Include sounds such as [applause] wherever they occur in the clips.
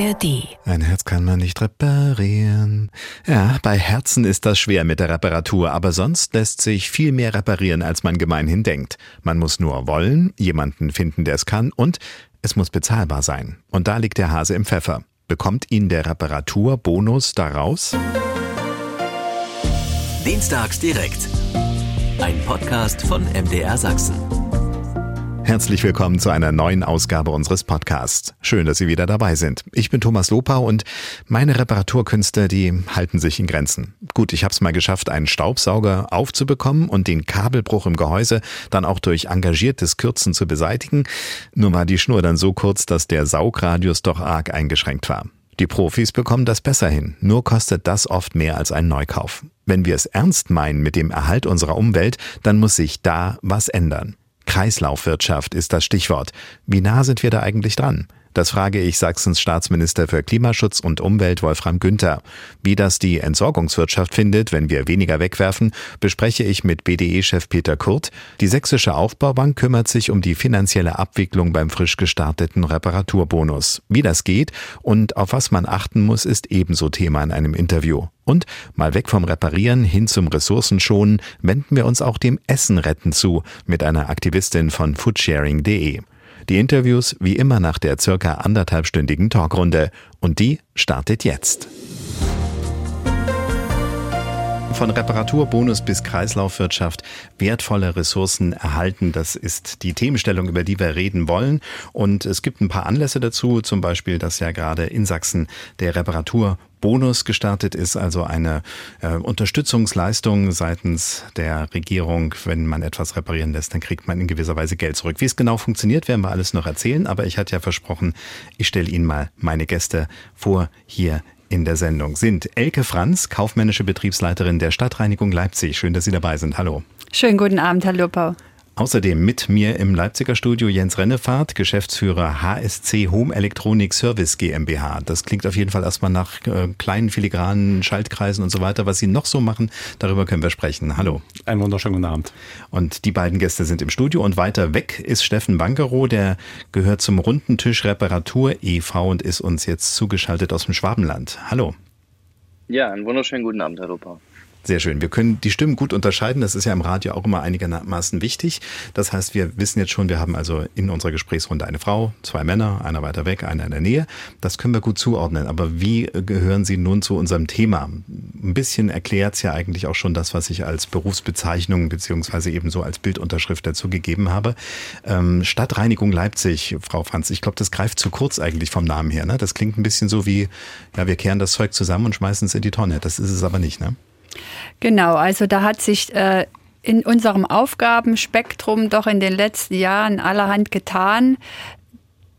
ARD. Ein Herz kann man nicht reparieren. Ja, bei Herzen ist das schwer mit der Reparatur, aber sonst lässt sich viel mehr reparieren, als man gemeinhin denkt. Man muss nur wollen, jemanden finden, der es kann und es muss bezahlbar sein. Und da liegt der Hase im Pfeffer. Bekommt ihn der Reparaturbonus daraus? Dienstags direkt. Ein Podcast von MDR Sachsen. Herzlich willkommen zu einer neuen Ausgabe unseres Podcasts. Schön, dass Sie wieder dabei sind. Ich bin Thomas Lopau und meine Reparaturkünste, die halten sich in Grenzen. Gut, ich habe es mal geschafft, einen Staubsauger aufzubekommen und den Kabelbruch im Gehäuse dann auch durch engagiertes Kürzen zu beseitigen. Nur war die Schnur dann so kurz, dass der Saugradius doch arg eingeschränkt war. Die Profis bekommen das besser hin, nur kostet das oft mehr als ein Neukauf. Wenn wir es ernst meinen mit dem Erhalt unserer Umwelt, dann muss sich da was ändern. Kreislaufwirtschaft ist das Stichwort. Wie nah sind wir da eigentlich dran? Das frage ich Sachsens Staatsminister für Klimaschutz und Umwelt Wolfram Günther. Wie das die Entsorgungswirtschaft findet, wenn wir weniger wegwerfen, bespreche ich mit BDE-Chef Peter Kurt. Die Sächsische Aufbaubank kümmert sich um die finanzielle Abwicklung beim frisch gestarteten Reparaturbonus. Wie das geht und auf was man achten muss, ist ebenso Thema in einem Interview. Und mal weg vom Reparieren hin zum Ressourcenschonen wenden wir uns auch dem Essen retten zu mit einer Aktivistin von foodsharing.de. Die Interviews wie immer nach der circa anderthalbstündigen Talkrunde. Und die startet jetzt. Von Reparaturbonus bis Kreislaufwirtschaft wertvolle Ressourcen erhalten. Das ist die Themenstellung, über die wir reden wollen. Und es gibt ein paar Anlässe dazu, zum Beispiel, dass ja gerade in Sachsen der Reparatur Bonus gestartet ist, also eine äh, Unterstützungsleistung seitens der Regierung. Wenn man etwas reparieren lässt, dann kriegt man in gewisser Weise Geld zurück. Wie es genau funktioniert, werden wir alles noch erzählen. Aber ich hatte ja versprochen, ich stelle Ihnen mal meine Gäste vor hier in der Sendung. Sind Elke Franz, kaufmännische Betriebsleiterin der Stadtreinigung Leipzig. Schön, dass Sie dabei sind. Hallo. Schönen guten Abend, Herr Lupau. Außerdem mit mir im Leipziger Studio Jens Rennefahrt, Geschäftsführer HSC Home Electronic Service GmbH. Das klingt auf jeden Fall erstmal nach äh, kleinen filigranen Schaltkreisen und so weiter. Was Sie noch so machen, darüber können wir sprechen. Hallo. Einen wunderschönen guten Abend. Und die beiden Gäste sind im Studio und weiter weg ist Steffen Bankerow, der gehört zum Runden Tisch Reparatur e.V. und ist uns jetzt zugeschaltet aus dem Schwabenland. Hallo. Ja, einen wunderschönen guten Abend, Herr Lupau. Sehr schön. Wir können die Stimmen gut unterscheiden. Das ist ja im Radio auch immer einigermaßen wichtig. Das heißt, wir wissen jetzt schon, wir haben also in unserer Gesprächsrunde eine Frau, zwei Männer, einer weiter weg, einer in der Nähe. Das können wir gut zuordnen. Aber wie gehören Sie nun zu unserem Thema? Ein bisschen erklärt es ja eigentlich auch schon das, was ich als Berufsbezeichnung beziehungsweise eben so als Bildunterschrift dazu gegeben habe. Ähm, Stadtreinigung Leipzig, Frau Franz. Ich glaube, das greift zu kurz eigentlich vom Namen her. Ne? Das klingt ein bisschen so wie, ja, wir kehren das Zeug zusammen und schmeißen es in die Tonne. Das ist es aber nicht, ne? Genau, also da hat sich äh, in unserem Aufgabenspektrum doch in den letzten Jahren allerhand getan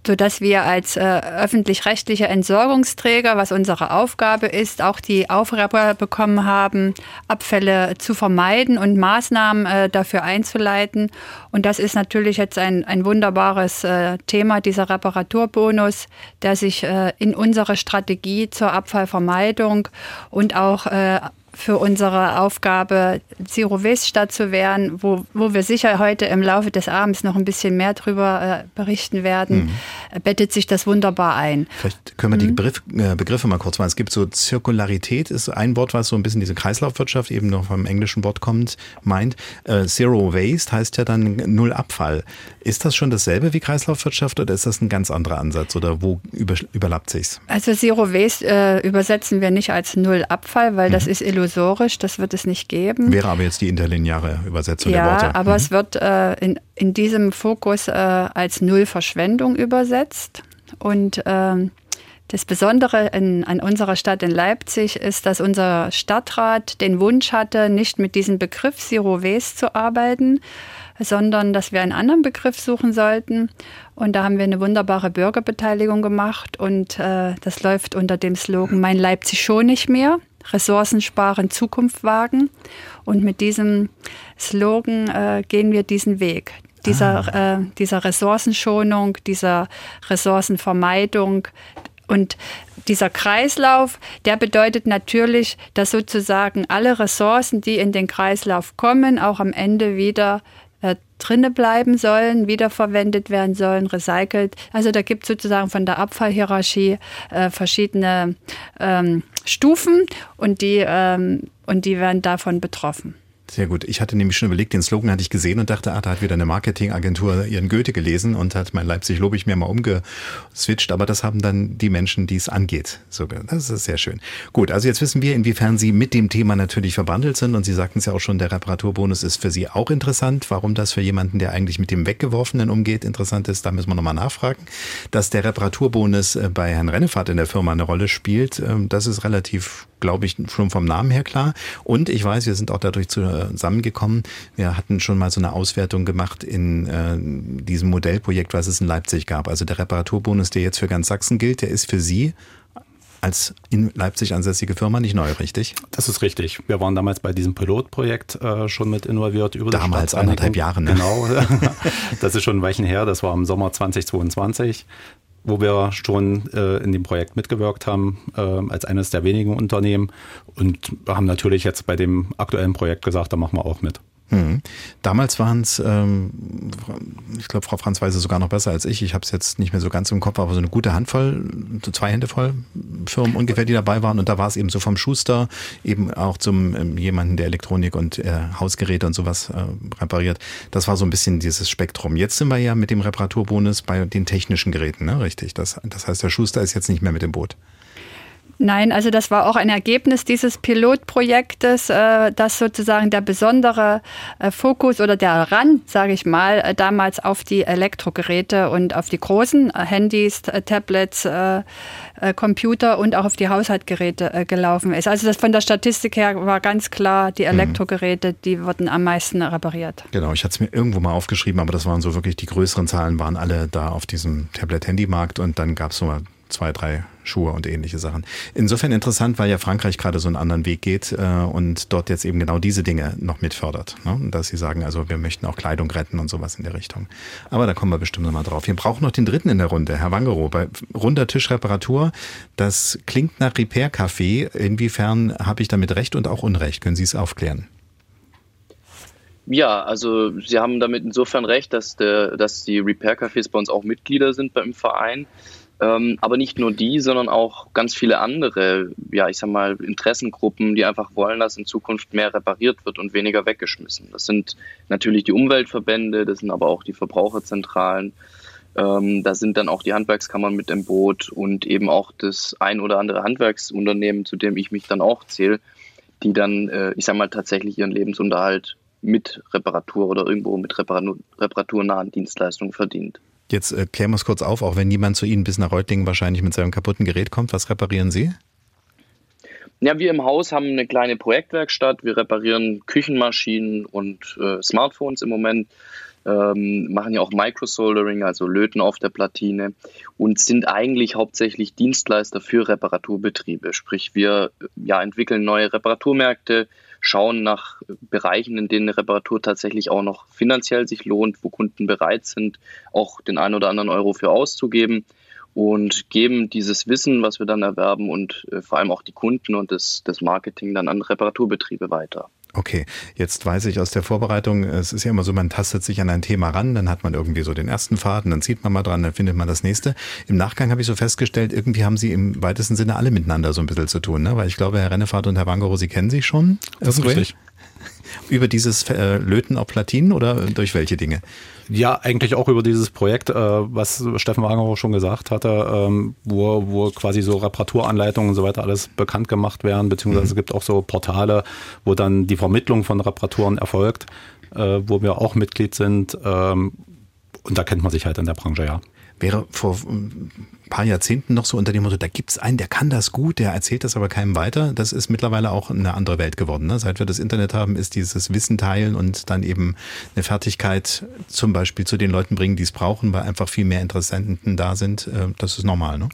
sodass wir als äh, öffentlich-rechtliche Entsorgungsträger, was unsere Aufgabe ist, auch die Aufgabe bekommen haben, Abfälle zu vermeiden und Maßnahmen äh, dafür einzuleiten. Und das ist natürlich jetzt ein, ein wunderbares äh, Thema, dieser Reparaturbonus, der sich äh, in unsere Strategie zur Abfallvermeidung und auch äh, für unsere Aufgabe, Zero Waste Stadt zu werden, wo, wo wir sicher heute im Laufe des Abends noch ein bisschen mehr darüber äh, berichten werden, mhm. bettet sich das wunderbar ein. Vielleicht können wir die mhm. Begriff, äh, Begriffe mal kurz machen. Es gibt so Zirkularität, ist ein Wort, was so ein bisschen diese Kreislaufwirtschaft eben noch vom englischen Wort kommt, meint. Äh, Zero Waste heißt ja dann Null Abfall. Ist das schon dasselbe wie Kreislaufwirtschaft oder ist das ein ganz anderer Ansatz oder wo über, überlappt sich's? Also Zero Waste äh, übersetzen wir nicht als Null Abfall, weil mhm. das ist illusorisch, das wird es nicht geben. Wäre aber jetzt die interlineare Übersetzung ja, der Worte. Ja, aber mhm. es wird äh, in, in diesem Fokus äh, als Null Verschwendung übersetzt und ähm, das Besondere in, an unserer Stadt in Leipzig ist, dass unser Stadtrat den Wunsch hatte, nicht mit diesem Begriff Zero Waste zu arbeiten, sondern dass wir einen anderen Begriff suchen sollten. Und da haben wir eine wunderbare Bürgerbeteiligung gemacht und äh, das läuft unter dem Slogan Mein Leipzig schon nicht mehr. Ressourcen sparen, Zukunft wagen. Und mit diesem Slogan äh, gehen wir diesen Weg. Dieser, ah. äh, dieser Ressourcenschonung, dieser Ressourcenvermeidung, und dieser Kreislauf, der bedeutet natürlich, dass sozusagen alle Ressourcen, die in den Kreislauf kommen, auch am Ende wieder äh, drinne bleiben sollen, wiederverwendet werden sollen, recycelt. Also da gibt es sozusagen von der Abfallhierarchie äh, verschiedene ähm, Stufen und die, ähm, und die werden davon betroffen. Sehr gut. Ich hatte nämlich schon überlegt, den Slogan hatte ich gesehen und dachte, ah, da hat wieder eine Marketingagentur ihren Goethe gelesen und hat mein Leipzig lobe ich mir mal umgeswitcht. Aber das haben dann die Menschen, die es angeht. Sogar. Das ist sehr schön. Gut, also jetzt wissen wir, inwiefern Sie mit dem Thema natürlich verbandelt sind. Und Sie sagten es ja auch schon, der Reparaturbonus ist für Sie auch interessant. Warum das für jemanden, der eigentlich mit dem Weggeworfenen umgeht, interessant ist, da müssen wir nochmal nachfragen. Dass der Reparaturbonus äh, bei Herrn Rennefahrt in der Firma eine Rolle spielt, ähm, das ist relativ glaube ich, schon vom Namen her klar. Und ich weiß, wir sind auch dadurch zusammengekommen. Wir hatten schon mal so eine Auswertung gemacht in äh, diesem Modellprojekt, was es in Leipzig gab. Also der Reparaturbonus, der jetzt für ganz Sachsen gilt, der ist für Sie als in Leipzig ansässige Firma nicht neu, richtig? Das ist richtig. Wir waren damals bei diesem Pilotprojekt äh, schon mit involviert. Über damals anderthalb Jahre. Ne? Genau. [laughs] das ist schon ein Weilchen her. Das war im Sommer 2022 wo wir schon äh, in dem Projekt mitgewirkt haben, äh, als eines der wenigen Unternehmen und haben natürlich jetzt bei dem aktuellen Projekt gesagt, da machen wir auch mit. Hm. Damals waren es, ähm, ich glaube, Frau Franz weiß es sogar noch besser als ich. Ich habe es jetzt nicht mehr so ganz im Kopf, aber so eine gute Handvoll, so zwei Hände voll Firmen ungefähr, die dabei waren. Und da war es eben so vom Schuster, eben auch zum ähm, jemanden, der Elektronik und äh, Hausgeräte und sowas äh, repariert. Das war so ein bisschen dieses Spektrum. Jetzt sind wir ja mit dem Reparaturbonus bei den technischen Geräten, ne? Richtig. Das, das heißt, der Schuster ist jetzt nicht mehr mit dem Boot. Nein, also das war auch ein Ergebnis dieses Pilotprojektes, äh, dass sozusagen der besondere äh, Fokus oder der Rand, sage ich mal, äh, damals auf die Elektrogeräte und auf die großen Handys, Tablets, Computer und auch auf die Haushaltsgeräte gelaufen ist. Also das von der Statistik her war ganz klar, die mhm. Elektrogeräte, die wurden am meisten repariert. Genau, ich hatte es mir irgendwo mal aufgeschrieben, aber das waren so wirklich die größeren Zahlen, waren alle da auf diesem Tablet-Handy-Markt und dann gab es so mal zwei, drei Schuhe und ähnliche Sachen. Insofern interessant, weil ja Frankreich gerade so einen anderen Weg geht äh, und dort jetzt eben genau diese Dinge noch mit fördert. Ne? Dass sie sagen, also wir möchten auch Kleidung retten und sowas in der Richtung. Aber da kommen wir bestimmt nochmal drauf. Wir brauchen noch den dritten in der Runde, Herr Wangerow. Bei runder Tischreparatur, das klingt nach Repair-Café. Inwiefern habe ich damit Recht und auch Unrecht? Können Sie es aufklären? Ja, also Sie haben damit insofern recht, dass, der, dass die Repair-Cafés bei uns auch Mitglieder sind beim Verein. Ähm, aber nicht nur die, sondern auch ganz viele andere, ja, ich sag mal, Interessengruppen, die einfach wollen, dass in Zukunft mehr repariert wird und weniger weggeschmissen. Das sind natürlich die Umweltverbände, das sind aber auch die Verbraucherzentralen. Ähm, da sind dann auch die Handwerkskammern mit im Boot und eben auch das ein oder andere Handwerksunternehmen, zu dem ich mich dann auch zähle, die dann, äh, ich sag mal, tatsächlich ihren Lebensunterhalt mit Reparatur oder irgendwo mit Reparatur, reparaturnahen Dienstleistungen verdient. Jetzt äh, klären wir es kurz auf, auch wenn niemand zu Ihnen bis nach Reutlingen wahrscheinlich mit seinem kaputten Gerät kommt. Was reparieren Sie? Ja, wir im Haus haben eine kleine Projektwerkstatt. Wir reparieren Küchenmaschinen und äh, Smartphones im Moment, ähm, machen ja auch Microsoldering, also Löten auf der Platine und sind eigentlich hauptsächlich Dienstleister für Reparaturbetriebe. Sprich, wir ja, entwickeln neue Reparaturmärkte, schauen nach Bereichen, in denen eine Reparatur tatsächlich auch noch finanziell sich lohnt, wo Kunden bereit sind, auch den einen oder anderen Euro für auszugeben und geben dieses Wissen, was wir dann erwerben und äh, vor allem auch die Kunden und das, das Marketing dann an Reparaturbetriebe weiter. Okay, jetzt weiß ich aus der Vorbereitung, es ist ja immer so, man tastet sich an ein Thema ran, dann hat man irgendwie so den ersten Faden, dann zieht man mal dran, dann findet man das nächste. Im Nachgang habe ich so festgestellt, irgendwie haben Sie im weitesten Sinne alle miteinander so ein bisschen zu tun, ne? weil ich glaube, Herr Rennefahrt und Herr Wangoro, Sie kennen sich schon. Das ist richtig. [laughs] Über dieses äh, Löten auf Platinen oder durch welche Dinge? Ja, eigentlich auch über dieses Projekt, äh, was Steffen Wanger auch schon gesagt hatte, ähm, wo, wo quasi so Reparaturanleitungen und so weiter alles bekannt gemacht werden, beziehungsweise mhm. es gibt auch so Portale, wo dann die Vermittlung von Reparaturen erfolgt, äh, wo wir auch Mitglied sind. Ähm, und da kennt man sich halt in der Branche, ja wäre vor ein paar Jahrzehnten noch so unter dem Motto, da gibt es einen, der kann das gut, der erzählt das aber keinem weiter. Das ist mittlerweile auch eine andere Welt geworden. Ne? Seit wir das Internet haben, ist dieses Wissen teilen und dann eben eine Fertigkeit zum Beispiel zu den Leuten bringen, die es brauchen, weil einfach viel mehr Interessenten da sind. Äh, das ist normal. Ne?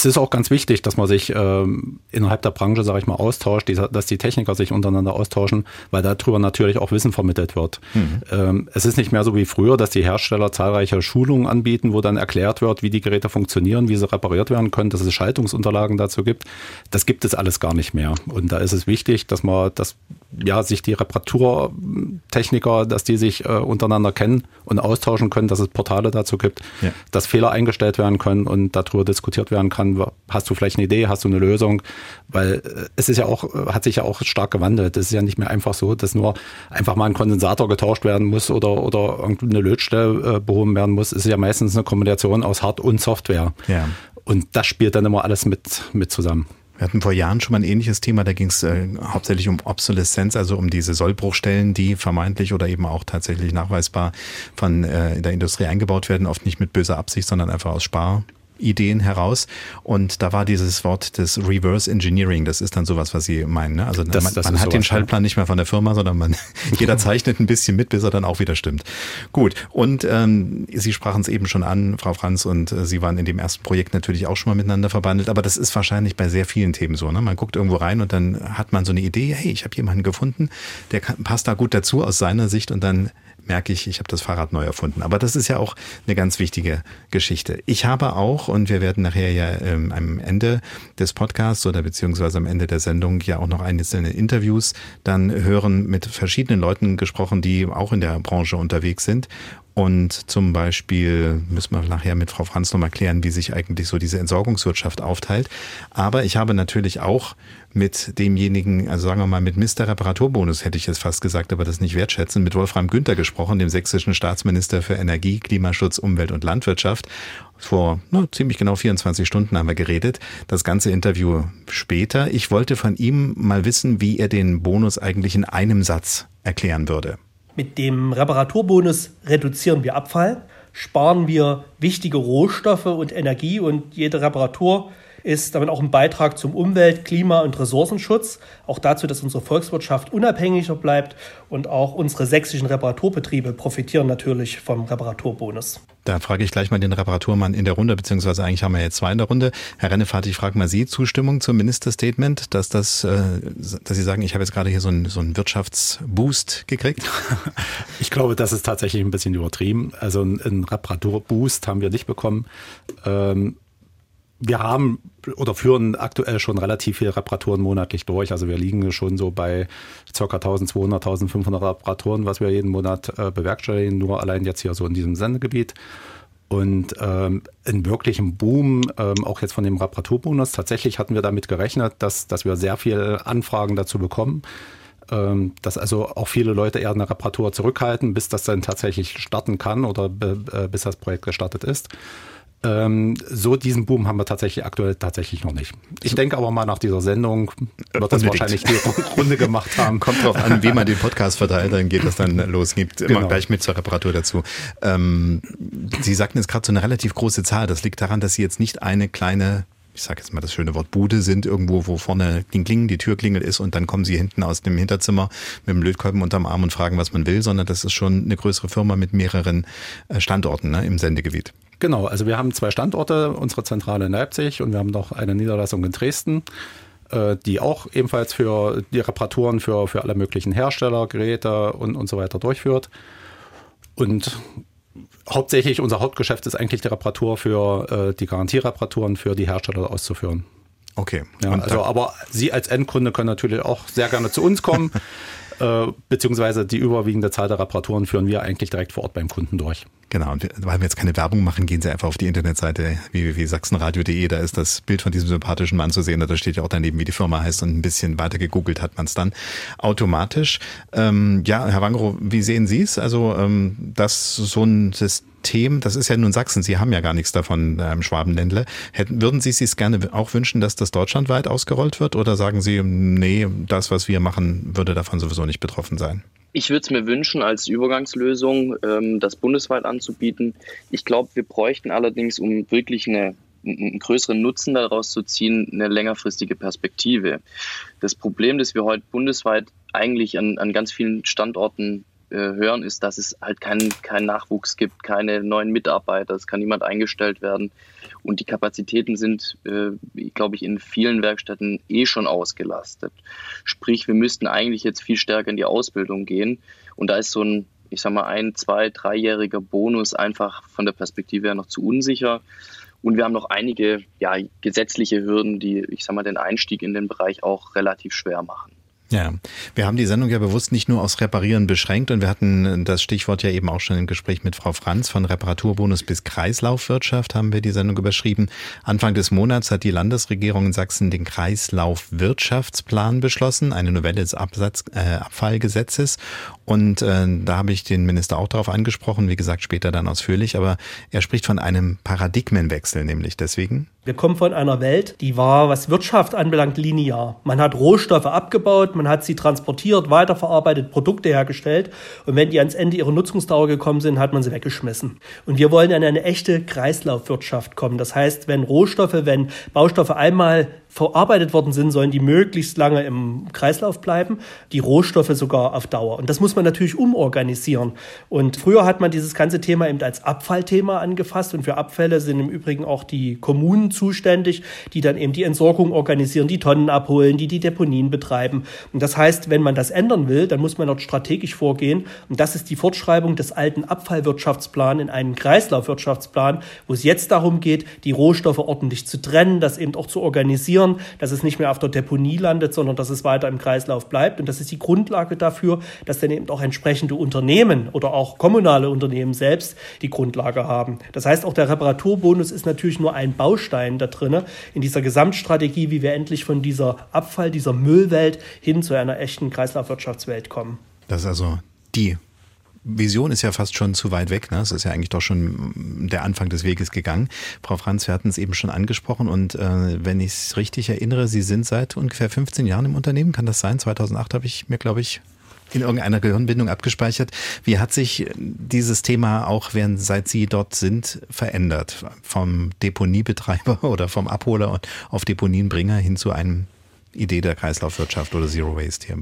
Es ist auch ganz wichtig, dass man sich ähm, innerhalb der Branche, sage ich mal, austauscht, die, dass die Techniker sich untereinander austauschen, weil darüber natürlich auch Wissen vermittelt wird. Mhm. Ähm, es ist nicht mehr so wie früher, dass die Hersteller zahlreiche Schulungen anbieten, wo dann erklärt wird, wie die Geräte funktionieren, wie sie repariert werden können, dass es Schaltungsunterlagen dazu gibt. Das gibt es alles gar nicht mehr. Und da ist es wichtig, dass man, dass ja, sich die Reparaturtechniker, dass die sich äh, untereinander kennen und austauschen können, dass es Portale dazu gibt, ja. dass Fehler eingestellt werden können und darüber diskutiert werden kann. Hast du vielleicht eine Idee, hast du eine Lösung? Weil äh, es ist ja auch, äh, hat sich ja auch stark gewandelt. Es ist ja nicht mehr einfach so, dass nur einfach mal ein Kondensator getauscht werden muss oder, oder irgendeine Lötstelle äh, behoben werden muss. Es ist ja meistens eine Kombination aus Hard- und Software. Ja. Und das spielt dann immer alles mit, mit zusammen. Wir hatten vor Jahren schon mal ein ähnliches Thema, da ging es äh, hauptsächlich um Obsoleszenz, also um diese Sollbruchstellen, die vermeintlich oder eben auch tatsächlich nachweisbar von äh, der Industrie eingebaut werden, oft nicht mit böser Absicht, sondern einfach aus Spar Ideen heraus. Und da war dieses Wort des Reverse Engineering. Das ist dann sowas, was Sie meinen. Ne? Also das, man, das man hat den Schaltplan nicht mehr von der Firma, sondern man [laughs] jeder zeichnet ein bisschen mit, bis er dann auch wieder stimmt. Gut. Und ähm, Sie sprachen es eben schon an, Frau Franz, und äh, Sie waren in dem ersten Projekt natürlich auch schon mal miteinander verbandelt. Aber das ist wahrscheinlich bei sehr vielen Themen so. Ne? Man guckt irgendwo rein und dann hat man so eine Idee. Hey, ich habe jemanden gefunden, der kann, passt da gut dazu aus seiner Sicht und dann merke ich, ich habe das Fahrrad neu erfunden. Aber das ist ja auch eine ganz wichtige Geschichte. Ich habe auch, und wir werden nachher ja ähm, am Ende des Podcasts oder beziehungsweise am Ende der Sendung ja auch noch einzelne Interviews dann hören mit verschiedenen Leuten gesprochen, die auch in der Branche unterwegs sind. Und zum Beispiel müssen wir nachher mit Frau Franz nochmal klären, wie sich eigentlich so diese Entsorgungswirtschaft aufteilt. Aber ich habe natürlich auch mit demjenigen, also sagen wir mal mit Mr. Reparaturbonus hätte ich es fast gesagt, aber das nicht wertschätzen, mit Wolfram Günther gesprochen, dem sächsischen Staatsminister für Energie, Klimaschutz, Umwelt und Landwirtschaft. Vor na, ziemlich genau 24 Stunden haben wir geredet. Das ganze Interview später. Ich wollte von ihm mal wissen, wie er den Bonus eigentlich in einem Satz erklären würde. Mit dem Reparaturbonus reduzieren wir Abfall, sparen wir wichtige Rohstoffe und Energie und jede Reparatur ist damit auch ein Beitrag zum Umwelt-, Klima- und Ressourcenschutz, auch dazu, dass unsere Volkswirtschaft unabhängiger bleibt und auch unsere sächsischen Reparaturbetriebe profitieren natürlich vom Reparaturbonus. Da frage ich gleich mal den Reparaturmann in der Runde, beziehungsweise eigentlich haben wir jetzt zwei in der Runde. Herr Rennefahrt, ich frage mal Sie, Zustimmung zum Ministerstatement, dass das, äh, dass Sie sagen, ich habe jetzt gerade hier so einen, so einen Wirtschaftsboost gekriegt? [laughs] Ich glaube, das ist tatsächlich ein bisschen übertrieben. Also einen Reparaturboost haben wir nicht bekommen. Ähm, wir haben oder führen aktuell schon relativ viele Reparaturen monatlich durch. Also wir liegen schon so bei ca. 1200, 1500 Reparaturen, was wir jeden Monat äh, bewerkstelligen, nur allein jetzt hier so in diesem Sendegebiet. Und ähm, in wirklichem Boom, ähm, auch jetzt von dem Reparaturbonus, tatsächlich hatten wir damit gerechnet, dass, dass wir sehr viele Anfragen dazu bekommen ähm, dass also auch viele Leute eher eine Reparatur zurückhalten, bis das dann tatsächlich starten kann oder äh, bis das Projekt gestartet ist. Ähm, so diesen Boom haben wir tatsächlich aktuell tatsächlich noch nicht. Ich denke aber mal nach dieser Sendung wird das wahrscheinlich die Runde gemacht haben. [laughs] Kommt drauf an, wie man den Podcast verteilt, dann geht das dann los. Gibt genau. immer gleich mit zur Reparatur dazu. Ähm, Sie sagten jetzt gerade so eine relativ große Zahl. Das liegt daran, dass Sie jetzt nicht eine kleine ich sage jetzt mal das schöne Wort Bude sind, irgendwo, wo vorne Kling Kling, die Türklingel ist und dann kommen sie hinten aus dem Hinterzimmer mit dem Lötkolben unterm Arm und fragen, was man will, sondern das ist schon eine größere Firma mit mehreren äh, Standorten ne, im Sendegebiet. Genau, also wir haben zwei Standorte, unsere Zentrale in Leipzig und wir haben noch eine Niederlassung in Dresden, äh, die auch ebenfalls für die Reparaturen für, für alle möglichen Hersteller, Geräte und, und so weiter durchführt. Und hauptsächlich unser Hauptgeschäft ist eigentlich die Reparatur für äh, die Garantiereparaturen für die Hersteller auszuführen. Okay. Ja, also, aber Sie als Endkunde können natürlich auch sehr gerne zu uns kommen. [laughs] Äh, beziehungsweise die überwiegende Zahl der Reparaturen führen wir eigentlich direkt vor Ort beim Kunden durch. Genau, und weil wir jetzt keine Werbung machen, gehen Sie einfach auf die Internetseite www.sachsenradio.de, da ist das Bild von diesem sympathischen Mann zu sehen, da steht ja auch daneben, wie die Firma heißt und ein bisschen weiter gegoogelt hat man es dann automatisch. Ähm, ja, Herr Wangro, wie sehen Sie es? Also, ähm, dass so ein System, das ist ja nun Sachsen, Sie haben ja gar nichts davon ähm, Schwabenländle. Hätten, würden Sie sich gerne auch wünschen, dass das deutschlandweit ausgerollt wird oder sagen Sie, nee, das, was wir machen, würde davon sowieso nicht betroffen sein? Ich würde es mir wünschen, als Übergangslösung ähm, das bundesweit anzubieten. Ich glaube, wir bräuchten allerdings, um wirklich eine, einen größeren Nutzen daraus zu ziehen, eine längerfristige Perspektive. Das Problem, das wir heute bundesweit eigentlich an, an ganz vielen Standorten äh, hören, ist, dass es halt keinen kein Nachwuchs gibt, keine neuen Mitarbeiter, es kann niemand eingestellt werden. Und die Kapazitäten sind, äh, glaube ich, in vielen Werkstätten eh schon ausgelastet. Sprich, wir müssten eigentlich jetzt viel stärker in die Ausbildung gehen. Und da ist so ein, ich sag mal, ein, zwei, dreijähriger Bonus einfach von der Perspektive her noch zu unsicher. Und wir haben noch einige ja, gesetzliche Hürden, die, ich sag mal, den Einstieg in den Bereich auch relativ schwer machen. Ja, wir haben die Sendung ja bewusst nicht nur aufs Reparieren beschränkt und wir hatten das Stichwort ja eben auch schon im Gespräch mit Frau Franz von Reparaturbonus bis Kreislaufwirtschaft haben wir die Sendung überschrieben. Anfang des Monats hat die Landesregierung in Sachsen den Kreislaufwirtschaftsplan beschlossen, eine Novelle des Absatz, äh, Abfallgesetzes und äh, da habe ich den Minister auch darauf angesprochen, wie gesagt später dann ausführlich, aber er spricht von einem Paradigmenwechsel nämlich deswegen. Wir kommen von einer Welt, die war, was Wirtschaft anbelangt, linear. Man hat Rohstoffe abgebaut, man hat sie transportiert, weiterverarbeitet, Produkte hergestellt und wenn die ans Ende ihrer Nutzungsdauer gekommen sind, hat man sie weggeschmissen. Und wir wollen in eine echte Kreislaufwirtschaft kommen. Das heißt, wenn Rohstoffe, wenn Baustoffe einmal verarbeitet worden sind, sollen die möglichst lange im Kreislauf bleiben, die Rohstoffe sogar auf Dauer. Und das muss man natürlich umorganisieren. Und früher hat man dieses ganze Thema eben als Abfallthema angefasst und für Abfälle sind im Übrigen auch die Kommunen zuständig, die dann eben die Entsorgung organisieren, die Tonnen abholen, die die Deponien betreiben. Und das heißt, wenn man das ändern will, dann muss man dort strategisch vorgehen. Und das ist die Fortschreibung des alten Abfallwirtschaftsplans in einen Kreislaufwirtschaftsplan, wo es jetzt darum geht, die Rohstoffe ordentlich zu trennen, das eben auch zu organisieren reduzieren, dass es nicht mehr auf der Deponie landet, sondern dass es weiter im Kreislauf bleibt. Und das ist die Grundlage dafür, dass dann eben auch entsprechende Unternehmen oder auch kommunale Unternehmen selbst die Grundlage haben. Das heißt, auch der Reparaturbonus ist natürlich nur ein Baustein da drin in dieser Gesamtstrategie, wie wir endlich von dieser Abfall, dieser Müllwelt hin zu einer echten Kreislaufwirtschaftswelt kommen. Das ist also die Vision ist ja fast schon zu weit weg. Ne? Es ist ja eigentlich doch schon der Anfang des Weges gegangen. Frau Franz, wir hatten es eben schon angesprochen und äh, wenn ich es richtig erinnere, Sie sind seit ungefähr 15 Jahren im Unternehmen. Kann das sein? 2008 habe ich mir, glaube ich, in irgendeiner Gehirnbindung abgespeichert. Wie hat sich dieses Thema auch, während seit Sie dort sind, verändert? Vom Deponiebetreiber [laughs] oder vom Abholer auf Deponienbringer hin zu einem Idee der Kreislaufwirtschaft oder Zero Waste hier?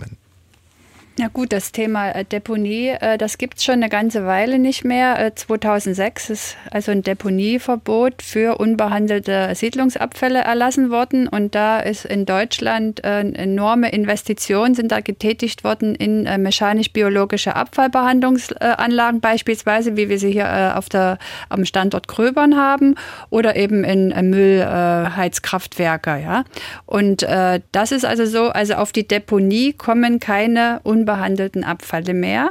Ja gut, das Thema äh, Deponie, äh, das gibt es schon eine ganze Weile nicht mehr. 2006 äh, ist also ein Deponieverbot für unbehandelte Siedlungsabfälle erlassen worden und da ist in Deutschland enorme Investitionen sind da getätigt worden in mechanisch-biologische Abfallbehandlungsanlagen beispielsweise, wie wir sie hier auf der, am Standort Gröbern haben oder eben in Müllheizkraftwerke. Ja? Und das ist also so, also auf die Deponie kommen keine unbehandelten unbehandelten Abfälle mehr.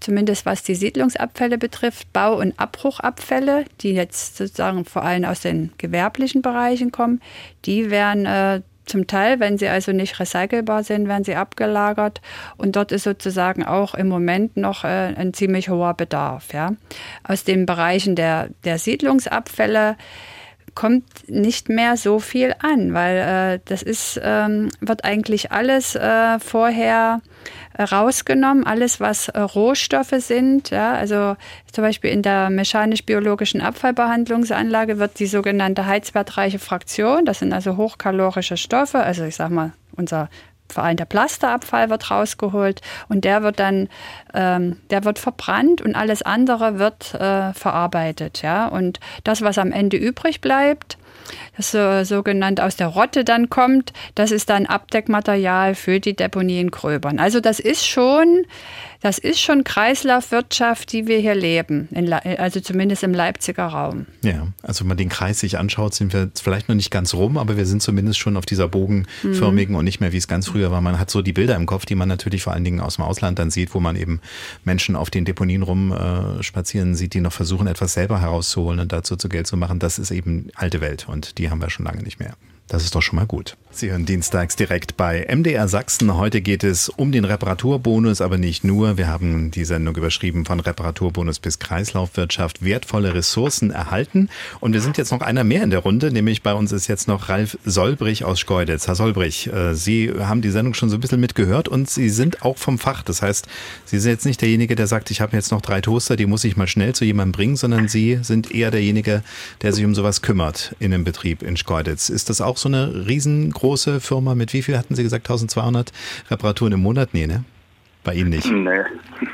Zumindest was die Siedlungsabfälle betrifft, Bau- und Abbruchabfälle, die jetzt sozusagen vor allem aus den gewerblichen Bereichen kommen, die werden äh, zum Teil, wenn sie also nicht recycelbar sind, werden sie abgelagert. Und dort ist sozusagen auch im Moment noch äh, ein ziemlich hoher Bedarf. Ja. Aus den Bereichen der, der Siedlungsabfälle kommt nicht mehr so viel an, weil äh, das ist, ähm, wird eigentlich alles äh, vorher rausgenommen, alles was äh, Rohstoffe sind. Ja, also zum Beispiel in der mechanisch-biologischen Abfallbehandlungsanlage wird die sogenannte heizwertreiche Fraktion, das sind also hochkalorische Stoffe, also ich sag mal, unser vor allem der Plasterabfall wird rausgeholt und der wird dann, ähm, der wird verbrannt und alles andere wird äh, verarbeitet. Ja? Und das, was am Ende übrig bleibt, das so, sogenannt aus der Rotte dann kommt, das ist dann Abdeckmaterial für die Deponien Gröbern. Also das ist schon das ist schon Kreislaufwirtschaft, die wir hier leben, also zumindest im Leipziger Raum. Ja, also wenn man den Kreis sich anschaut, sind wir vielleicht noch nicht ganz rum, aber wir sind zumindest schon auf dieser bogenförmigen mhm. und nicht mehr, wie es ganz früher war. Man hat so die Bilder im Kopf, die man natürlich vor allen Dingen aus dem Ausland dann sieht, wo man eben Menschen auf den Deponien rumspazieren äh, sieht, die noch versuchen, etwas selber herauszuholen und dazu zu Geld zu machen. Das ist eben alte Welt und die haben wir schon lange nicht mehr. Das ist doch schon mal gut. Sie hören dienstags direkt bei MDR Sachsen. Heute geht es um den Reparaturbonus, aber nicht nur. Wir haben die Sendung überschrieben von Reparaturbonus bis Kreislaufwirtschaft, wertvolle Ressourcen erhalten. Und wir sind jetzt noch einer mehr in der Runde, nämlich bei uns ist jetzt noch Ralf Solbrich aus Schkeuditz. Herr Solbrich, äh, Sie haben die Sendung schon so ein bisschen mitgehört und Sie sind auch vom Fach. Das heißt, Sie sind jetzt nicht derjenige, der sagt, ich habe jetzt noch drei Toaster, die muss ich mal schnell zu jemandem bringen, sondern Sie sind eher derjenige, der sich um sowas kümmert in einem Betrieb in Schkeuditz. Ist das auch so eine riesengroße große Firma mit wie viel hatten Sie gesagt? 1200 Reparaturen im Monat? Nee, ne? Bei Ihnen nicht? Nee.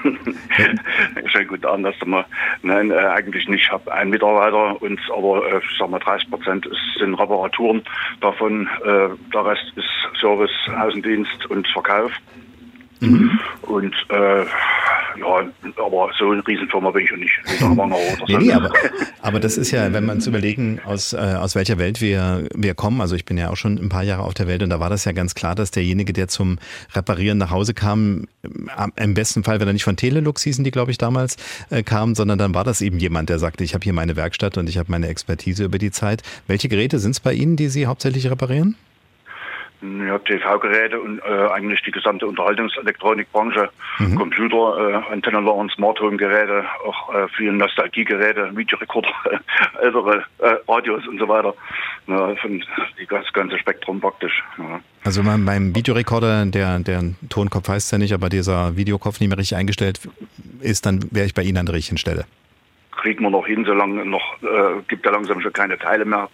[laughs] Schon gut an, dass man, nein, äh, eigentlich nicht. Ich habe einen Mitarbeiter und aber äh, ich sag mal 30 Prozent sind Reparaturen. Davon äh, der Rest ist Service, Außendienst und Verkauf. Mhm. Und äh, ja, aber so eine Riesenfirma bin ich ja nicht. nee, nee, aber, aber das ist ja, wenn man uns überlegen, aus, äh, aus welcher Welt wir, wir kommen, also ich bin ja auch schon ein paar Jahre auf der Welt und da war das ja ganz klar, dass derjenige, der zum Reparieren nach Hause kam, im besten Fall, wenn er nicht von Telelux hießen, die glaube ich damals äh, kamen, sondern dann war das eben jemand, der sagte, ich habe hier meine Werkstatt und ich habe meine Expertise über die Zeit. Welche Geräte sind es bei Ihnen, die Sie hauptsächlich reparieren? Ja, TV-Geräte und äh, eigentlich die gesamte Unterhaltungselektronikbranche, mhm. Computer, äh, Antennenladen, Smart Home-Geräte, auch äh, viele Nostalgie-Geräte, Videorekorder, [laughs] ältere äh, Radios und so weiter. Ja, von, die, das ganze Spektrum praktisch. Ja. Also beim, beim Videorekorder, der, der Tonkopf heißt ja nicht, aber dieser Videokopf nicht mehr richtig eingestellt ist, dann wäre ich bei Ihnen an der richtigen Stelle kriegen wir noch hin, solange noch äh, gibt ja langsam schon keine Teile mehr.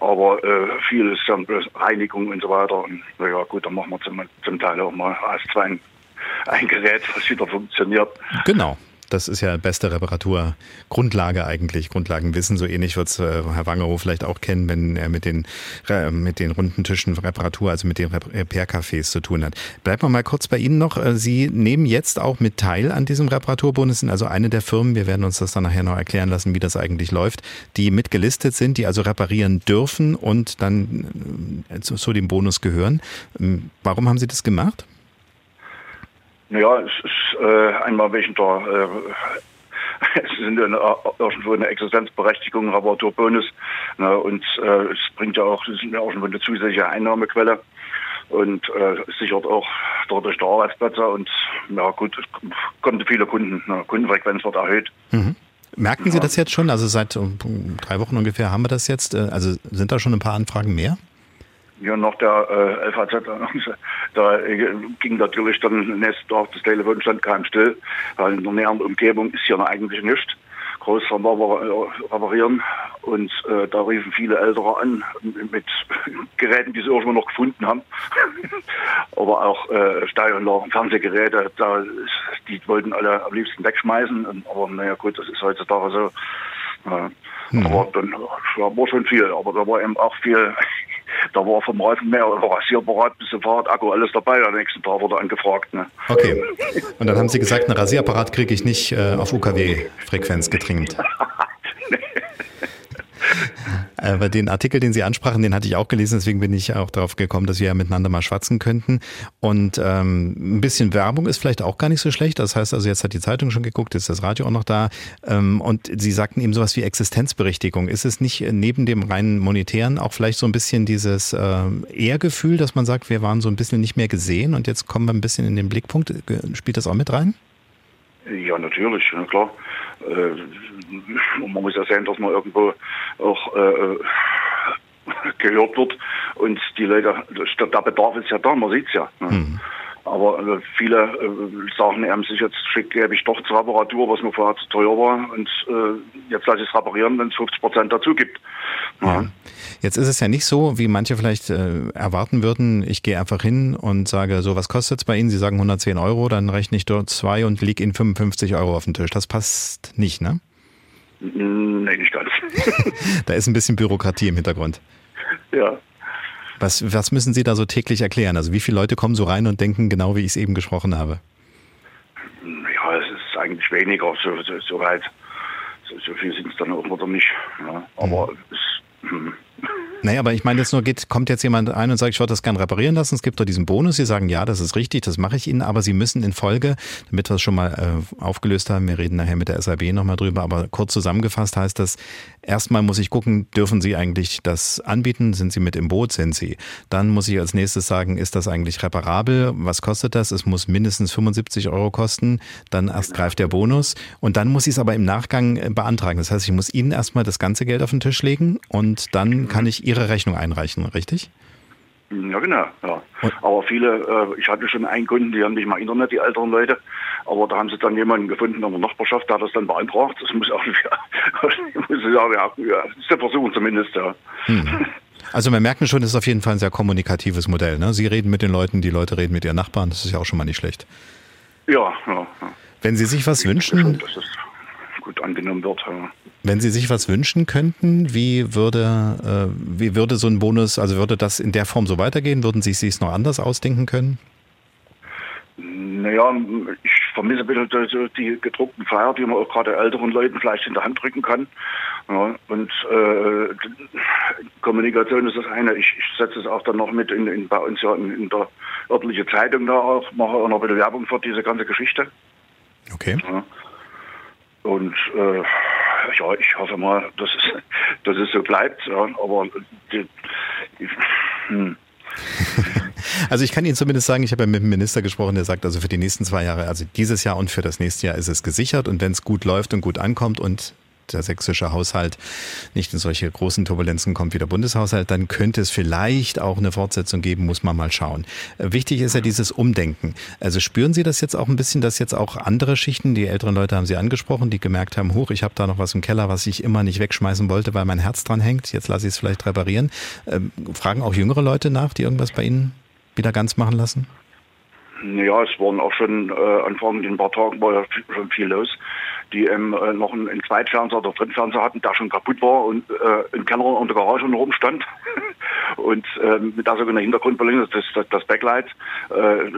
Aber äh, viel ist dann Reinigung und so weiter. Und naja, gut, dann machen wir zum, zum Teil auch mal als zwei ein Gerät, was wieder funktioniert. Genau. Das ist ja beste Reparaturgrundlage eigentlich, Grundlagenwissen. So ähnlich wird es äh, Herr Wangerow vielleicht auch kennen, wenn er mit den, äh, mit den runden Tischen Reparatur, also mit den Repair-Cafés zu tun hat. Bleiben wir mal kurz bei Ihnen noch. Äh, Sie nehmen jetzt auch mit teil an diesem Reparaturbonus, sind also eine der Firmen, wir werden uns das dann nachher noch erklären lassen, wie das eigentlich läuft, die mitgelistet sind, die also reparieren dürfen und dann äh, zu, zu dem Bonus gehören. Ähm, warum haben Sie das gemacht? Naja, es ist äh, einmal wegen der, äh, [laughs] es sind eine, irgendwo eine Existenzberechtigung, Reparaturbonus. Ne, und äh, es bringt ja auch, es ist ja auch schon eine zusätzliche Einnahmequelle und äh, sichert auch dadurch der Arbeitsplätze und ja gut, es kommen viele Kunden, ne, Kundenfrequenz wird erhöht. Mhm. Merken ja. Sie das jetzt schon? Also seit drei Wochen ungefähr haben wir das jetzt. Äh, also sind da schon ein paar Anfragen mehr? Ja, nach der äh, FAZ, [laughs] da äh, ging natürlich dann Tag das Telefon stand kein still, weil in der näheren Umgebung ist ja eigentlich nichts. Groß reparieren und äh, da riefen viele Ältere an mit [laughs] Geräten, die sie irgendwo noch gefunden haben. [laughs] Aber auch äh, Steueranlagen, Fernsehgeräte, da, die wollten alle am liebsten wegschmeißen. Aber naja gut, das ist heutzutage so. Äh, mhm. Aber dann war schon viel, aber da war eben auch viel da war vom Rasenmäher über Rasierapparat bis zum Fahrradakku alles dabei. Am nächsten Tag wurde angefragt. Ne? Okay. Und dann haben Sie gesagt, ein Rasierapparat kriege ich nicht äh, auf UKW-Frequenz getrimmt. [laughs] [laughs] Aber den Artikel, den Sie ansprachen, den hatte ich auch gelesen, deswegen bin ich auch darauf gekommen, dass wir ja miteinander mal schwatzen könnten. Und ähm, ein bisschen Werbung ist vielleicht auch gar nicht so schlecht. Das heißt also, jetzt hat die Zeitung schon geguckt, ist das Radio auch noch da. Ähm, und Sie sagten eben sowas wie Existenzberichtigung. Ist es nicht neben dem reinen monetären auch vielleicht so ein bisschen dieses äh, Ehrgefühl, dass man sagt, wir waren so ein bisschen nicht mehr gesehen und jetzt kommen wir ein bisschen in den Blickpunkt? Spielt das auch mit rein? Ja, natürlich, klar. Äh, man muss ja sehen, dass man irgendwo auch äh, gehört wird und die Leute, der Bedarf ist ja da, man sieht es ja. Ne? Mhm. Aber äh, viele äh, sagen eben sich jetzt gebe ich doch zur Reparatur, was mir vorher zu teuer war und äh, jetzt lasse ich es reparieren, wenn es 50 Prozent dazu gibt. Ja. Jetzt ist es ja nicht so, wie manche vielleicht äh, erwarten würden, ich gehe einfach hin und sage, so was kostet es bei Ihnen? Sie sagen 110 Euro, dann rechne ich dort zwei und liege Ihnen 55 Euro auf den Tisch. Das passt nicht, ne? Nee, nicht ganz. [laughs] da ist ein bisschen Bürokratie im Hintergrund. Ja. Was, was müssen Sie da so täglich erklären? Also wie viele Leute kommen so rein und denken genau, wie ich es eben gesprochen habe? Ja, es ist eigentlich weniger, so, so, so weit. So, so viel sind es dann auch wieder nicht. Ja. Aber mhm. es, hm. Naja, aber ich meine jetzt nur, geht, kommt jetzt jemand ein und sagt, ich würde das gerne reparieren lassen, es gibt doch diesen Bonus, Sie sagen, ja, das ist richtig, das mache ich Ihnen, aber Sie müssen in Folge, damit wir es schon mal äh, aufgelöst haben, wir reden nachher mit der SAB nochmal drüber, aber kurz zusammengefasst heißt das, erstmal muss ich gucken, dürfen Sie eigentlich das anbieten, sind Sie mit im Boot, sind Sie? Dann muss ich als nächstes sagen, ist das eigentlich reparabel, was kostet das? Es muss mindestens 75 Euro kosten, dann erst greift der Bonus. Und dann muss ich es aber im Nachgang äh, beantragen. Das heißt, ich muss Ihnen erstmal das ganze Geld auf den Tisch legen und dann kann ich Ihre Rechnung einreichen, richtig? Ja, genau. Ja. Aber viele, äh, ich hatte schon einen Kunden, die haben nicht mal Internet, die älteren Leute, aber da haben sie dann jemanden gefunden in der Nachbarschaft, der hat das dann beantragt. Das muss auch, ja, [laughs] muss ich sagen, ja, ja, das ist der Versuch zumindest, ja. Hm. Also wir merken schon, das ist auf jeden Fall ein sehr kommunikatives Modell. Ne? Sie reden mit den Leuten, die Leute reden mit ihren Nachbarn, das ist ja auch schon mal nicht schlecht. Ja, ja. Wenn Sie sich was wünschen, dass es gut angenommen wird. Ja. Wenn Sie sich was wünschen könnten, wie würde, äh, wie würde so ein Bonus, also würde das in der Form so weitergehen? Würden Sie sich noch anders ausdenken können? Naja, ich vermisse ein bisschen die gedruckten Flyer, die man auch gerade älteren Leuten vielleicht in der Hand drücken kann. Ja, und äh, Kommunikation ist das eine. Ich, ich setze es auch dann noch mit in, in bei uns ja in, in, der örtlichen Zeitung da auch, mache auch noch ein bisschen Werbung für diese ganze Geschichte. Okay. Ja. Und äh, ja, ich hoffe mal, dass es, [laughs] dass es so bleibt. Ja. Aber die, hm. [laughs] Also ich kann Ihnen zumindest sagen, ich habe ja mit dem Minister gesprochen, der sagt, also für die nächsten zwei Jahre, also dieses Jahr und für das nächste Jahr ist es gesichert und wenn es gut läuft und gut ankommt und der sächsische Haushalt nicht in solche großen Turbulenzen kommt wie der Bundeshaushalt, dann könnte es vielleicht auch eine Fortsetzung geben, muss man mal schauen. Wichtig ist ja dieses Umdenken. Also spüren Sie das jetzt auch ein bisschen, dass jetzt auch andere Schichten, die älteren Leute haben Sie angesprochen, die gemerkt haben, hoch, ich habe da noch was im Keller, was ich immer nicht wegschmeißen wollte, weil mein Herz dran hängt, jetzt lasse ich es vielleicht reparieren. Ähm, fragen auch jüngere Leute nach, die irgendwas bei Ihnen wieder ganz machen lassen? Ja, es waren auch schon äh, Anfang in ein paar Tagen war ja schon viel los die ähm, äh, noch einen, einen Zweitfernseher oder Drittfernseher hatten, der schon kaputt war und äh, im Keller [laughs] und der Garage rumstand. und äh, mit der sogenannten Hintergrundbeleuchtung, das, das, das Backlight, äh,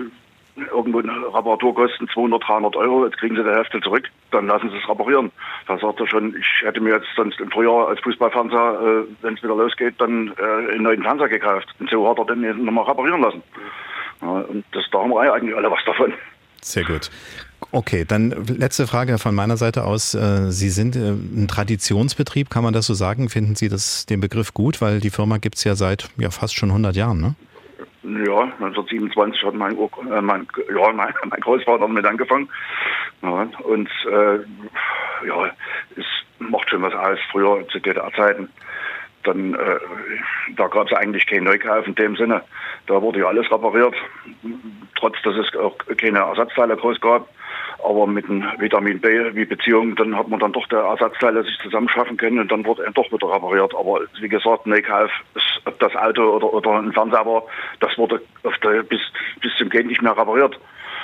irgendwo Reparaturkosten 200, 300 Euro, jetzt kriegen sie die Hälfte zurück, dann lassen sie es reparieren. Da sagt er schon, ich hätte mir jetzt sonst im Frühjahr als Fußballfernseher, äh, wenn es wieder losgeht, dann äh, einen neuen Fernseher gekauft. Und so hat er den nochmal reparieren lassen. Ja, und das, da haben wir eigentlich alle was davon. Sehr gut. Okay, dann letzte Frage von meiner Seite aus. Äh, Sie sind äh, ein Traditionsbetrieb, kann man das so sagen? Finden Sie das, den Begriff gut? Weil die Firma gibt es ja seit ja, fast schon 100 Jahren, ne? Ja, 1927 hat mein, äh, mein, ja, mein, [laughs] mein Großvater damit angefangen. Ja, und äh, ja, es macht schon was aus. Früher zu DDR-Zeiten, dann äh, da gab es eigentlich keinen Neukauf in dem Sinne. Da wurde ja alles repariert, trotz dass es auch keine Ersatzteile groß gab. Aber mit dem Vitamin B wie Beziehung, dann hat man dann doch der Ersatzteile sich zusammenschaffen können und dann wurde er doch wieder repariert. Aber wie gesagt, Neukauf, ob das Auto oder, oder ein Fernseher das wurde der, bis, bis zum Gehen nicht mehr repariert.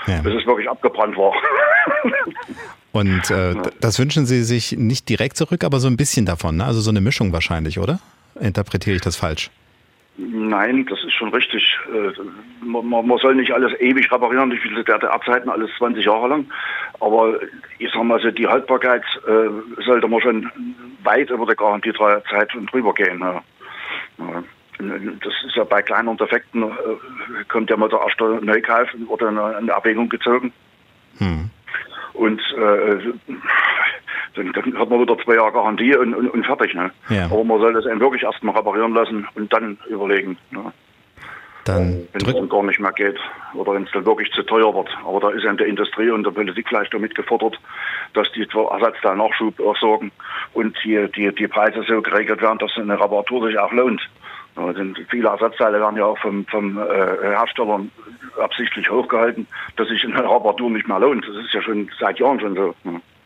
Ja. Bis es wirklich abgebrannt war. [laughs] Und äh, das wünschen Sie sich nicht direkt zurück, aber so ein bisschen davon, ne? Also so eine Mischung wahrscheinlich, oder? Interpretiere ich das falsch? Nein, das ist schon richtig. Äh, man, man soll nicht alles ewig reparieren, wie viele der Abzeiten, alles 20 Jahre lang. Aber ich sag mal so, die Haltbarkeit äh, sollte man schon weit über die Garantiezeit drüber gehen. Ja. Das ist ja bei kleineren Defekten, äh, kommt ja mal der erste Neukauf oder eine, Erwägung gezogen. Hm. Und äh, dann, dann, hat man wieder zwei Jahre Garantie und, und, und fertig. Ne? Ja. Aber man soll das eben wirklich erstmal reparieren lassen und dann überlegen. Ne? Dann wenn es dann gar nicht mehr geht oder wenn es dann wirklich zu teuer wird. Aber da ist eben der Industrie und der Politik vielleicht damit gefordert, dass die zwar Ersatzteilnachschub sorgen und die, die, die Preise so geregelt werden, dass eine Reparatur sich auch lohnt. Denn viele Ersatzteile werden ja auch vom, vom äh, Herstellern absichtlich hochgehalten, dass sich eine Reparatur nicht mehr lohnt. Das ist ja schon seit Jahren schon so.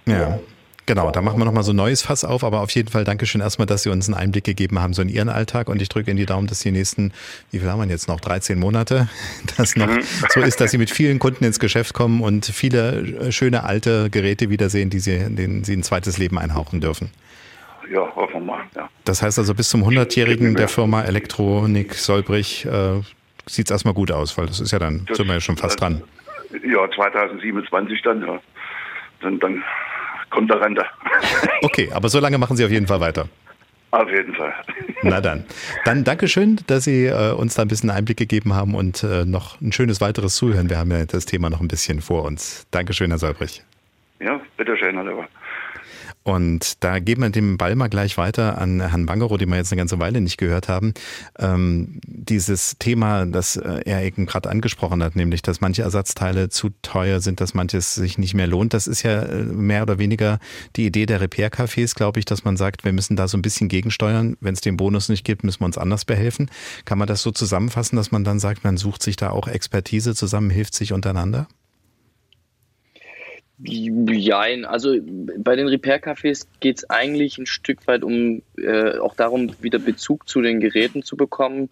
Ja. Genau, da machen wir nochmal so ein neues Fass auf, aber auf jeden Fall Dankeschön erstmal, dass Sie uns einen Einblick gegeben haben, so in Ihren Alltag und ich drücke in die Daumen, dass die nächsten, wie viel haben wir jetzt noch, 13 Monate, [laughs] das noch mhm. so ist, dass Sie mit vielen Kunden ins Geschäft kommen und viele schöne alte Geräte wiedersehen, die Sie, denen Sie ein zweites Leben einhauchen dürfen. Ja, hoffen wir mal, ja. Das heißt also bis zum 100-Jährigen der Firma Elektronik Solbrich äh, sieht es erstmal gut aus, weil das ist ja dann, das, sind wir ja schon fast dran. Ja, 2027 dann, ja. Dann, dann kommt der Rente. [laughs] Okay, aber so lange machen Sie auf jeden Fall weiter. Auf jeden Fall. [laughs] Na dann. Dann Dankeschön, dass Sie äh, uns da ein bisschen Einblick gegeben haben und äh, noch ein schönes weiteres Zuhören. Wir haben ja das Thema noch ein bisschen vor uns. Dankeschön, Herr Solbrich. Ja, bitteschön, Herr Leber. Und da geben wir den Ball mal gleich weiter an Herrn Bangerow, den wir jetzt eine ganze Weile nicht gehört haben. Ähm, dieses Thema, das äh, er eben gerade angesprochen hat, nämlich, dass manche Ersatzteile zu teuer sind, dass manches sich nicht mehr lohnt. Das ist ja äh, mehr oder weniger die Idee der Repair-Cafés, glaube ich, dass man sagt, wir müssen da so ein bisschen gegensteuern. Wenn es den Bonus nicht gibt, müssen wir uns anders behelfen. Kann man das so zusammenfassen, dass man dann sagt, man sucht sich da auch Expertise zusammen, hilft sich untereinander? Jein, also bei den Repair-Cafés geht es eigentlich ein Stück weit um äh, auch darum, wieder Bezug zu den Geräten zu bekommen.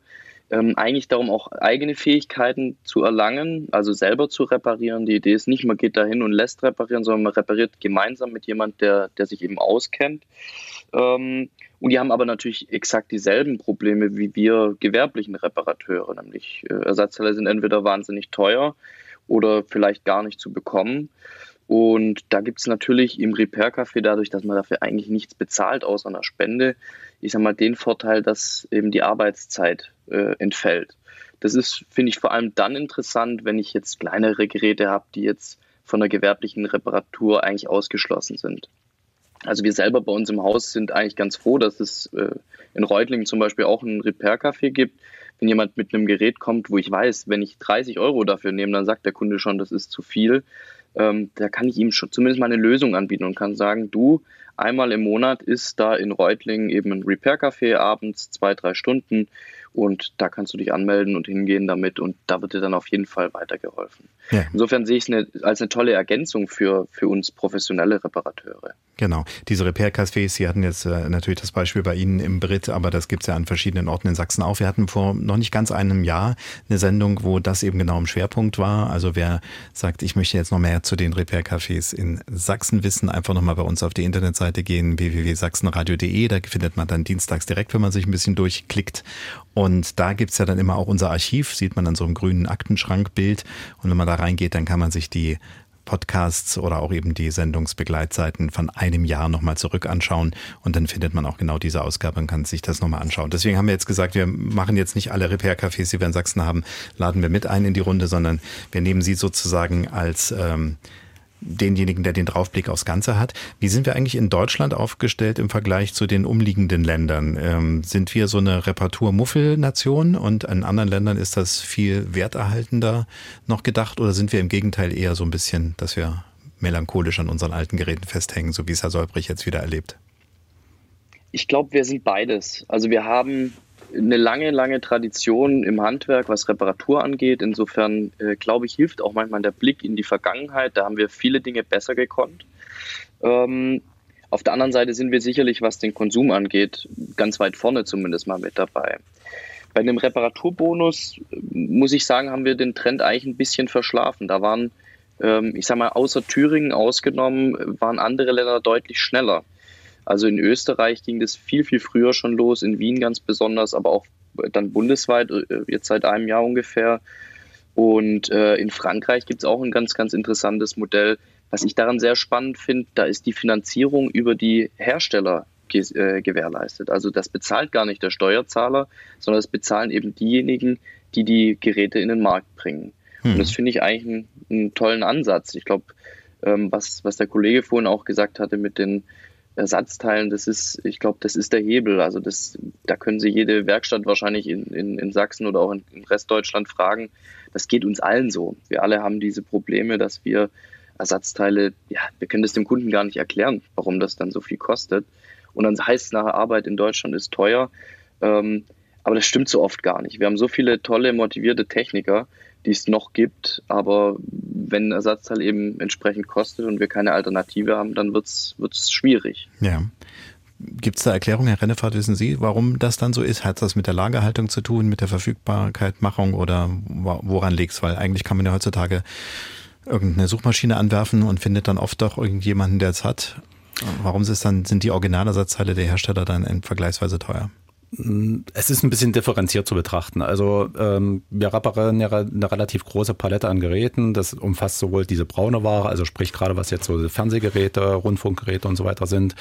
ähm, eigentlich darum, auch eigene Fähigkeiten zu erlangen, also selber zu reparieren. Die Idee ist nicht, man geht dahin und lässt reparieren, sondern man repariert gemeinsam mit jemandem, der, der sich eben auskennt. Ähm, und die haben aber natürlich exakt dieselben Probleme wie wir gewerblichen Reparateure, nämlich äh, Ersatzteile sind entweder wahnsinnig teuer oder vielleicht gar nicht zu bekommen. Und da gibt es natürlich im Repair-Café, dadurch, dass man dafür eigentlich nichts bezahlt außer einer Spende, ich sag mal, den Vorteil, dass eben die Arbeitszeit äh, entfällt. Das ist, finde ich, vor allem dann interessant, wenn ich jetzt kleinere Geräte habe, die jetzt von der gewerblichen Reparatur eigentlich ausgeschlossen sind. Also wir selber bei uns im Haus sind eigentlich ganz froh, dass es äh, in Reutlingen zum Beispiel auch ein Repair-Café gibt. Wenn jemand mit einem Gerät kommt, wo ich weiß, wenn ich 30 Euro dafür nehme, dann sagt der Kunde schon, das ist zu viel. Ähm, da kann ich ihm schon zumindest mal eine Lösung anbieten und kann sagen, du, einmal im Monat ist da in Reutlingen eben ein Repair-Café abends, zwei, drei Stunden und da kannst du dich anmelden und hingehen damit und da wird dir dann auf jeden Fall weitergeholfen. Ja. Insofern sehe ich es als eine tolle Ergänzung für, für uns professionelle Reparateure. Genau. Diese Repair-Cafés, Sie hatten jetzt äh, natürlich das Beispiel bei Ihnen im Brit, aber das gibt es ja an verschiedenen Orten in Sachsen auch. Wir hatten vor noch nicht ganz einem Jahr eine Sendung, wo das eben genau im Schwerpunkt war. Also wer sagt, ich möchte jetzt noch mehr zu den Repair-Cafés in Sachsen wissen, einfach nochmal bei uns auf die Internetseite gehen, www.sachsenradio.de. Da findet man dann dienstags direkt, wenn man sich ein bisschen durchklickt. Und da gibt's ja dann immer auch unser Archiv, sieht man dann so im grünen Aktenschrankbild. Und wenn man da reingeht, dann kann man sich die Podcasts oder auch eben die Sendungsbegleitseiten von einem Jahr nochmal zurück anschauen und dann findet man auch genau diese Ausgabe und kann sich das nochmal anschauen. Deswegen haben wir jetzt gesagt, wir machen jetzt nicht alle Repair-Cafés, die wir in Sachsen haben, laden wir mit ein in die Runde, sondern wir nehmen sie sozusagen als ähm, denjenigen, der den Draufblick aufs Ganze hat. Wie sind wir eigentlich in Deutschland aufgestellt im Vergleich zu den umliegenden Ländern? Ähm, sind wir so eine Reparatur-Muffel-Nation und in anderen Ländern ist das viel werterhaltender noch gedacht oder sind wir im Gegenteil eher so ein bisschen, dass wir melancholisch an unseren alten Geräten festhängen, so wie es Herr Solbrich jetzt wieder erlebt? Ich glaube, wir sind beides. Also wir haben eine lange, lange Tradition im Handwerk, was Reparatur angeht. Insofern, äh, glaube ich, hilft auch manchmal der Blick in die Vergangenheit. Da haben wir viele Dinge besser gekonnt. Ähm, auf der anderen Seite sind wir sicherlich, was den Konsum angeht, ganz weit vorne zumindest mal mit dabei. Bei einem Reparaturbonus, äh, muss ich sagen, haben wir den Trend eigentlich ein bisschen verschlafen. Da waren, ähm, ich sage mal, außer Thüringen ausgenommen, waren andere Länder deutlich schneller. Also in Österreich ging das viel, viel früher schon los, in Wien ganz besonders, aber auch dann bundesweit, äh, jetzt seit einem Jahr ungefähr. Und äh, in Frankreich gibt es auch ein ganz, ganz interessantes Modell. Was ich daran sehr spannend finde, da ist die Finanzierung über die Hersteller äh, gewährleistet. Also das bezahlt gar nicht der Steuerzahler, sondern das bezahlen eben diejenigen, die die Geräte in den Markt bringen. Hm. Und das finde ich eigentlich einen, einen, tollen Ansatz. Ich glaube, ähm, was, was der Kollege vorhin auch gesagt hatte mit den Ersatzteilen, das ist, ich glaube, das ist der Hebel. Also das, da können Sie jede Werkstatt wahrscheinlich in, in, in Sachsen oder auch in, in Restdeutschland fragen. Das geht uns allen so. Wir alle haben diese Probleme, dass wir Ersatzteile, ja, wir können das dem Kunden gar nicht erklären, warum das dann so viel kostet. Und dann heißt es nachher, Arbeit in Deutschland ist teuer. Ähm, aber das stimmt so oft gar nicht. Wir haben so viele tolle, motivierte Techniker, die es noch gibt. Aber wenn ein Ersatzteil eben entsprechend kostet und wir keine Alternative haben, dann wird es schwierig. Ja. Gibt es da Erklärungen, Herr Rennefahrt, wissen Sie, warum das dann so ist? Hat das mit der Lagerhaltung zu tun, mit der Verfügbarkeitmachung oder woran liegt es? Weil eigentlich kann man ja heutzutage irgendeine Suchmaschine anwerfen und findet dann oft doch irgendjemanden, der es hat. Warum ist dann, sind die Originalersatzteile der Hersteller dann vergleichsweise teuer? Es ist ein bisschen differenziert zu betrachten. Also ähm, wir reparieren ja eine relativ große Palette an Geräten. Das umfasst sowohl diese braune Ware, also sprich gerade was jetzt so Fernsehgeräte, Rundfunkgeräte und so weiter sind,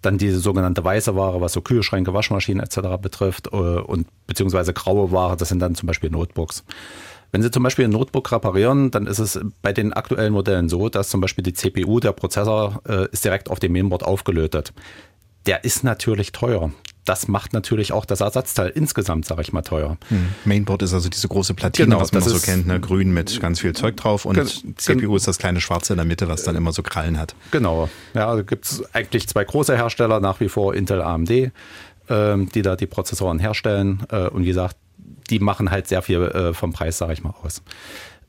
dann diese sogenannte weiße Ware, was so Kühlschränke, Waschmaschinen etc. betrifft äh, und beziehungsweise graue Ware, das sind dann zum Beispiel Notebooks. Wenn Sie zum Beispiel ein Notebook reparieren, dann ist es bei den aktuellen Modellen so, dass zum Beispiel die CPU, der Prozessor, äh, ist direkt auf dem Mainboard aufgelötet. Der ist natürlich teuer das macht natürlich auch das Ersatzteil insgesamt, sage ich mal, teuer. Hm. Mainboard ist also diese große Platine, genau, was man so kennt, ne? grün mit ganz viel Zeug drauf und CPU ist das kleine Schwarze in der Mitte, was dann immer so Krallen hat. Genau, ja, da gibt es eigentlich zwei große Hersteller, nach wie vor Intel, AMD, ähm, die da die Prozessoren herstellen äh, und wie gesagt, die machen halt sehr viel äh, vom Preis, sage ich mal, aus.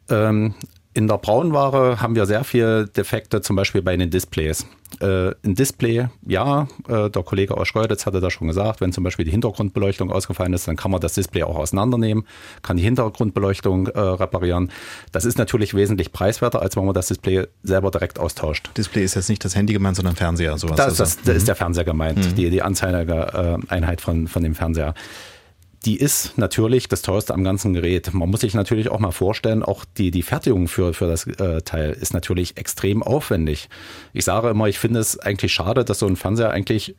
Ähm, In der Braunware haben wir sehr viele Defekte, zum Beispiel bei den Displays. Äh, ein Display, ja, äh, der Kollege aus Schreuditz hatte das schon gesagt, wenn zum Beispiel die Hintergrundbeleuchtung ausgefallen ist, dann kann man das Display auch auseinandernehmen, kann die Hintergrundbeleuchtung äh, reparieren. Das ist natürlich wesentlich preiswerter, als wenn man das Display selber direkt austauscht. Display ist jetzt nicht das Handy gemeint, sondern Fernseher, sowas. Das, das, das mhm. ist der Fernseher gemeint, mhm. die, die Anzeigeeinheit von, von dem Fernseher die ist natürlich das teuerste am ganzen Gerät. Man muss sich natürlich auch mal vorstellen, auch die, die Fertigung für, für das äh, Teil ist natürlich extrem aufwendig. Ich sage immer, ich finde es eigentlich schade, dass so ein Fernseher eigentlich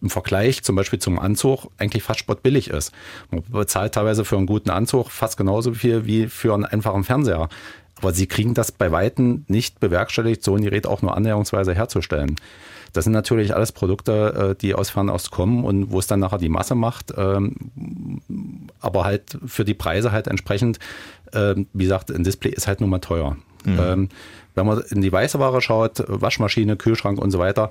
im Vergleich zum Beispiel zum Anzug eigentlich fast spottbillig ist. Man bezahlt teilweise für einen guten Anzug fast genauso viel wie für einen einfachen Fernseher. Aber sie kriegen das bei Weitem nicht bewerkstelligt, so ein Gerät auch nur annäherungsweise herzustellen. Das sind natürlich alles Produkte, äh, die aus Fernost kommen und wo es dann nachher die Masse macht, ähm, aber halt für die Preise halt entsprechend, ähm, wie gesagt, ein Display ist halt nun mal teuer. Mhm. Ähm, wenn man in die weiße Ware schaut, Waschmaschine, Kühlschrank und so weiter,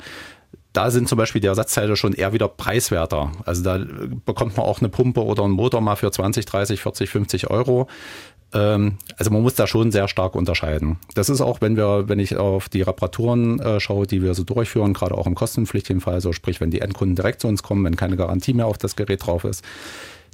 da sind zum Beispiel die Ersatzteile schon eher wieder preiswerter. Also da bekommt man auch eine Pumpe oder einen Motor mal für 20, 30, 40, 50 Euro. Ähm, also man muss da schon sehr stark unterscheiden. Das ist auch, wenn wir, wenn ich auf die Reparaturen äh, schaue, die wir so durchführen, gerade auch im kostenpflichtigen Fall, so sprich, wenn die Endkunden direkt zu uns kommen, wenn keine Garantie mehr auf das Gerät drauf ist,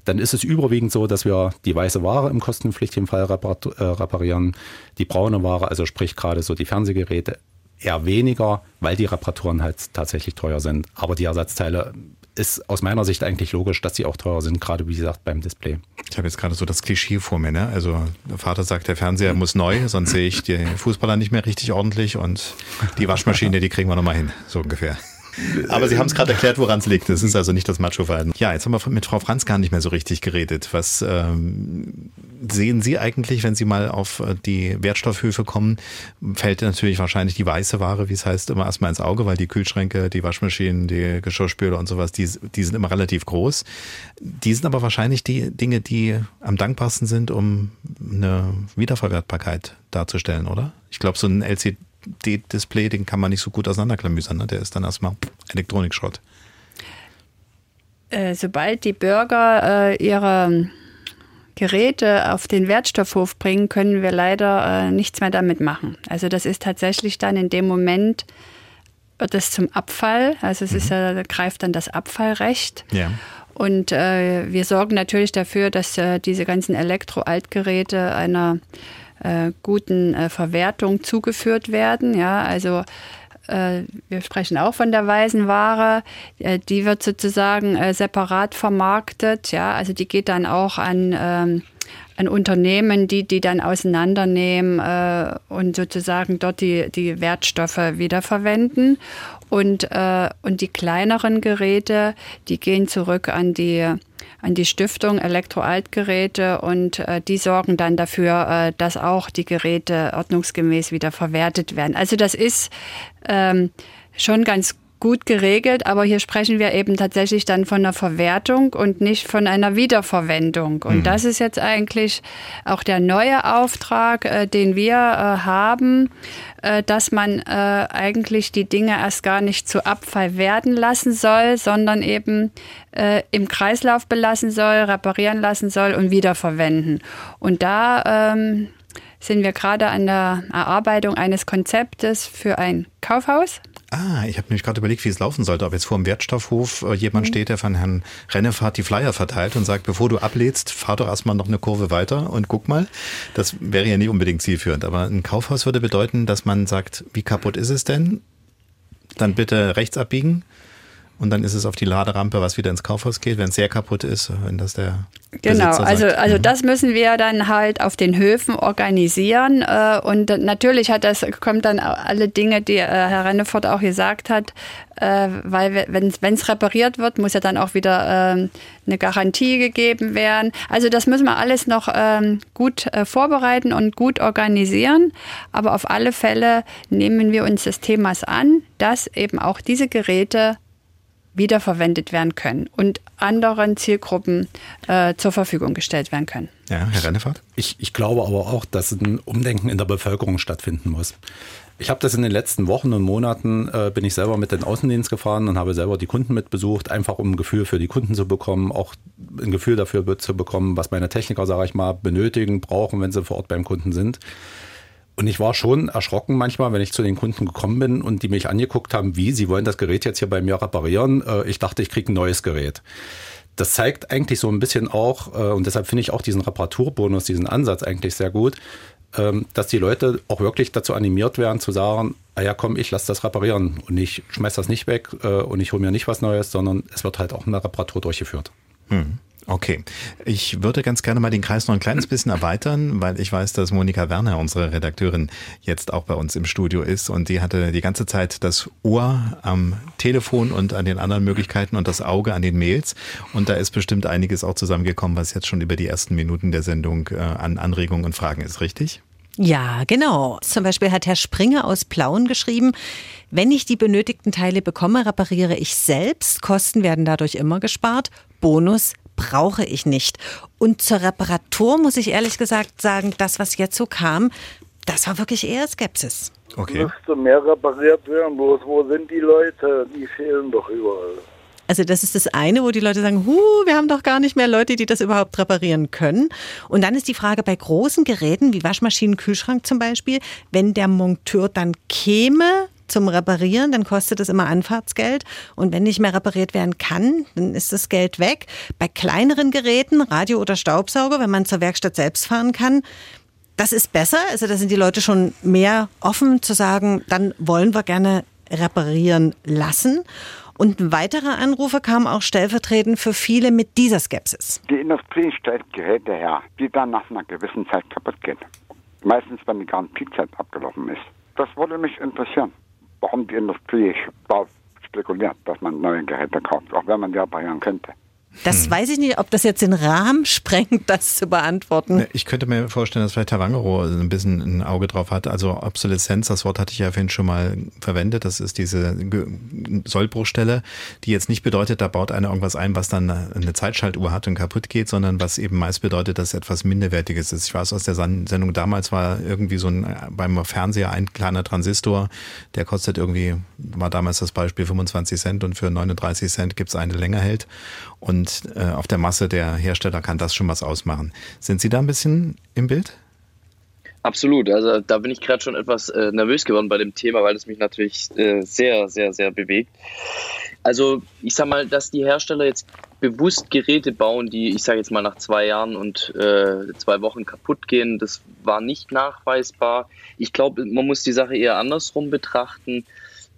dann ist es überwiegend so, dass wir die weiße Ware im kostenpflichtigen Fall äh, reparieren, die braune Ware, also sprich gerade so die Fernsehgeräte, eher weniger, weil die Reparaturen halt tatsächlich teuer sind. Aber die Ersatzteile ist aus meiner Sicht eigentlich logisch, dass sie auch teurer sind, gerade wie gesagt beim Display. Ich habe jetzt gerade so das Klischee vor mir, ne? Also der Vater sagt, der Fernseher muss neu, sonst sehe ich die Fußballer nicht mehr richtig ordentlich und die Waschmaschine, die kriegen wir nochmal hin, so ungefähr. Aber Sie haben es gerade erklärt, woran es liegt. Es ist also nicht das Macho-Verhalten. Ja, jetzt haben wir mit Frau Franz gar nicht mehr so richtig geredet. Was ähm, sehen Sie eigentlich, wenn Sie mal auf äh, die Wertstoffhöfe kommen? Fällt natürlich wahrscheinlich die weiße Ware, wie es heißt, immer erstmal ins Auge, weil die Kühlschränke, die Waschmaschinen, die Geschirrspüler und sowas, die, die sind immer relativ groß. Die sind aber wahrscheinlich die Dinge, die am dankbarsten sind, um eine Wiederverwertbarkeit darzustellen, oder? Ich glaube, so ein LCD display den kann man nicht so gut auseinanderklamüsern. Ne? Der ist dann erstmal Elektronikschrott. Äh, sobald die Bürger äh, ihre Geräte auf den Wertstoffhof bringen, können wir leider äh, nichts mehr damit machen. Also das ist tatsächlich dann in dem Moment wird es zum Abfall. Also es mhm. ist ja, greift dann das Abfallrecht. Ja. Und äh, wir sorgen natürlich dafür, dass äh, diese ganzen Elektro-Altgeräte einer äh, guten äh, Verwertung zugeführt werden. Ja, also äh, wir sprechen auch von der weißen Ware, äh, die wird sozusagen äh, separat vermarktet. Ja, also die geht dann auch an ähm, an Unternehmen, die die dann auseinandernehmen äh, und sozusagen dort die, die Wertstoffe wiederverwenden. Und, äh, und die kleineren Geräte, die gehen zurück an die an die Stiftung Elektroaltgeräte und äh, die sorgen dann dafür, äh, dass auch die Geräte ordnungsgemäß wieder verwertet werden. Also das ist ähm, schon ganz gut geregelt, aber hier sprechen wir eben tatsächlich dann von einer Verwertung und nicht von einer Wiederverwendung. Und mhm. das ist jetzt eigentlich auch der neue Auftrag, äh, den wir äh, haben, äh, dass man äh, eigentlich die Dinge erst gar nicht zu Abfall werden lassen soll, sondern eben äh, im Kreislauf belassen soll, reparieren lassen soll und wiederverwenden. Und da ähm, sind wir gerade an der Erarbeitung eines Konzeptes für ein Kaufhaus Ah, ich habe nämlich gerade überlegt, wie es laufen sollte. Ob jetzt vor dem Wertstoffhof äh, jemand mhm. steht, der von Herrn Rennefahrt die Flyer verteilt und sagt, bevor du ablädst, fahr doch erstmal noch eine Kurve weiter und guck mal. Das wäre ja nicht unbedingt zielführend. Aber ein Kaufhaus würde bedeuten, dass man sagt, wie kaputt ist es denn? Dann bitte rechts abbiegen und dann ist es auf die Laderampe, was wieder ins Kaufhaus geht, wenn es sehr kaputt ist, wenn das der Genau, Besitzer also, sagt. also mhm. das müssen wir dann halt auf den Höfen organisieren. Äh, und natürlich hat das, kommt dann alle Dinge, die äh, Herr Rennefort auch gesagt hat, äh, weil wenn es repariert wird, muss ja dann auch wieder ähm, eine Garantie gegeben werden. Also das müssen wir alles noch ähm, gut vorbereiten und gut organisieren. Aber auf alle Fälle nehmen wir uns des Themas an, dass eben auch diese Geräte wiederverwendet werden können und anderen Zielgruppen äh, zur Verfügung gestellt werden können. Ja, Herr Rennefahrt? Ich, ich glaube aber auch, dass ein Umdenken in der Bevölkerung stattfinden muss. Ich habe das in den letzten Wochen und Monaten, äh, bin ich selber mit den Außendienst gefahren und habe selber die Kunden mitbesucht, einfach um ein Gefühl für die Kunden zu bekommen, auch ein Gefühl dafür zu bekommen, was meine Techniker, sage ich mal, benötigen, brauchen, wenn sie vor Ort beim Kunden sind. Und ich war schon erschrocken manchmal, wenn ich zu den Kunden gekommen bin und die mich angeguckt haben, wie, sie wollen das Gerät jetzt hier bei mir reparieren. Äh, ich dachte, ich kriege ein neues Gerät. Das zeigt eigentlich so ein bisschen auch, äh, und deshalb finde ich auch diesen Reparaturbonus, diesen Ansatz eigentlich sehr gut, ähm, dass die Leute auch wirklich dazu animiert werden zu sagen, ah ja komm, ich lasse das reparieren und ich schmeiß das nicht weg äh, und ich hole mir nicht was Neues, sondern es wird halt auch eine Reparatur durchgeführt. Hm. Okay. Ich würde ganz gerne mal den Kreis noch ein kleines bisschen erweitern, weil ich weiß, dass Monika Werner, unsere Redakteurin, jetzt auch bei uns im Studio ist und die hatte die ganze Zeit das Ohr am Telefon und an den anderen Möglichkeiten und das Auge an den Mails. Und da ist bestimmt einiges auch zusammengekommen, was jetzt schon über die ersten Minuten der Sendung äh, an Anregungen und Fragen ist, richtig? Ja, genau. Zum Beispiel hat Herr Springer aus Plauen geschrieben, wenn ich die benötigten Teile bekomme, repariere ich selbst. Kosten werden dadurch immer gespart. Bonus brauche ich nicht. Und zur Reparatur muss ich ehrlich gesagt sagen, das, was jetzt so kam, das war wirklich eher Skepsis. Okay. Müsste mehr repariert werden, bloß wo sind die Leute? Die fehlen doch überall. Also das ist das eine, wo die Leute sagen, hu, wir haben doch gar nicht mehr Leute, die das überhaupt reparieren können. Und dann ist die Frage bei großen Geräten wie Waschmaschinen, Kühlschrank zum Beispiel, wenn der Monteur dann käme zum Reparieren, dann kostet es immer Anfahrtsgeld. Und wenn nicht mehr repariert werden kann, dann ist das Geld weg. Bei kleineren Geräten, Radio oder Staubsauger, wenn man zur Werkstatt selbst fahren kann, das ist besser. Also da sind die Leute schon mehr offen zu sagen, dann wollen wir gerne reparieren lassen. Und ein weiterer Anrufer kam auch stellvertretend für viele mit dieser Skepsis. Die Industrie stellt Geräte her, die dann nach einer gewissen Zeit kaputt gehen. Meistens, wenn die Garantiezeit abgelaufen ist. Das würde mich interessieren, warum die Industrie spekuliert, dass man neue Geräte kauft, auch wenn man die reparieren könnte. Das hm. weiß ich nicht, ob das jetzt den Rahmen [laughs] sprengt, das zu beantworten. Ich könnte mir vorstellen, dass vielleicht Herr Wangerow ein bisschen ein Auge drauf hat. Also Obsoleszenz, das Wort hatte ich ja vorhin schon mal verwendet. Das ist diese Sollbruchstelle, die jetzt nicht bedeutet, da baut einer irgendwas ein, was dann eine Zeitschaltuhr hat und kaputt geht, sondern was eben meist bedeutet, dass etwas Minderwertiges ist. Ich weiß aus der Sendung damals war irgendwie so ein beim Fernseher ein kleiner Transistor, der kostet irgendwie, war damals das Beispiel 25 Cent und für 39 Cent gibt es eine länger hält. Und äh, auf der Masse der Hersteller kann das schon was ausmachen. Sind Sie da ein bisschen im Bild? Absolut. Also da bin ich gerade schon etwas äh, nervös geworden bei dem Thema, weil es mich natürlich äh, sehr, sehr, sehr bewegt. Also ich sage mal, dass die Hersteller jetzt bewusst Geräte bauen, die, ich sage jetzt mal, nach zwei Jahren und äh, zwei Wochen kaputt gehen, das war nicht nachweisbar. Ich glaube, man muss die Sache eher andersrum betrachten.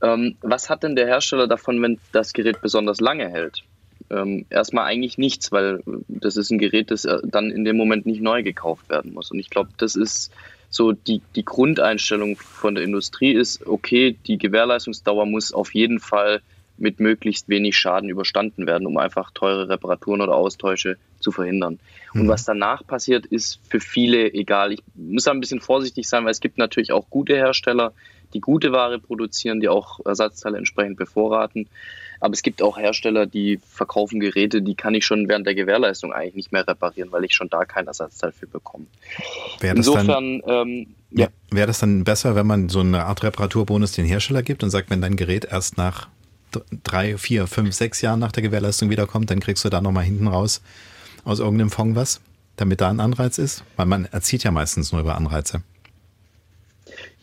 Ähm, was hat denn der Hersteller davon, wenn das Gerät besonders lange hält? Ähm, erstmal eigentlich nichts, weil das ist ein Gerät, das äh, dann in dem Moment nicht neu gekauft werden muss. Und ich glaube, das ist so die, die Grundeinstellung von der Industrie ist, okay, die Gewährleistungsdauer muss auf jeden Fall mit möglichst wenig Schaden überstanden werden, um einfach teure Reparaturen oder Austausche zu verhindern. Und mhm. was danach passiert, ist für viele egal. Ich muss da ein bisschen vorsichtig sein, weil es gibt natürlich auch gute Hersteller, die gute Ware produzieren, die auch Ersatzteile entsprechend bevorraten. Aber es gibt auch Hersteller, die verkaufen Geräte, die kann ich schon während der Gewährleistung eigentlich nicht mehr reparieren, weil ich schon da kein Ersatzteil für bekomme. Wäre Insofern, dann, ähm, ja. Wäre das dann besser, wenn man so eine Art Reparaturbonus den Hersteller gibt und sagt, wenn dein Gerät erst nach drei, vier, fünf, sechs Jahren nach der Gewährleistung wiederkommt, dann kriegst du da nochmal hinten raus aus irgendeinem Fonds was, damit da ein Anreiz ist? Weil man erzieht ja meistens nur über Anreize.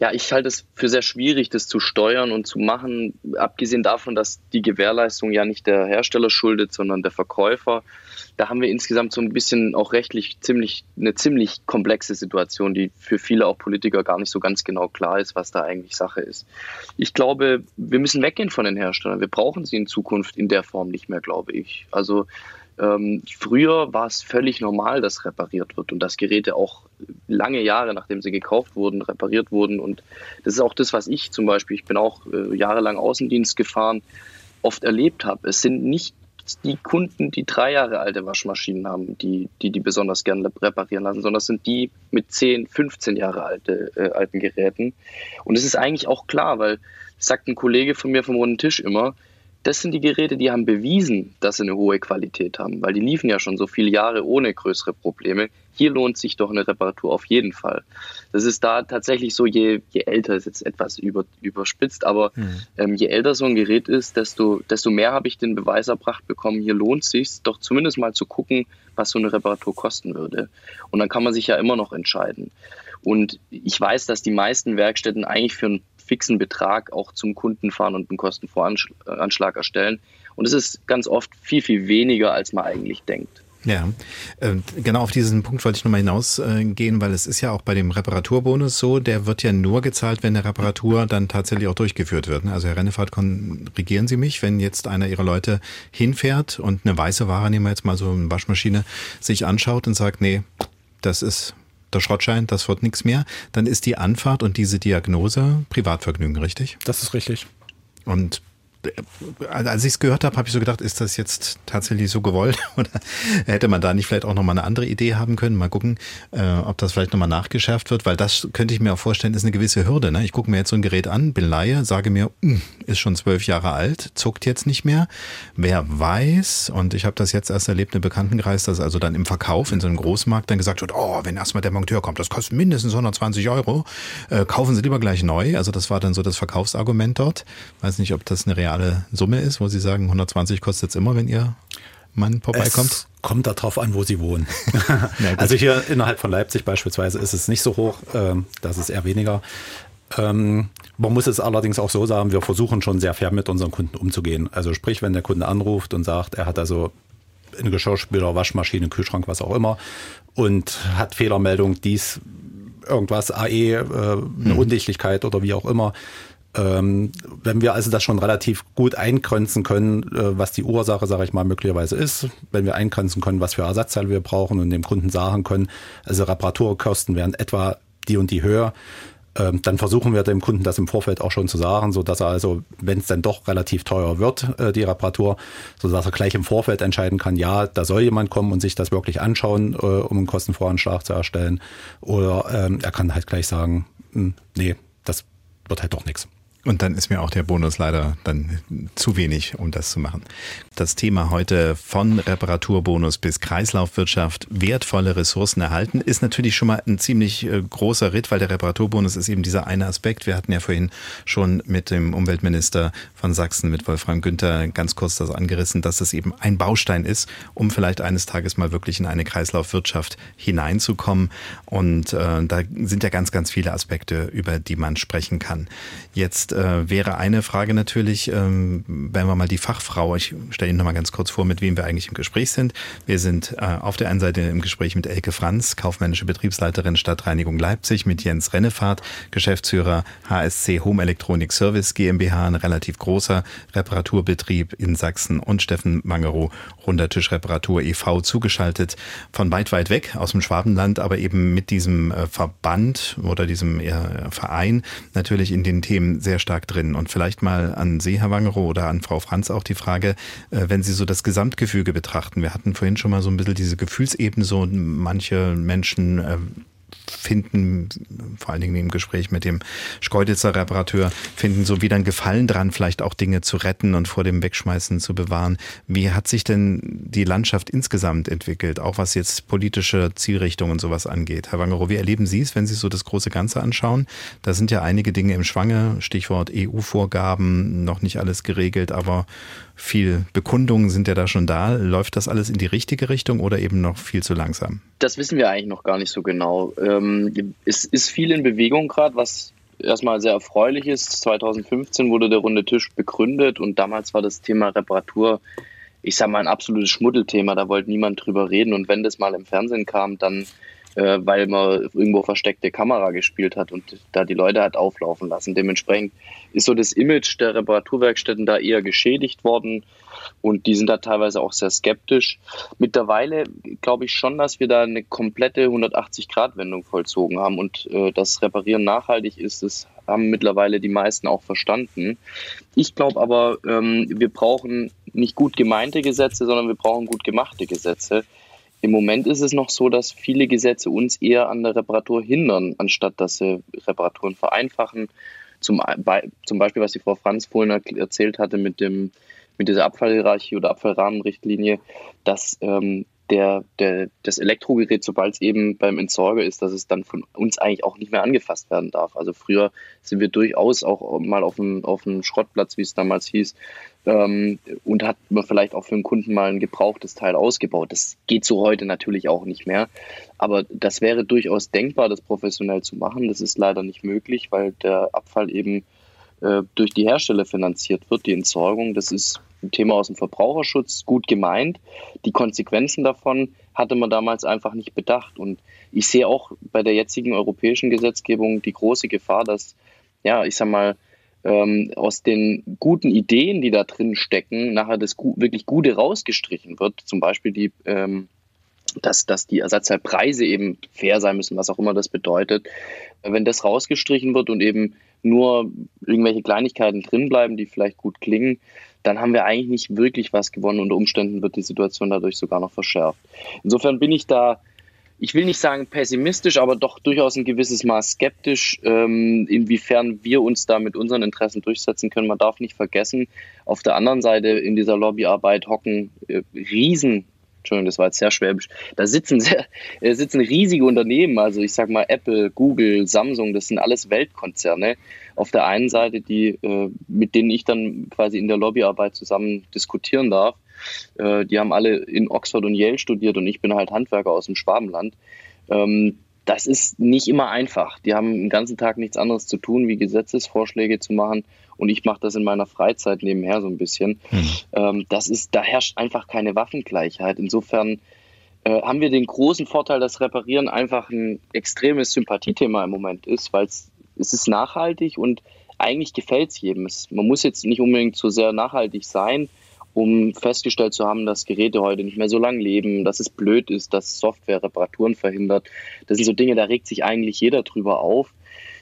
Ja, ich halte es für sehr schwierig, das zu steuern und zu machen, abgesehen davon, dass die Gewährleistung ja nicht der Hersteller schuldet, sondern der Verkäufer. Da haben wir insgesamt so ein bisschen auch rechtlich ziemlich eine ziemlich komplexe Situation, die für viele auch Politiker gar nicht so ganz genau klar ist, was da eigentlich Sache ist. Ich glaube, wir müssen weggehen von den Herstellern. Wir brauchen sie in Zukunft in der Form nicht mehr, glaube ich. Also ähm, früher war es völlig normal, dass repariert wird und dass Geräte auch lange Jahre, nachdem sie gekauft wurden, repariert wurden. Und das ist auch das, was ich zum Beispiel, ich bin auch äh, jahrelang Außendienst gefahren, oft erlebt habe. Es sind nicht die Kunden, die drei Jahre alte Waschmaschinen haben, die die, die besonders gerne reparieren lassen, sondern es sind die mit 10, 15 Jahre alte, äh, alten Geräten. Und es ist eigentlich auch klar, weil sagt ein Kollege von mir vom runden Tisch immer, das sind die Geräte, die haben bewiesen, dass sie eine hohe Qualität haben, weil die liefen ja schon so viele Jahre ohne größere Probleme. Hier lohnt sich doch eine Reparatur auf jeden Fall. Das ist da tatsächlich so, je, je älter, ist jetzt etwas über, überspitzt, aber mhm. ähm, je älter so ein Gerät ist, desto, desto mehr habe ich den Beweis erbracht bekommen, hier lohnt sich doch zumindest mal zu gucken, was so eine Reparatur kosten würde. Und dann kann man sich ja immer noch entscheiden. Und ich weiß, dass die meisten Werkstätten eigentlich für einen fixen Betrag auch zum Kunden fahren und einen Kostenvoranschlag erstellen. Und es ist ganz oft viel, viel weniger, als man eigentlich denkt. Ja, äh, genau auf diesen Punkt wollte ich nochmal hinausgehen, weil es ist ja auch bei dem Reparaturbonus so, der wird ja nur gezahlt, wenn eine Reparatur dann tatsächlich auch durchgeführt wird. Ne? Also Herr Rennefahrt, korrigieren Sie mich, wenn jetzt einer Ihrer Leute hinfährt und eine weiße Ware, nehmen wir jetzt mal so eine Waschmaschine, sich anschaut und sagt, nee, das ist der Schrottschein, das wird nichts mehr, dann ist die Anfahrt und diese Diagnose Privatvergnügen, richtig? Das ist richtig. Und als ich es gehört habe, habe ich so gedacht, ist das jetzt tatsächlich so gewollt? [laughs] Oder hätte man da nicht vielleicht auch nochmal eine andere Idee haben können? Mal gucken, äh, ob das vielleicht nochmal nachgeschärft wird, weil das könnte ich mir auch vorstellen, ist eine gewisse Hürde. Ne? Ich gucke mir jetzt so ein Gerät an, bin Laie, sage mir, hm, ist schon zwölf Jahre alt, zuckt jetzt nicht mehr. Wer weiß, und ich habe das jetzt erst erlebt im Bekanntenkreis, dass also dann im Verkauf in so einem Großmarkt dann gesagt wird, oh, wenn erstmal der Monteur kommt, das kostet mindestens 120 Euro, äh, kaufen Sie lieber gleich neu. Also das war dann so das Verkaufsargument dort. Weiß nicht, ob das eine reale reale Summe ist, wo Sie sagen, 120 kostet es immer, wenn Ihr Mann vorbeikommt? Es kommt darauf an, wo Sie wohnen. [laughs] [laughs] also hier innerhalb von Leipzig beispielsweise ist es nicht so hoch, ähm, das ist eher weniger. Ähm, man muss es allerdings auch so sagen, wir versuchen schon sehr fair mit unseren Kunden umzugehen. Also sprich, wenn der Kunde anruft und sagt, er hat also eine Geschirrspüler, Waschmaschine, Kühlschrank, was auch immer und hat Fehlermeldung, dies, irgendwas, AE, äh, eine hm. Undichtlichkeit oder wie auch immer, ähm, wenn wir also das schon relativ gut eingrenzen können, äh, was die Ursache, sage ich mal, möglicherweise ist, wenn wir eingrenzen können, was für Ersatzteile wir brauchen und dem Kunden sagen können, also Reparaturkosten wären etwa die und die höher, ähm, dann versuchen wir dem Kunden das im Vorfeld auch schon zu sagen, so dass er also, wenn es dann doch relativ teuer wird, äh, die Reparatur, so dass er gleich im Vorfeld entscheiden kann, ja, da soll jemand kommen und sich das wirklich anschauen, äh, um einen Kostenvoranschlag zu erstellen, oder ähm, er kann halt gleich sagen, hm, nee, das wird halt doch nichts. Und dann ist mir auch der Bonus leider dann zu wenig, um das zu machen. Das Thema heute von Reparaturbonus bis Kreislaufwirtschaft, wertvolle Ressourcen erhalten, ist natürlich schon mal ein ziemlich äh, großer Ritt, weil der Reparaturbonus ist eben dieser eine Aspekt. Wir hatten ja vorhin schon mit dem Umweltminister von Sachsen, mit Wolfram Günther, ganz kurz das angerissen, dass es eben ein Baustein ist, um vielleicht eines Tages mal wirklich in eine Kreislaufwirtschaft hineinzukommen. Und äh, da sind ja ganz, ganz viele Aspekte, über die man sprechen kann. Jetzt äh, wäre eine Frage natürlich, ähm, wenn wir mal die Fachfrau, ich stelle Ihnen noch mal ganz kurz vor, mit wem wir eigentlich im Gespräch sind. Wir sind äh, auf der einen Seite im Gespräch mit Elke Franz, kaufmännische Betriebsleiterin Stadtreinigung Leipzig, mit Jens Rennefahrt, Geschäftsführer HSC Home Electronic Service GmbH, ein relativ großer Reparaturbetrieb in Sachsen und Steffen Mangerow, Rundertischreparatur e.V., zugeschaltet von weit, weit weg aus dem Schwabenland, aber eben mit diesem äh, Verband oder diesem äh, Verein natürlich in den Themen sehr stark drin. Und vielleicht mal an Sie, Herr Wangerow, oder an Frau Franz auch die Frage, äh, wenn Sie so das Gesamtgefüge betrachten. Wir hatten vorhin schon mal so ein bisschen diese Gefühlsebene, so manche Menschen äh, finden, vor allen Dingen im Gespräch mit dem Schkeuditzer Reparateur, finden so wieder ein Gefallen dran, vielleicht auch Dinge zu retten und vor dem Wegschmeißen zu bewahren. Wie hat sich denn die Landschaft insgesamt entwickelt, auch was jetzt politische Zielrichtungen und sowas angeht? Herr Wangerow, wie erleben Sie es, wenn Sie so das große Ganze anschauen? Da sind ja einige Dinge im Schwange, Stichwort EU-Vorgaben, noch nicht alles geregelt, aber viel Bekundungen sind ja da schon da. Läuft das alles in die richtige Richtung oder eben noch viel zu langsam? Das wissen wir eigentlich noch gar nicht so genau. Ähm, es ist viel in Bewegung gerade, was erstmal sehr erfreulich ist. 2015 wurde der Runde Tisch begründet und damals war das Thema Reparatur, ich sage mal, ein absolutes Schmuddelthema. Da wollte niemand drüber reden und wenn das mal im Fernsehen kam, dann äh, weil man irgendwo versteckte Kamera gespielt hat und da die Leute hat auflaufen lassen. Dementsprechend ist so das Image der Reparaturwerkstätten da eher geschädigt worden und die sind da teilweise auch sehr skeptisch. Mittlerweile glaube ich schon, dass wir da eine komplette 180-Grad-Wendung vollzogen haben und äh, das Reparieren nachhaltig ist, das haben mittlerweile die meisten auch verstanden. Ich glaube aber, ähm, wir brauchen nicht gut gemeinte Gesetze, sondern wir brauchen gut gemachte Gesetze. Im Moment ist es noch so, dass viele Gesetze uns eher an der Reparatur hindern, anstatt dass sie Reparaturen vereinfachen. Zum, zum Beispiel, was die Frau Franz vorhin erzählt hatte mit, dem, mit dieser Abfallhierarchie oder Abfallrahmenrichtlinie, dass ähm, der, der, das Elektrogerät, sobald es eben beim Entsorger ist, dass es dann von uns eigentlich auch nicht mehr angefasst werden darf. Also früher sind wir durchaus auch mal auf einem, auf einem Schrottplatz, wie es damals hieß, ähm, und hat man vielleicht auch für einen Kunden mal ein gebrauchtes Teil ausgebaut. Das geht so heute natürlich auch nicht mehr. Aber das wäre durchaus denkbar, das professionell zu machen. Das ist leider nicht möglich, weil der Abfall eben äh, durch die Hersteller finanziert wird, die Entsorgung. Das ist ein Thema aus dem Verbraucherschutz, gut gemeint. Die Konsequenzen davon hatte man damals einfach nicht bedacht. Und ich sehe auch bei der jetzigen europäischen Gesetzgebung die große Gefahr, dass, ja, ich sag mal, ähm, aus den guten Ideen, die da drin stecken, nachher das wirklich Gute rausgestrichen wird. Zum Beispiel die, ähm, dass, dass die Ersatzteilpreise eben fair sein müssen, was auch immer das bedeutet. Wenn das rausgestrichen wird und eben nur irgendwelche Kleinigkeiten drin bleiben, die vielleicht gut klingen, dann haben wir eigentlich nicht wirklich was gewonnen. Unter Umständen wird die Situation dadurch sogar noch verschärft. Insofern bin ich da, ich will nicht sagen pessimistisch, aber doch durchaus ein gewisses Maß skeptisch, ähm, inwiefern wir uns da mit unseren Interessen durchsetzen können. Man darf nicht vergessen, auf der anderen Seite in dieser Lobbyarbeit hocken äh, riesen Entschuldigung, das war jetzt sehr schwäbisch. Da sitzen sehr, [laughs] äh, sitzen riesige Unternehmen, also ich sag mal Apple, Google, Samsung, das sind alles Weltkonzerne. Auf der einen Seite, die, äh, mit denen ich dann quasi in der Lobbyarbeit zusammen diskutieren darf. Äh, die haben alle in Oxford und Yale studiert und ich bin halt Handwerker aus dem Schwabenland. Ähm, das ist nicht immer einfach. Die haben den ganzen Tag nichts anderes zu tun, wie Gesetzesvorschläge zu machen. Und ich mache das in meiner Freizeit nebenher so ein bisschen. Mhm. Ähm, das ist, da herrscht einfach keine Waffengleichheit. Insofern äh, haben wir den großen Vorteil, dass Reparieren einfach ein extremes Sympathiethema im Moment ist, weil es ist nachhaltig und eigentlich gefällt es jedem. Es, man muss jetzt nicht unbedingt so sehr nachhaltig sein, um festgestellt zu haben, dass Geräte heute nicht mehr so lange leben, dass es blöd ist, dass Software Reparaturen verhindert. Das sind so Dinge, da regt sich eigentlich jeder drüber auf.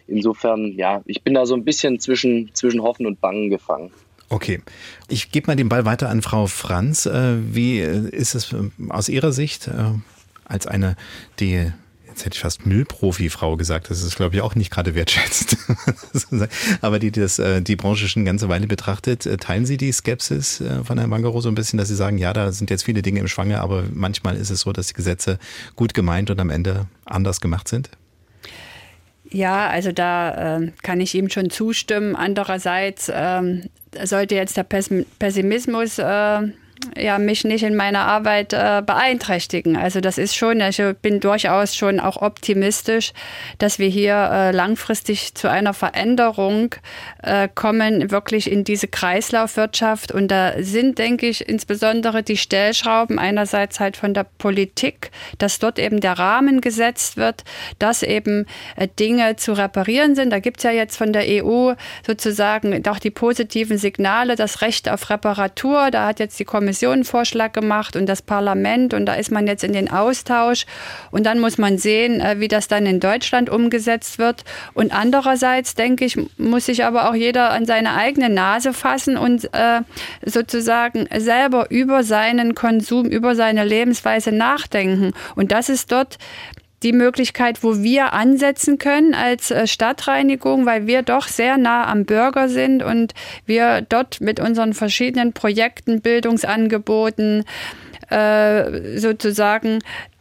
Insofern, ja, ich bin da so ein bisschen zwischen, zwischen Hoffen und Bangen gefangen. Okay, ich gebe mal den Ball weiter an Frau Franz. Äh, wie ist es äh, aus Ihrer Sicht äh, als eine, die jetzt hätte ich fast Müllprofi-Frau gesagt, das ist, glaube ich, auch nicht gerade wertschätzt. [laughs] Aber die das, äh, die Branche schon eine ganze Weile betrachtet, äh, teilen Sie die Skepsis äh, von Herrn Mangaro so ein bisschen, dass Sie sagen, ja, da sind jetzt viele Dinge im Schwange, aber manchmal ist es so, dass die Gesetze gut gemeint und am Ende anders gemacht sind? Ja, also da äh, kann ich ihm schon zustimmen. Andererseits ähm, sollte jetzt der Pessimismus äh, ja, mich nicht in meiner Arbeit äh, beeinträchtigen. Also das ist schon, ich bin durchaus schon auch optimistisch, dass wir hier äh, langfristig zu einer Veränderung äh, kommen, wirklich in diese Kreislaufwirtschaft. Und da sind, denke ich, insbesondere die Stellschrauben einerseits halt von der Politik, dass dort eben der Rahmen gesetzt wird, dass eben äh, Dinge zu reparieren sind. Da gibt es ja jetzt von der EU sozusagen doch die positiven Signale, das Recht auf Reparatur. Da hat jetzt die Kommission Kommission einen Vorschlag gemacht und das Parlament und da ist man jetzt in den Austausch und dann muss man sehen, äh, wie das dann in Deutschland umgesetzt wird. Und andererseits denke ich, muss sich aber auch jeder an seine eigene Nase fassen und äh, sozusagen selber über seinen Konsum, über seine Lebensweise nachdenken. Und das ist dort die Möglichkeit, wo wir ansetzen können als äh, Stadtreinigung, weil wir doch sehr nah am Bürger sind und wir dort mit unseren verschiedenen Projekten, Bildungsangeboten, äh, sozusagen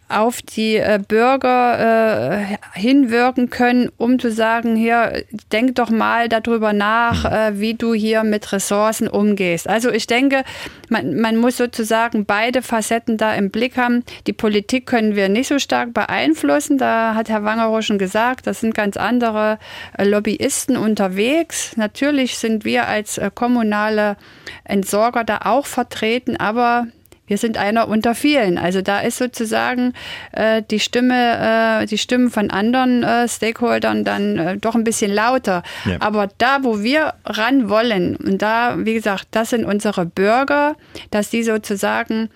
auf die äh, Bürger äh, hinwirken können, um zu sagen, hier, denk doch mal darüber nach, äh, wie du hier mit Ressourcen umgehst. Also ich denke, man, man muss sozusagen beide Facetten da im Blick haben. Die Politik können wir nicht so stark beeinflussen. Da hat Herr Wangerow schon gesagt, das sind ganz andere äh, Lobbyisten unterwegs. Natürlich sind wir als äh, kommunale Entsorger da auch vertreten, aber wir sind einer unter vielen. Also da ist sozusagen äh, die Stimme, äh, die Stimmen von anderen äh, Stakeholdern dann äh, doch ein bisschen lauter. Ja. Aber da, wo wir ran wollen, und da, wie gesagt, das sind unsere Bürger, dass die sozusagen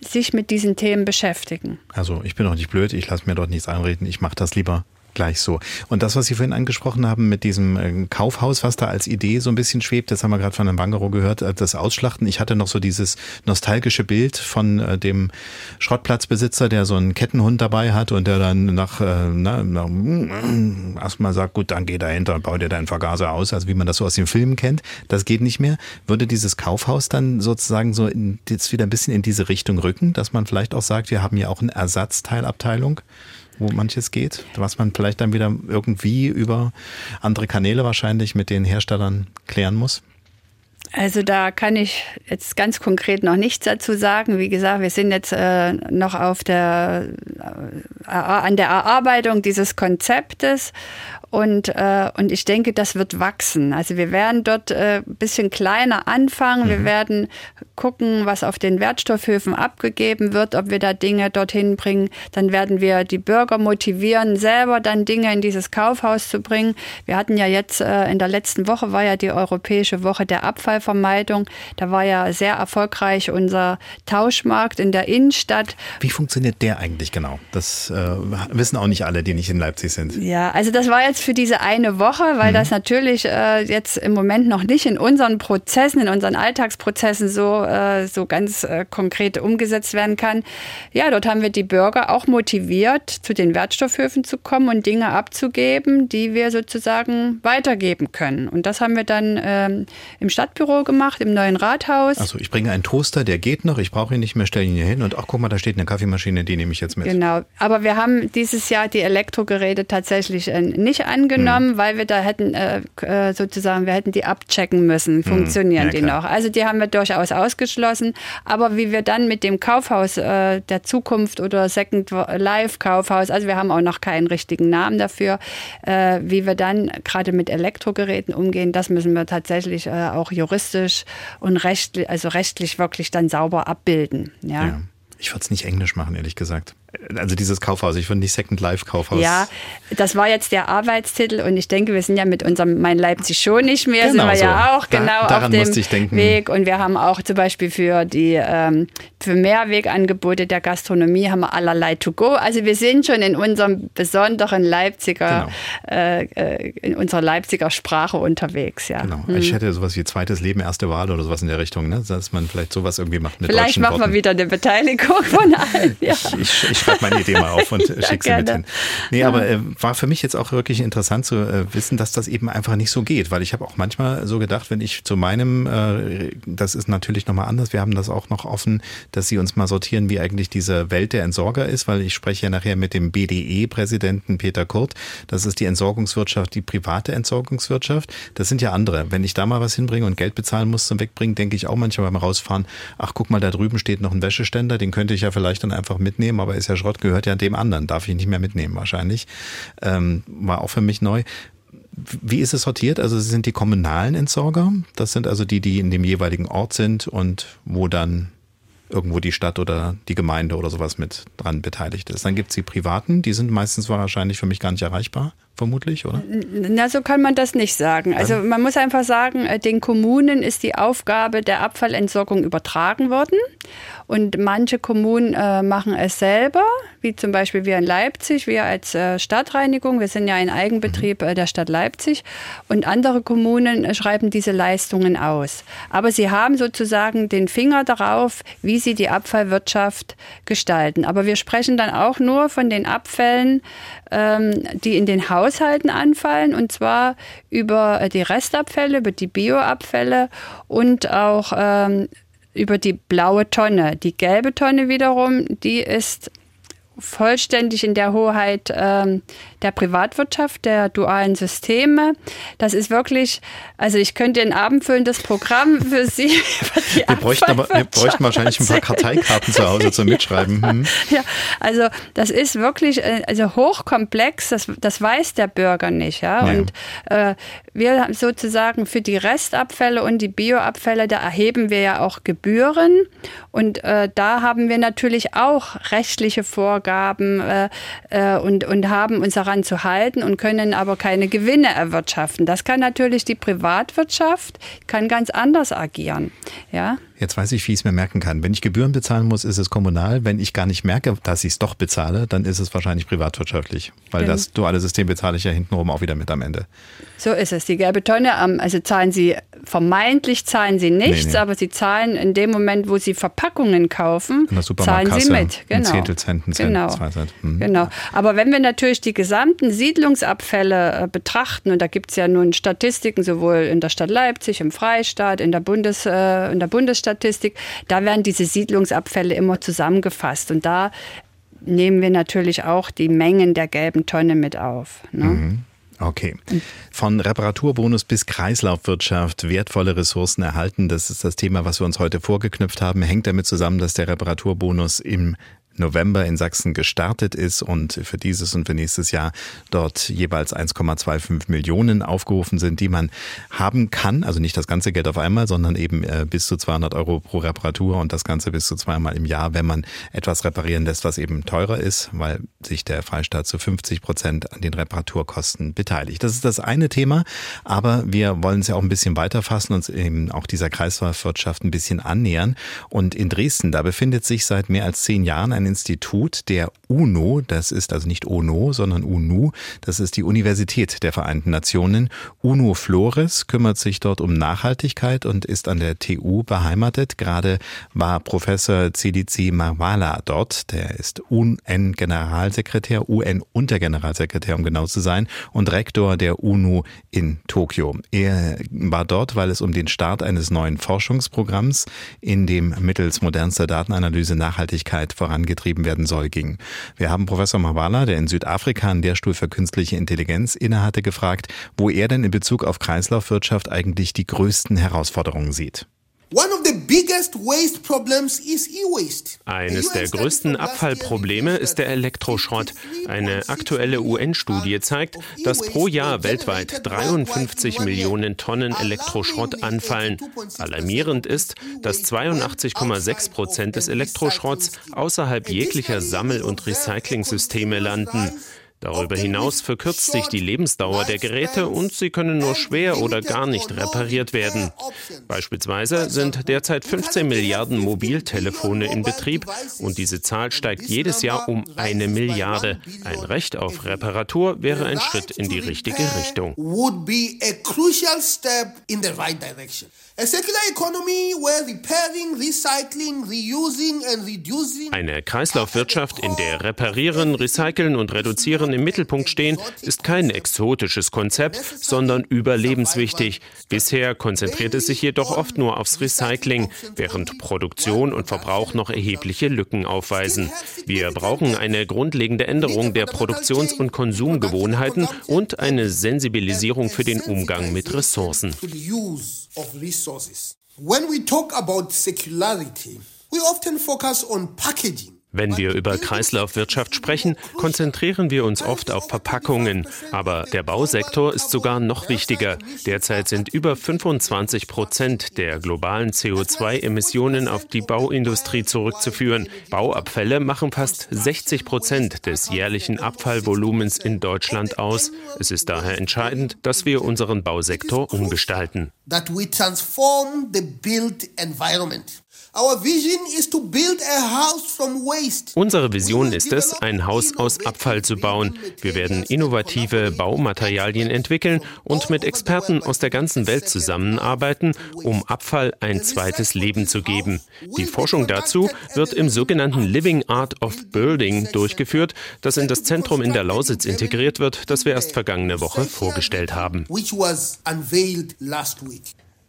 sich mit diesen Themen beschäftigen. Also ich bin doch nicht blöd, ich lasse mir dort nichts einreden, ich mache das lieber gleich so. Und das, was Sie vorhin angesprochen haben mit diesem äh, Kaufhaus, was da als Idee so ein bisschen schwebt, das haben wir gerade von Herrn Wangerow gehört, äh, das Ausschlachten. Ich hatte noch so dieses nostalgische Bild von äh, dem Schrottplatzbesitzer, der so einen Kettenhund dabei hat und der dann nach, na, nach erstmal sagt, gut, dann geh dahinter und bau dir deinen Vergaser aus, also wie man das so aus den Filmen kennt. Das geht nicht mehr. Würde dieses Kaufhaus dann sozusagen so in, jetzt wieder ein bisschen in diese Richtung rücken, dass man vielleicht auch sagt, wir haben ja auch eine Ersatzteilabteilung? Wo manches geht, was man vielleicht dann wieder irgendwie über andere Kanäle wahrscheinlich mit den Herstellern klären muss? Also da kann ich jetzt ganz konkret noch nichts dazu sagen. Wie gesagt, wir sind jetzt äh, noch auf der, äh, an der Erarbeitung dieses Konzeptes und, äh, und ich denke, das wird wachsen. Also wir werden dort äh, ein bisschen kleiner anfangen. Mhm. Wir werden gucken, was auf den Wertstoffhöfen abgegeben wird, ob wir da Dinge dorthin bringen. Dann werden wir die Bürger motivieren, selber dann Dinge in dieses Kaufhaus zu bringen. Wir hatten ja jetzt äh, in der letzten Woche war ja die Europäische Woche der Abfallvermeidung. Da war ja sehr erfolgreich unser Tauschmarkt in der Innenstadt. Wie funktioniert der eigentlich genau? Das äh, wissen auch nicht alle, die nicht in Leipzig sind. Ja, also das war jetzt jetzt für diese eine Woche, weil mhm. das natürlich äh, jetzt im Moment noch nicht in unseren Prozessen, in unseren Alltagsprozessen so, äh, so ganz äh, konkret umgesetzt werden kann. Ja, dort haben wir die Bürger auch motiviert, zu den Wertstoffhöfen zu kommen und Dinge abzugeben, die wir sozusagen weitergeben können. Und das haben wir dann ähm, im Stadtbüro gemacht, im neuen Rathaus. Also ich bringe einen Toaster, der geht noch, ich brauche ihn nicht mehr, stelle ihn hier hin und ach guck mal, da steht eine Kaffeemaschine, die nehme ich jetzt mit. Genau, aber wir haben dieses Jahr die Elektrogeräte tatsächlich äh, nicht angenommen, hm. weil wir da hätten äh, äh, sozusagen, wir hätten die abchecken müssen, hm. funktionieren hm. ja, die noch. Also die haben wir durchaus ausgeschlossen. Aber wie wir dann mit dem Kaufhaus äh, der Zukunft oder Second Life Kaufhaus, also wir haben auch noch keinen richtigen Namen dafür, äh, wie wir dann gerade mit Elektrogeräten umgehen, das müssen wir tatsächlich äh, auch juristisch und rechtlich, also rechtlich wirklich dann sauber abbilden. ja. ja. Ich würde es nicht englisch machen, ehrlich gesagt. Also dieses Kaufhaus, ich finde nicht Second Life Kaufhaus. Ja, das war jetzt der Arbeitstitel und ich denke, wir sind ja mit unserem Mein Leipzig schon nicht mehr, genau sind wir so. ja auch da, genau auf dem Weg und wir haben auch zum Beispiel für die ähm, für Mehrwegangebote der Gastronomie haben wir allerlei to go. Also wir sind schon in unserem besonderen Leipziger, genau. äh, äh in unserer Leipziger Sprache unterwegs, ja. Genau. Hm. Ich hätte sowas wie zweites Leben, erste Wahl oder sowas in der Richtung, ne? dass man vielleicht sowas irgendwie macht mit Vielleicht machen Worten. wir wieder eine Beteiligung von allen. Ja. Ich, ich, ich schreibe meine Idee mal [laughs] auf und schicke sie mit hin. Nee, aber äh, war für mich jetzt auch wirklich interessant zu äh, wissen, dass das eben einfach nicht so geht, weil ich habe auch manchmal so gedacht, wenn ich zu meinem, äh, das ist natürlich nochmal anders, wir haben das auch noch offen, dass sie uns mal sortieren, wie eigentlich diese Welt der Entsorger ist, weil ich spreche ja nachher mit dem BDE-Präsidenten Peter Kurt. Das ist die Entsorgungswirtschaft, die private Entsorgungswirtschaft. Das sind ja andere. Wenn ich da mal was hinbringe und Geld bezahlen muss zum Wegbringen, denke ich auch manchmal beim Rausfahren, ach guck mal, da drüben steht noch ein Wäscheständer, den könnte ich ja vielleicht dann einfach mitnehmen, aber ist ja Schrott gehört ja dem anderen, darf ich nicht mehr mitnehmen wahrscheinlich. Ähm, war auch für mich neu. Wie ist es sortiert? Also sind die kommunalen Entsorger, das sind also die, die in dem jeweiligen Ort sind und wo dann irgendwo die Stadt oder die Gemeinde oder sowas mit dran beteiligt ist. Dann gibt es die privaten, die sind meistens wahrscheinlich für mich gar nicht erreichbar vermutlich, oder? Na, so kann man das nicht sagen. Also man muss einfach sagen, äh, den Kommunen ist die Aufgabe der Abfallentsorgung übertragen worden. Und manche Kommunen äh, machen es selber, wie zum Beispiel wir in Leipzig, wir als äh, Stadtreinigung, wir sind ja ein Eigenbetrieb äh, der Stadt Leipzig. Und andere Kommunen äh, schreiben diese Leistungen aus. Aber sie haben sozusagen den Finger darauf, wie sie die Abfallwirtschaft gestalten. Aber wir sprechen dann auch nur von den Abfällen, ähm, die in den Haushalten anfallen, und zwar über äh, die Restabfälle, über die Bioabfälle und auch ähm, über die blaue Tonne. Die gelbe Tonne wiederum, die ist vollständig in der Hoheit ähm, der Privatwirtschaft, der dualen Systeme. Das ist wirklich, also ich könnte ein abendfüllendes Programm für Sie. [laughs] wir, bräuchten aber, wir bräuchten wahrscheinlich ein paar Karteikarten zu Hause zum Mitschreiben. [laughs] Hm. Ja, also das ist wirklich äh, also hochkomplex, das, das weiß der Bürger nicht. Ja? ja. Und äh, wir sozusagen für die Restabfälle und die Bioabfälle, da erheben wir ja auch Gebühren. Und äh, da haben wir natürlich auch rechtliche Vorgaben äh, äh, und, und haben uns daran zu halten und können aber keine Gewinne erwirtschaften. Das kann natürlich die Privatwirtschaft, kann ganz anders agieren. Ja? Jetzt weiß ich, wie ich es mir merken kann. Wenn ich Gebühren bezahlen muss, ist es kommunal. Wenn ich gar nicht merke, dass ich es doch bezahle, dann ist es wahrscheinlich privatwirtschaftlich. Weil Genau. das duale System bezahle ich ja hintenrum auch wieder mit am Ende. So ist es. Die gelbe Tonne, ähm, also zahlen Sie, vermeintlich zahlen Sie nichts, Nee, nee. aber Sie zahlen in dem Moment, wo Sie Verpackungen kaufen, zahlen Sie mit. Genau. Zehntel Cent, Cent, genau. Cent. Mhm. Genau. Aber wenn wir natürlich die gesamten Siedlungsabfälle äh, betrachten, und da gibt es ja nun Statistiken, sowohl in der Stadt Leipzig, im Freistaat, in der, Bundes, äh, in der Bundesstatistik, da werden diese Siedlungsabfälle immer zusammengefasst. Und da nehmen wir natürlich auch die Mengen der gelben Tonne mit auf. Ne? Mhm. Okay. Von Reparaturbonus bis Kreislaufwirtschaft, wertvolle Ressourcen erhalten, das ist das Thema, was wir uns heute vorgeknüpft haben. Hängt damit zusammen, dass der Reparaturbonus im November in Sachsen gestartet ist und für dieses und für nächstes Jahr dort jeweils 1,25 Millionen aufgerufen sind, die man haben kann. Also nicht das ganze Geld auf einmal, sondern eben äh, bis zu 200 Euro pro Reparatur und das Ganze bis zu zweimal im Jahr, wenn man etwas reparieren lässt, was eben teurer ist, weil sich der Freistaat zu 50 Prozent an den Reparaturkosten beteiligt. Das ist das eine Thema, aber wir wollen es ja auch ein bisschen weiterfassen, uns eben auch dieser Kreislaufwirtschaft ein bisschen annähern. Und in Dresden, da befindet sich seit mehr als zehn Jahren ein Institut der UNO, das ist also nicht UNO, sondern UNU, das ist die Universität der Vereinten Nationen. UNO Flores kümmert sich dort um Nachhaltigkeit und ist an der TU beheimatet. Gerade war Professor Celici Marwala dort, der ist UN-Generalsekretär, UN-Untergeneralsekretär, um genau zu sein, und Rektor der UNO in Tokio. Er war dort, weil es um den Start eines neuen Forschungsprogramms, in dem mittels modernster Datenanalyse Nachhaltigkeit vorangetrieben werden soll, ging. Wir haben Professor Marwala, der in Südafrika einen Lehrstuhl für künstliche Intelligenz innehatte, gefragt, wo er denn in Bezug auf Kreislaufwirtschaft eigentlich die größten Herausforderungen sieht. Eines der größten Abfallprobleme ist der Elektroschrott. Eine aktuelle UN-Studie zeigt, dass pro Jahr weltweit 53 Millionen Tonnen Elektroschrott anfallen. Alarmierend ist, dass 82,6 Prozent des Elektroschrotts außerhalb jeglicher Sammel- und Recyclingsysteme landen. Darüber hinaus verkürzt sich die Lebensdauer der Geräte und sie können nur schwer oder gar nicht repariert werden. Beispielsweise sind derzeit 15 Milliarden Mobiltelefone in Betrieb und diese Zahl steigt jedes Jahr um eine Milliarde. Ein Recht auf Reparatur wäre ein Schritt in die richtige Richtung. Eine Kreislaufwirtschaft, in der Reparieren, Recyceln und Reduzieren im Mittelpunkt stehen, ist kein exotisches Konzept, sondern überlebenswichtig. Bisher konzentriert es sich jedoch oft nur aufs Recycling, während Produktion und Verbrauch noch erhebliche Lücken aufweisen. Wir brauchen eine grundlegende Änderung der Produktions- und Konsumgewohnheiten und eine Sensibilisierung für den Umgang mit Ressourcen. Of resources. When we talk about secularity, we often focus on packaging. Wenn wir über Kreislaufwirtschaft sprechen, konzentrieren wir uns oft auf Verpackungen. Aber der Bausektor ist sogar noch wichtiger. Derzeit sind über 25 Prozent der globalen CO2-Emissionen auf die Bauindustrie zurückzuführen. Bauabfälle machen fast 60 Prozent des jährlichen Abfallvolumens in Deutschland aus. Es ist daher entscheidend, dass wir unseren Bausektor umgestalten. that we transform the built environment. Our vision is to build a house from waste. Unsere Vision ist es, ein Haus aus Abfall zu bauen. Wir werden innovative Baumaterialien entwickeln und mit Experten aus der ganzen Welt zusammenarbeiten, um Abfall ein zweites Leben zu geben. Die Forschung dazu wird im sogenannten Living Art of Building durchgeführt, das in das Zentrum in der Lausitz integriert wird, das wir erst vergangene Woche vorgestellt haben.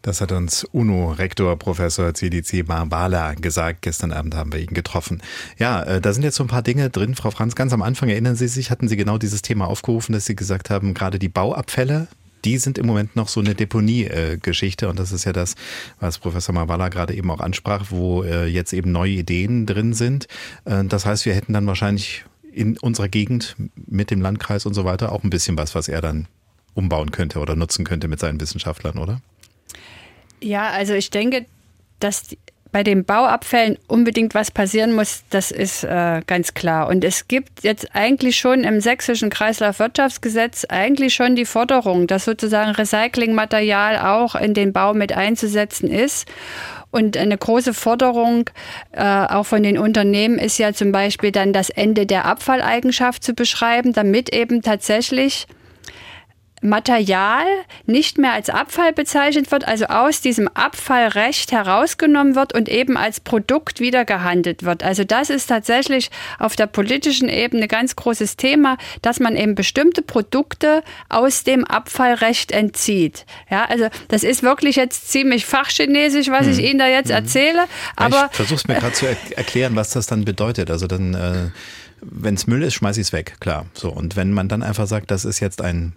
Das hat uns UNO-Rektor Professor CDC Barbala gesagt. Gestern Abend haben wir ihn getroffen. Ja, äh, da sind jetzt so ein paar Dinge drin. Frau Franz, ganz am Anfang erinnern Sie sich, hatten Sie genau dieses Thema aufgerufen, dass Sie gesagt haben, gerade die Bauabfälle, die sind im Moment noch so eine Deponie-Geschichte. Und das ist ja das, was Professor Marwala gerade eben auch ansprach, wo äh, jetzt eben neue Ideen drin sind. Äh, Das heißt, wir hätten dann wahrscheinlich in unserer Gegend mit dem Landkreis und so weiter auch ein bisschen was, was er dann umbauen könnte oder nutzen könnte mit seinen Wissenschaftlern, oder? Ja, also ich denke, dass die, bei den Bauabfällen unbedingt was passieren muss, das ist äh, ganz klar. Und es gibt jetzt eigentlich schon im sächsischen Kreislaufwirtschaftsgesetz eigentlich schon die Forderung, dass sozusagen Recyclingmaterial auch in den Bau mit einzusetzen ist. Und eine große Forderung äh, auch von den Unternehmen ist ja zum Beispiel dann das Ende der Abfalleigenschaft zu beschreiben, damit eben tatsächlich Material nicht mehr als Abfall bezeichnet wird, also aus diesem Abfallrecht herausgenommen wird und eben als Produkt wieder gehandelt wird. Also das ist tatsächlich auf der politischen Ebene ein ganz großes Thema, dass man eben bestimmte Produkte aus dem Abfallrecht entzieht. Ja, also das ist wirklich jetzt ziemlich fachchinesisch, was hm. ich Ihnen da jetzt hm. erzähle. Aber ich versuche es mir gerade zu er erklären, was das dann bedeutet. Also dann, äh, wenn es Müll ist, schmeiße ich es weg, klar. So und wenn man dann einfach sagt, das ist jetzt ein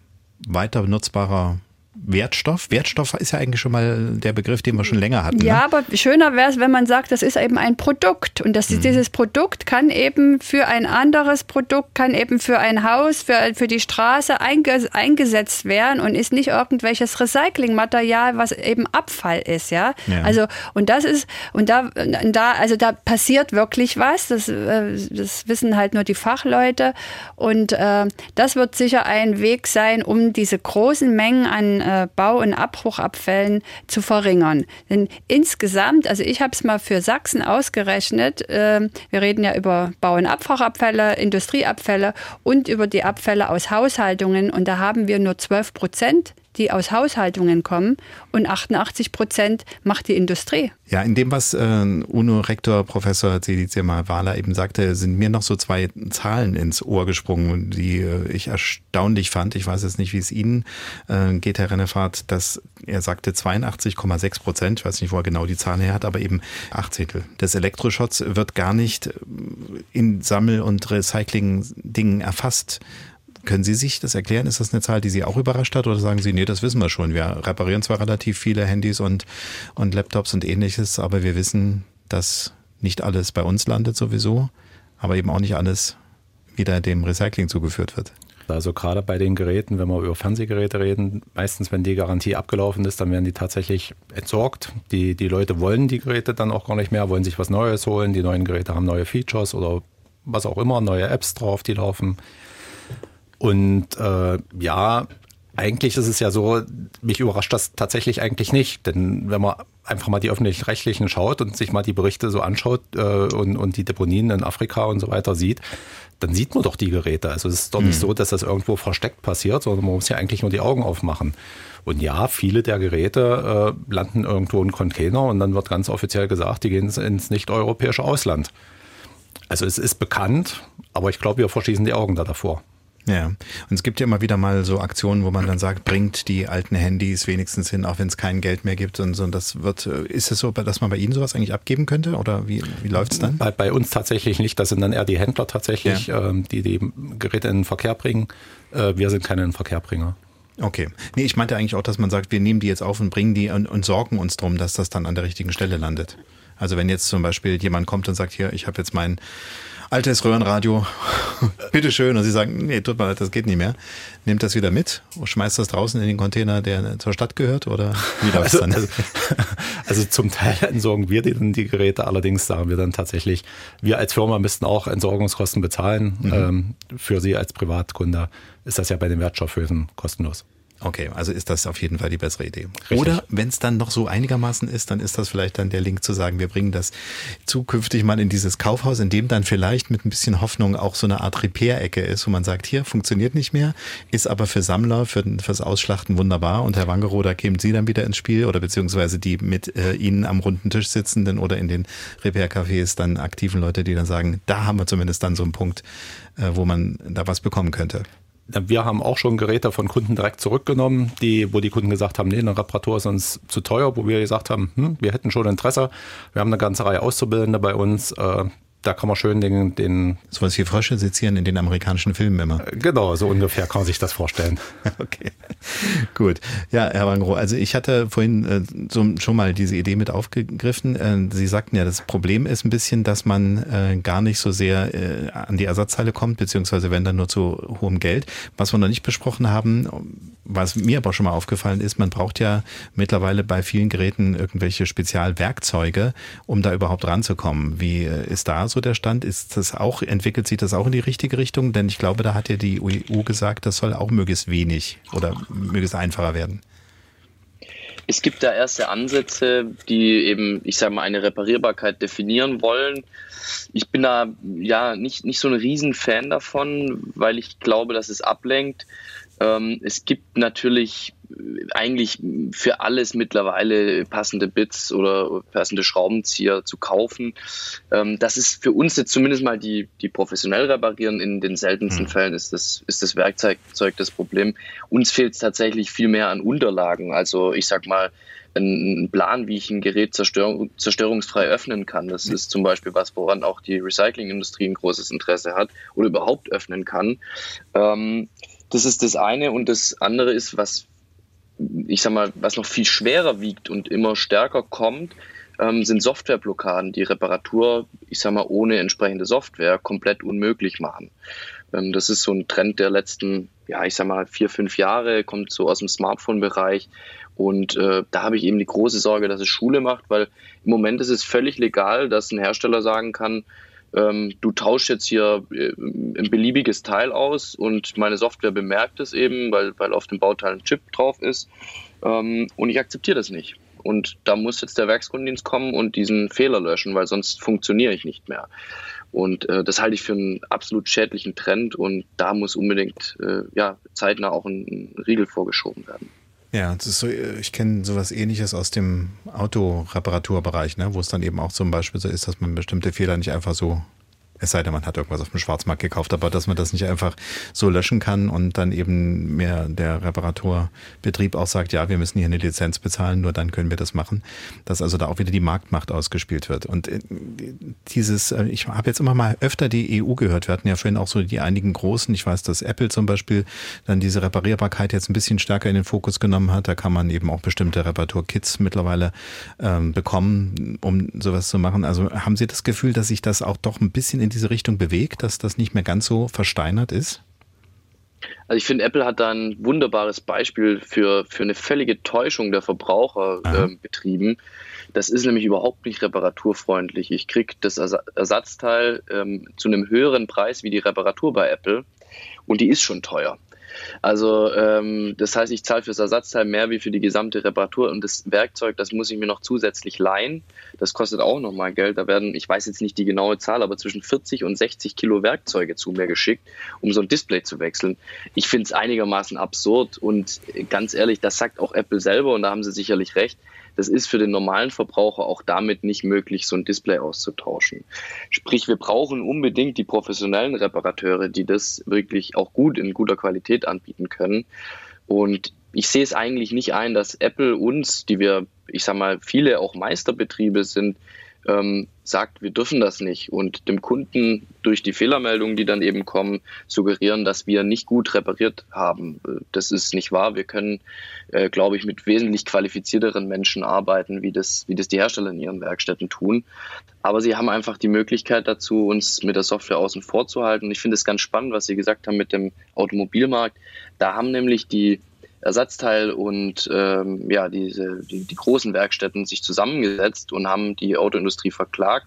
weiter benutzbarer Wertstoff. Wertstoff ist ja eigentlich schon mal der Begriff, den wir schon länger hatten. Ja, ne? aber schöner wäre es, wenn man sagt, das ist eben ein Produkt. Und das, mhm. dieses Produkt kann eben für ein anderes Produkt, kann eben für ein Haus, für, für die Straße eingesetzt werden und ist nicht irgendwelches Recyclingmaterial, was eben Abfall ist. Ja? ja. Also, und das ist, und da, da, also da passiert wirklich was. Das, äh, das wissen halt nur die Fachleute. Und äh, das wird sicher ein Weg sein, um diese großen Mengen an äh, Bau- und Abbruchabfällen zu verringern. Denn insgesamt, also ich habe es mal für Sachsen ausgerechnet, äh, wir reden ja über Bau- und Abbruchabfälle, Industrieabfälle und über die Abfälle aus Haushaltungen und da haben wir nur 12 Prozent die aus Haushaltungen kommen und 88 Prozent macht die Industrie. Ja, in dem, was äh, UNO-Rektor Professor Zedizia Wahler eben sagte, sind mir noch so zwei Zahlen ins Ohr gesprungen, die äh, ich erstaunlich fand. Ich weiß jetzt nicht, wie es Ihnen äh, geht, Herr Rennefahrt, dass er sagte 82,6 Prozent, ich weiß nicht, wo er genau die Zahl her hat, aber eben acht Zehntel des Elektroschrotts wird gar nicht in Sammel- und Recycling-Dingen erfasst. Können Sie sich das erklären? Ist das eine Zahl, die Sie auch überrascht hat oder sagen Sie, nee, das wissen wir schon. Wir reparieren zwar relativ viele Handys und, und Laptops und ähnliches, aber wir wissen, dass nicht alles bei uns landet sowieso, aber eben auch nicht alles wieder dem Recycling zugeführt wird. Also gerade bei den Geräten, wenn wir über Fernsehgeräte reden, meistens wenn die Garantie abgelaufen ist, dann werden die tatsächlich entsorgt. Die, die Leute wollen die Geräte dann auch gar nicht mehr, wollen sich was Neues holen. Die neuen Geräte haben neue Features oder was auch immer, neue Apps drauf, die laufen. Und äh, ja, eigentlich ist es ja so, mich überrascht das tatsächlich eigentlich nicht. Denn wenn man einfach mal die öffentlich-rechtlichen schaut und sich mal die Berichte so anschaut äh, und, und die Deponien in Afrika und so weiter sieht, dann sieht man doch die Geräte. Also es ist doch nicht mhm. so, dass das irgendwo versteckt passiert, sondern man muss ja eigentlich nur die Augen aufmachen. Und ja, viele der Geräte äh, landen irgendwo in Container und dann wird ganz offiziell gesagt, die gehen ins nicht-europäische Ausland. Also es ist bekannt, aber ich glaube, wir verschließen die Augen da davor. Ja, und es gibt ja immer wieder mal so Aktionen, wo man dann sagt, bringt die alten Handys wenigstens hin, auch wenn es kein Geld mehr gibt und so. Und das wird, äh, ist es so, dass man bei Ihnen sowas eigentlich abgeben könnte oder wie, wie läuft es dann? Bei, bei, uns tatsächlich nicht. Das sind dann eher die Händler tatsächlich, ja. ähm, die die Geräte in den Verkehr bringen. Äh, wir sind keine Verkehrbringer. Okay. Nee, ich meinte eigentlich auch, dass man sagt, wir nehmen die jetzt auf und bringen die und, und sorgen uns darum, dass das dann an der richtigen Stelle landet. Also wenn jetzt zum Beispiel jemand kommt und sagt, hier, ich habe jetzt mein altes Röhrenradio, [laughs] bitteschön. Und sie sagen, nee, tut mir leid, das geht nicht mehr. Nehmt das wieder mit und schmeißt das draußen in den Container, der zur Stadt gehört? Oder wie [laughs] läuft also, dann? Also, also, zum Teil entsorgen wir die, die, Geräte, allerdings sagen wir dann tatsächlich, wir als Firma müssten auch Entsorgungskosten bezahlen. Mhm. Ähm, für Sie als Privatkunde ist das ja bei den Wertstoffhöfen kostenlos. Okay, also ist das auf jeden Fall die bessere Idee. Richtig. Oder wenn es dann noch so einigermaßen ist, dann ist das vielleicht dann der Link zu sagen, wir bringen das zukünftig mal in dieses Kaufhaus, in dem dann vielleicht mit ein bisschen Hoffnung auch so eine Art Repair-Ecke ist, wo man sagt, hier funktioniert nicht mehr, ist aber für Sammler, für fürs Ausschlachten wunderbar. Und Herr Wangerow, da kämen Sie dann wieder ins Spiel oder beziehungsweise die mit äh, Ihnen am runden Tisch sitzenden oder in den Repair-Cafés dann aktiven Leute, die dann sagen, da haben wir zumindest dann so einen Punkt, äh, wo man da was bekommen könnte. Wir haben auch schon Geräte von Kunden direkt zurückgenommen, die, wo die Kunden gesagt haben, nee, eine Reparatur ist uns zu teuer, wo wir gesagt haben, hm, wir hätten schon Interesse. Wir haben eine ganze Reihe Auszubildende bei uns, äh, da kann man schön den, den so was wie Frösche sezieren in den amerikanischen Filmen immer. Genau, so ungefähr kann man sich das vorstellen. [laughs] okay, [laughs] gut. Ja, Herr Wangro, also ich hatte vorhin äh, so, schon mal diese Idee mit aufgegriffen. Äh, Sie sagten ja, das Problem ist ein bisschen, dass man äh, gar nicht so sehr äh, an die Ersatzteile kommt, beziehungsweise wenn dann nur zu hohem Geld. Was wir noch nicht besprochen haben, was mir aber schon mal aufgefallen ist, man braucht ja mittlerweile bei vielen Geräten irgendwelche Spezialwerkzeuge, um da überhaupt ranzukommen. Wie äh, ist da so der Stand? Ist das auch, entwickelt sich das auch in die richtige Richtung? Denn ich glaube, da hat ja die EU gesagt, das soll auch möglichst wenig oder möglichst einfacher werden. Es gibt da erste Ansätze, die eben, ich sage mal, eine Reparierbarkeit definieren wollen. Ich bin da ja nicht, nicht so ein Riesenfan davon, weil ich glaube, dass es ablenkt. Ähm, es gibt natürlich eigentlich für alles mittlerweile passende Bits oder passende Schraubenzieher zu kaufen. Ähm, das ist für uns jetzt zumindest mal die, die professionell reparieren. In den seltensten mhm. Fällen ist das, ist das Werkzeug das Problem. Uns fehlt es tatsächlich viel mehr an Unterlagen. Also ich sag mal, ein Plan, wie ich ein Gerät zerstör zerstörungsfrei öffnen kann. Das ist zum Beispiel was, woran auch die Recyclingindustrie ein großes Interesse hat oder überhaupt öffnen kann. Ähm, das ist das eine. Und das andere ist, was ich sag mal, was noch viel schwerer wiegt und immer stärker kommt, ähm, sind Softwareblockaden, die Reparatur, ich sag mal, ohne entsprechende Software komplett unmöglich machen. Ähm, das ist so ein Trend der letzten, ja, ich sag mal, vier, fünf Jahre, kommt so aus dem Smartphone-Bereich. Und äh, da habe ich eben die große Sorge, dass es Schule macht, weil im Moment ist es völlig legal, dass ein Hersteller sagen kann, ähm, du tauschst jetzt hier äh, ein beliebiges Teil aus und meine Software bemerkt es eben, weil, weil auf dem Bauteil ein Chip drauf ist ähm, und ich akzeptiere das nicht. Und da muss jetzt der Werkskundendienst kommen und diesen Fehler löschen, weil sonst funktioniere ich nicht mehr. Und äh, das halte ich für einen absolut schädlichen Trend und da muss unbedingt äh, ja, zeitnah auch ein, ein Riegel vorgeschoben werden. Ja, so, ich kenne sowas ähnliches aus dem Autoreparaturbereich, ne, wo es dann eben auch zum Beispiel so ist, dass man bestimmte Fehler nicht einfach so es sei denn, man hat irgendwas auf dem Schwarzmarkt gekauft, aber dass man das nicht einfach so löschen kann und dann eben mehr der Reparaturbetrieb auch sagt, ja, wir müssen hier eine Lizenz bezahlen, nur dann können wir das machen. Dass also da auch wieder die Marktmacht ausgespielt wird. Und äh, dieses, äh, ich habe jetzt immer mal öfter die EU gehört. Wir hatten ja vorhin auch so die einigen großen. Ich weiß, dass Apple zum Beispiel dann diese Reparierbarkeit jetzt ein bisschen stärker in den Fokus genommen hat. Da kann man eben auch bestimmte Reparaturkits mittlerweile ähm, bekommen, um sowas zu machen. Also haben Sie das Gefühl, dass sich das auch doch ein bisschen in diese Richtung bewegt, dass das nicht mehr ganz so versteinert ist? Also ich finde, Apple hat da ein wunderbares Beispiel für, für eine völlige Täuschung der Verbraucher äh, betrieben. Das ist nämlich überhaupt nicht reparaturfreundlich. Ich kriege das Ersatzteil ähm, zu einem höheren Preis wie die Reparatur bei Apple und die ist schon teuer. Also ähm, das heißt, ich zahle fürs Ersatzteil mehr wie für die gesamte Reparatur und das Werkzeug, das muss ich mir noch zusätzlich leihen. Das kostet auch nochmal Geld. Da werden, ich weiß jetzt nicht die genaue Zahl, aber zwischen 40 und 60 Kilo Werkzeuge zu mir geschickt, um so ein Display zu wechseln. Ich finde es einigermaßen absurd und ganz ehrlich, das sagt auch Apple selber und da haben sie sicherlich recht. Das ist für den normalen Verbraucher auch damit nicht möglich, so ein Display auszutauschen. Sprich, wir brauchen unbedingt die professionellen Reparateure, die das wirklich auch gut in guter Qualität anbieten können. Und ich sehe es eigentlich nicht ein, dass Apple uns, die wir, ich sag mal, viele auch Meisterbetriebe sind, ähm, sagt, wir dürfen das nicht und dem Kunden durch die Fehlermeldungen, die dann eben kommen, suggerieren, dass wir nicht gut repariert haben. Das ist nicht wahr. Wir können, äh, glaube ich, mit wesentlich qualifizierteren Menschen arbeiten, wie das, wie das die Hersteller in ihren Werkstätten tun. Aber sie haben einfach die Möglichkeit dazu, uns mit der Software außen vor zu halten. Ich finde es ganz spannend, was Sie gesagt haben mit dem Automobilmarkt. Da haben nämlich die Ersatzteil und ähm, ja, diese, die, die großen Werkstätten sich zusammengesetzt und haben die Autoindustrie verklagt.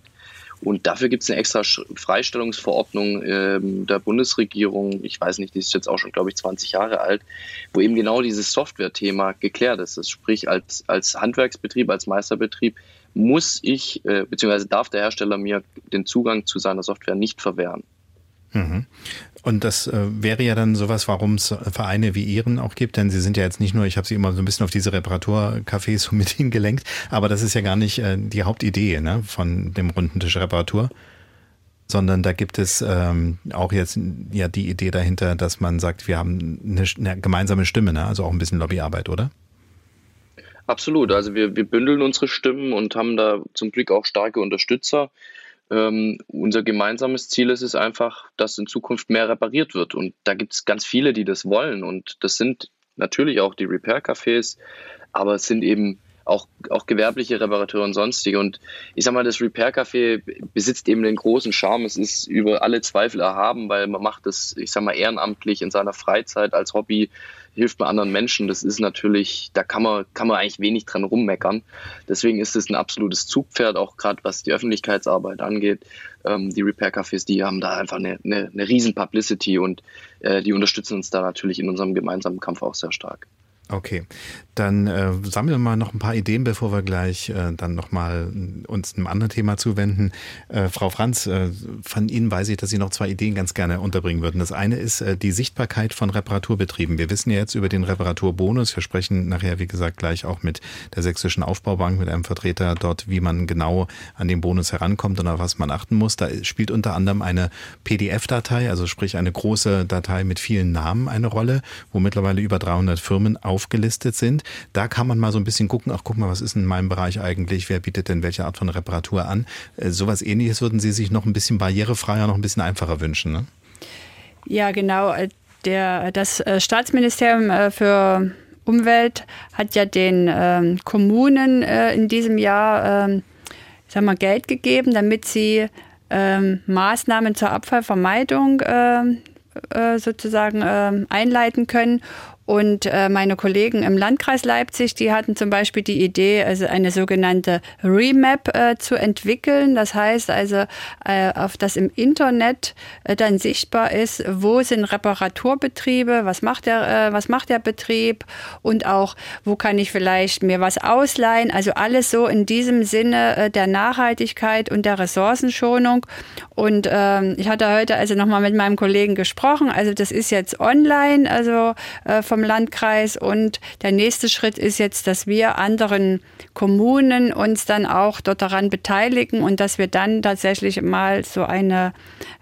Und dafür gibt es eine extra Freistellungsverordnung ähm, der Bundesregierung, ich weiß nicht, die ist jetzt auch schon, glaube ich, 20 Jahre alt, wo eben genau dieses Software-Thema geklärt ist. Das sprich, als, als Handwerksbetrieb, als Meisterbetrieb muss ich, äh, beziehungsweise darf der Hersteller mir den Zugang zu seiner Software nicht verwehren. Mhm. Und das äh, wäre ja dann sowas, warum es Vereine wie Ihren auch gibt, denn Sie sind ja jetzt nicht nur, ich habe Sie immer so ein bisschen auf diese Reparaturcafés so mit [laughs] hingelenkt, aber das ist ja gar nicht äh, die Hauptidee ne, von dem runden Tisch Reparatur, sondern da gibt es ähm, auch jetzt ja die Idee dahinter, dass man sagt, wir haben eine, eine gemeinsame Stimme, ne? also auch ein bisschen Lobbyarbeit, oder? Absolut, also wir, wir bündeln unsere Stimmen und haben da zum Glück auch starke Unterstützer. Ähm, unser gemeinsames Ziel ist es einfach, dass in Zukunft mehr repariert wird. Und da gibt es ganz viele, die das wollen. Und das sind natürlich auch die Repair-Cafés, aber es sind eben auch, auch gewerbliche Reparateure und sonstige. Und ich sag mal, das Repair Café besitzt eben den großen Charme. Es ist über alle Zweifel erhaben, weil man macht das, ich sag mal, ehrenamtlich in seiner Freizeit als Hobby, hilft man anderen Menschen. Das ist natürlich, da kann man, kann man eigentlich wenig dran rummeckern. Deswegen ist es ein absolutes Zugpferd, auch gerade was die Öffentlichkeitsarbeit angeht. Ähm, die Repair Cafés, die haben da einfach eine, eine, eine riesen Publicity und äh, die unterstützen uns da natürlich in unserem gemeinsamen Kampf auch sehr stark. Okay, dann äh, sammeln wir mal noch ein paar Ideen, bevor wir gleich äh, dann nochmal uns einem anderen Thema zuwenden. Äh, Frau Franz, äh, von Ihnen weiß ich, dass Sie noch zwei Ideen ganz gerne unterbringen würden. Das eine ist äh, die Sichtbarkeit von Reparaturbetrieben. Wir wissen ja jetzt über den Reparaturbonus. Wir sprechen nachher, wie gesagt, gleich auch mit der Sächsischen Aufbaubank, mit einem Vertreter dort, wie man genau an den Bonus herankommt und auf was man achten muss. Da spielt unter anderem eine PDF-Datei, also sprich eine große Datei mit vielen Namen eine Rolle, wo mittlerweile über 300 Firmen auch aufgelistet sind. Da kann man mal so ein bisschen gucken, ach guck mal, was ist in meinem Bereich eigentlich, wer bietet denn welche Art von Reparatur an. Äh, sowas ähnliches würden Sie sich noch ein bisschen barrierefreier, noch ein bisschen einfacher wünschen, ne? Ja, genau. Äh, der, das äh, Staatsministerium für Umwelt hat ja den ähm, Kommunen äh, in diesem Jahr ähm, sag mal, Geld gegeben, damit sie ähm, Maßnahmen zur Abfallvermeidung äh, äh, sozusagen ähm, einleiten können. Und äh, meine Kollegen im Landkreis Leipzig, die hatten zum Beispiel die Idee, also eine sogenannte Remap äh, zu entwickeln. Das heißt also, äh, auf das im Internet äh, dann sichtbar ist, wo sind Reparaturbetriebe, was macht der, äh, was macht der Betrieb und auch, wo kann ich vielleicht mir was ausleihen. Also alles so in diesem Sinne äh, der Nachhaltigkeit und der Ressourcenschonung. Und ähm, ich hatte heute also nochmal mit meinem Kollegen gesprochen. Also das ist jetzt online, also äh, vom Landkreis. Und der nächste Schritt ist jetzt, dass wir anderen Kommunen uns dann auch dort daran beteiligen und dass wir dann tatsächlich mal so eine,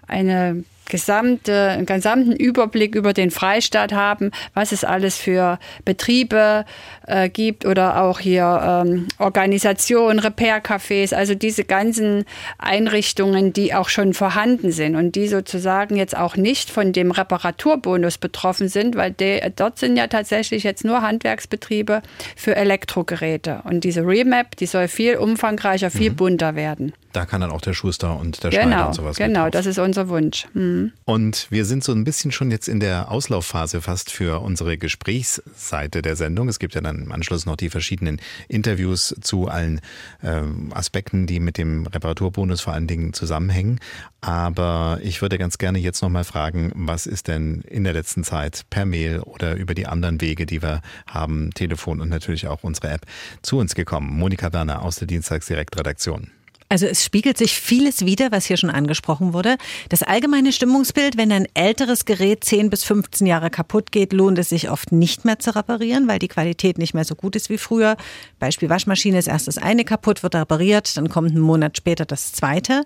eine gesamte, einen gesamten Überblick über den Freistaat haben, was es alles für Betriebe äh, gibt oder auch hier ähm, Organisationen, Repair-Cafés, also diese ganzen Einrichtungen, die auch schon vorhanden sind und die sozusagen jetzt auch nicht von dem Reparaturbonus betroffen sind, weil de, dort sind ja tatsächlich jetzt nur Handwerksbetriebe für Elektrogeräte. Und diese Remap, die soll viel umfangreicher, viel mhm. bunter werden. Da kann dann auch der Schuster und der genau, Schneider und sowas Genau, das ist unser Wunsch. Mhm. Und wir sind so ein bisschen schon jetzt in der Auslaufphase fast für unsere Gesprächsseite der Sendung. Es gibt ja dann im Anschluss noch die verschiedenen Interviews zu allen äh, Aspekten, die mit dem Reparaturbonus vor allen Dingen zusammenhängen. Aber ich würde ganz gerne jetzt nochmal fragen, was ist denn in der letzten Zeit per Mail oder über die anderen Wege, die wir haben, Telefon und natürlich auch unsere App, zu uns gekommen? Monika Werner aus der Dienstagsdirektredaktion. Also es spiegelt sich vieles wieder, was hier schon angesprochen wurde. Das allgemeine Stimmungsbild, wenn ein älteres Gerät 10 bis 15 Jahre kaputt geht, lohnt es sich oft nicht mehr zu reparieren, weil die Qualität nicht mehr so gut ist wie früher. Beispiel Waschmaschine ist erst das eine kaputt, wird repariert, dann kommt einen Monat später das zweite.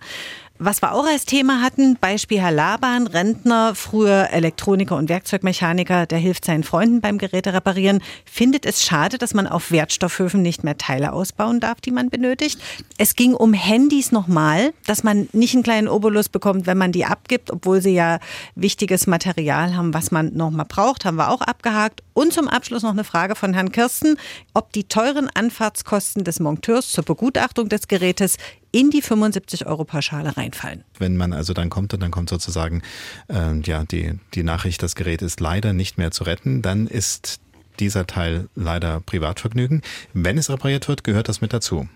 Was wir auch als Thema hatten, Beispiel Herr Laban, Rentner, früher Elektroniker und Werkzeugmechaniker, der hilft seinen Freunden beim Geräte reparieren, findet es schade, dass man auf Wertstoffhöfen nicht mehr Teile ausbauen darf, die man benötigt. Es ging um Handys nochmal, dass man nicht einen kleinen Obolus bekommt, wenn man die abgibt, obwohl sie ja wichtiges Material haben, was man nochmal braucht, haben wir auch abgehakt. Und zum Abschluss noch eine Frage von Herrn Kirsten, ob die teuren Anfahrtskosten des Monteurs zur Begutachtung des Gerätes in die 75 Euro Pauschale reinfallen. Wenn man also dann kommt und dann kommt sozusagen äh, ja die, die Nachricht, das Gerät ist leider nicht mehr zu retten, dann ist dieser Teil leider Privatvergnügen. Wenn es repariert wird, gehört das mit dazu.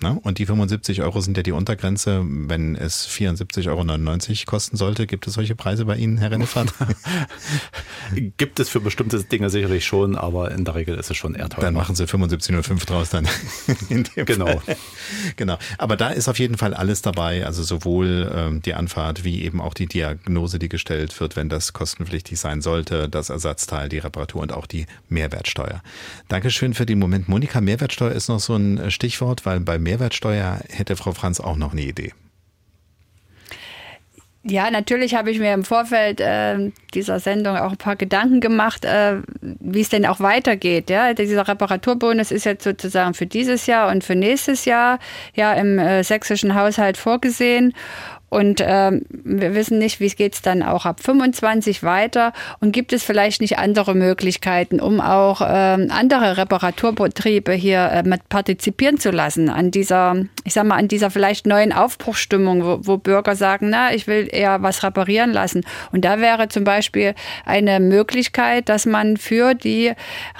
Ne? Und die 75 Euro sind ja die Untergrenze. Wenn es 74,99 Euro kosten sollte, gibt es solche Preise bei Ihnen, Herr Rennefahrt? [laughs] gibt es für bestimmte Dinge sicherlich schon, aber in der Regel ist es schon eher teuer. Dann machen Sie 75,05 draus dann. [laughs] genau. Fall. Genau. Aber da ist auf jeden Fall alles dabei. Also sowohl ähm, die Anfahrt wie eben auch die Diagnose, die gestellt wird, wenn das kostenpflichtig sein sollte, das Ersatzteil, die Reparatur und auch die Mehrwertsteuer. Dankeschön für den Moment. Monika, Mehrwertsteuer ist noch so ein Stichwort, weil bei Mehrwertsteuer hätte Frau Franz auch noch eine Idee. Ja, natürlich habe ich mir im Vorfeld äh, dieser Sendung auch ein paar Gedanken gemacht, äh, wie es denn auch weitergeht. Ja? Dieser Reparaturbonus ist jetzt sozusagen für dieses Jahr und für nächstes Jahr ja im äh, sächsischen Haushalt vorgesehen. Und ähm, wir wissen nicht, wie geht es dann auch ab 25 weiter und gibt es vielleicht nicht andere Möglichkeiten, um auch ähm, andere Reparaturbetriebe hier äh, mit partizipieren zu lassen an dieser, ich sag mal, an dieser vielleicht neuen Aufbruchstimmung, wo, wo Bürger sagen, na, ich will eher was reparieren lassen. Und da wäre zum Beispiel eine Möglichkeit, dass man für die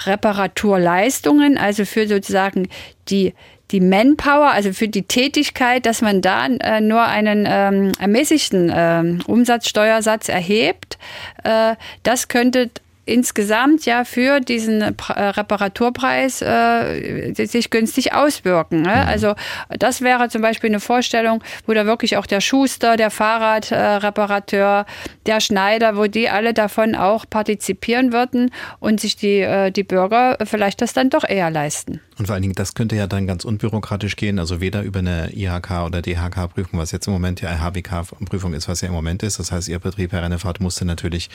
Reparaturleistungen, also für sozusagen die die Manpower, also für die Tätigkeit, dass man da äh, nur einen ähm, ermäßigten äh, Umsatzsteuersatz erhebt. Äh, das könnte insgesamt ja für diesen äh, Reparaturpreis äh, sich günstig auswirken. Ne? Mhm. Also das wäre zum Beispiel eine Vorstellung, wo da wirklich auch der Schuster, der Fahrradreparateur, der Schneider, wo die alle davon auch partizipieren würden und sich die, äh, die Bürger vielleicht das dann doch eher leisten. Und vor allen Dingen, das könnte ja dann ganz unbürokratisch gehen, also weder über eine IHK oder DHK-Prüfung, was jetzt im Moment ja HWK-Prüfung ist, was ja im Moment ist. Das heißt, Ihr Betrieb, Herr Rennefahrt, musste natürlich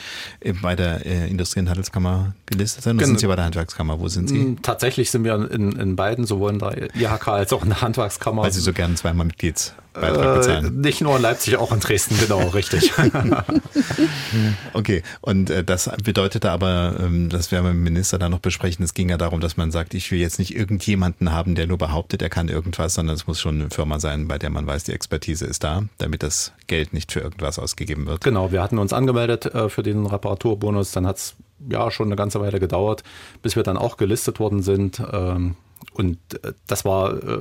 bei der Industrie- und Handelskammer gelistet sein? Oder sind Sie bei der Handwerkskammer? Wo sind Sie? Mm, tatsächlich sind wir in, in beiden, sowohl in der IHK als auch in der Handwerkskammer. Weil Sie so gerne zweimal Mitglieds Beitrag bezahlen. Äh, nicht nur in Leipzig, auch in Dresden, genau, richtig. [laughs] [laughs] okay, und äh, das bedeutete aber, ähm, das werden wir mit dem Minister dann noch besprechen, es ging ja darum, dass man sagt, ich will jetzt nicht irgendjemanden haben, der nur behauptet, er kann irgendwas, sondern es muss schon eine Firma sein, bei der man weiß, die Expertise ist da, damit das Geld nicht für irgendwas ausgegeben wird. Genau, wir hatten uns angemeldet äh, für den Reparaturbonus, dann hat es ja schon eine ganze Weile gedauert, bis wir dann auch gelistet worden sind. Ähm, und äh, das war, äh,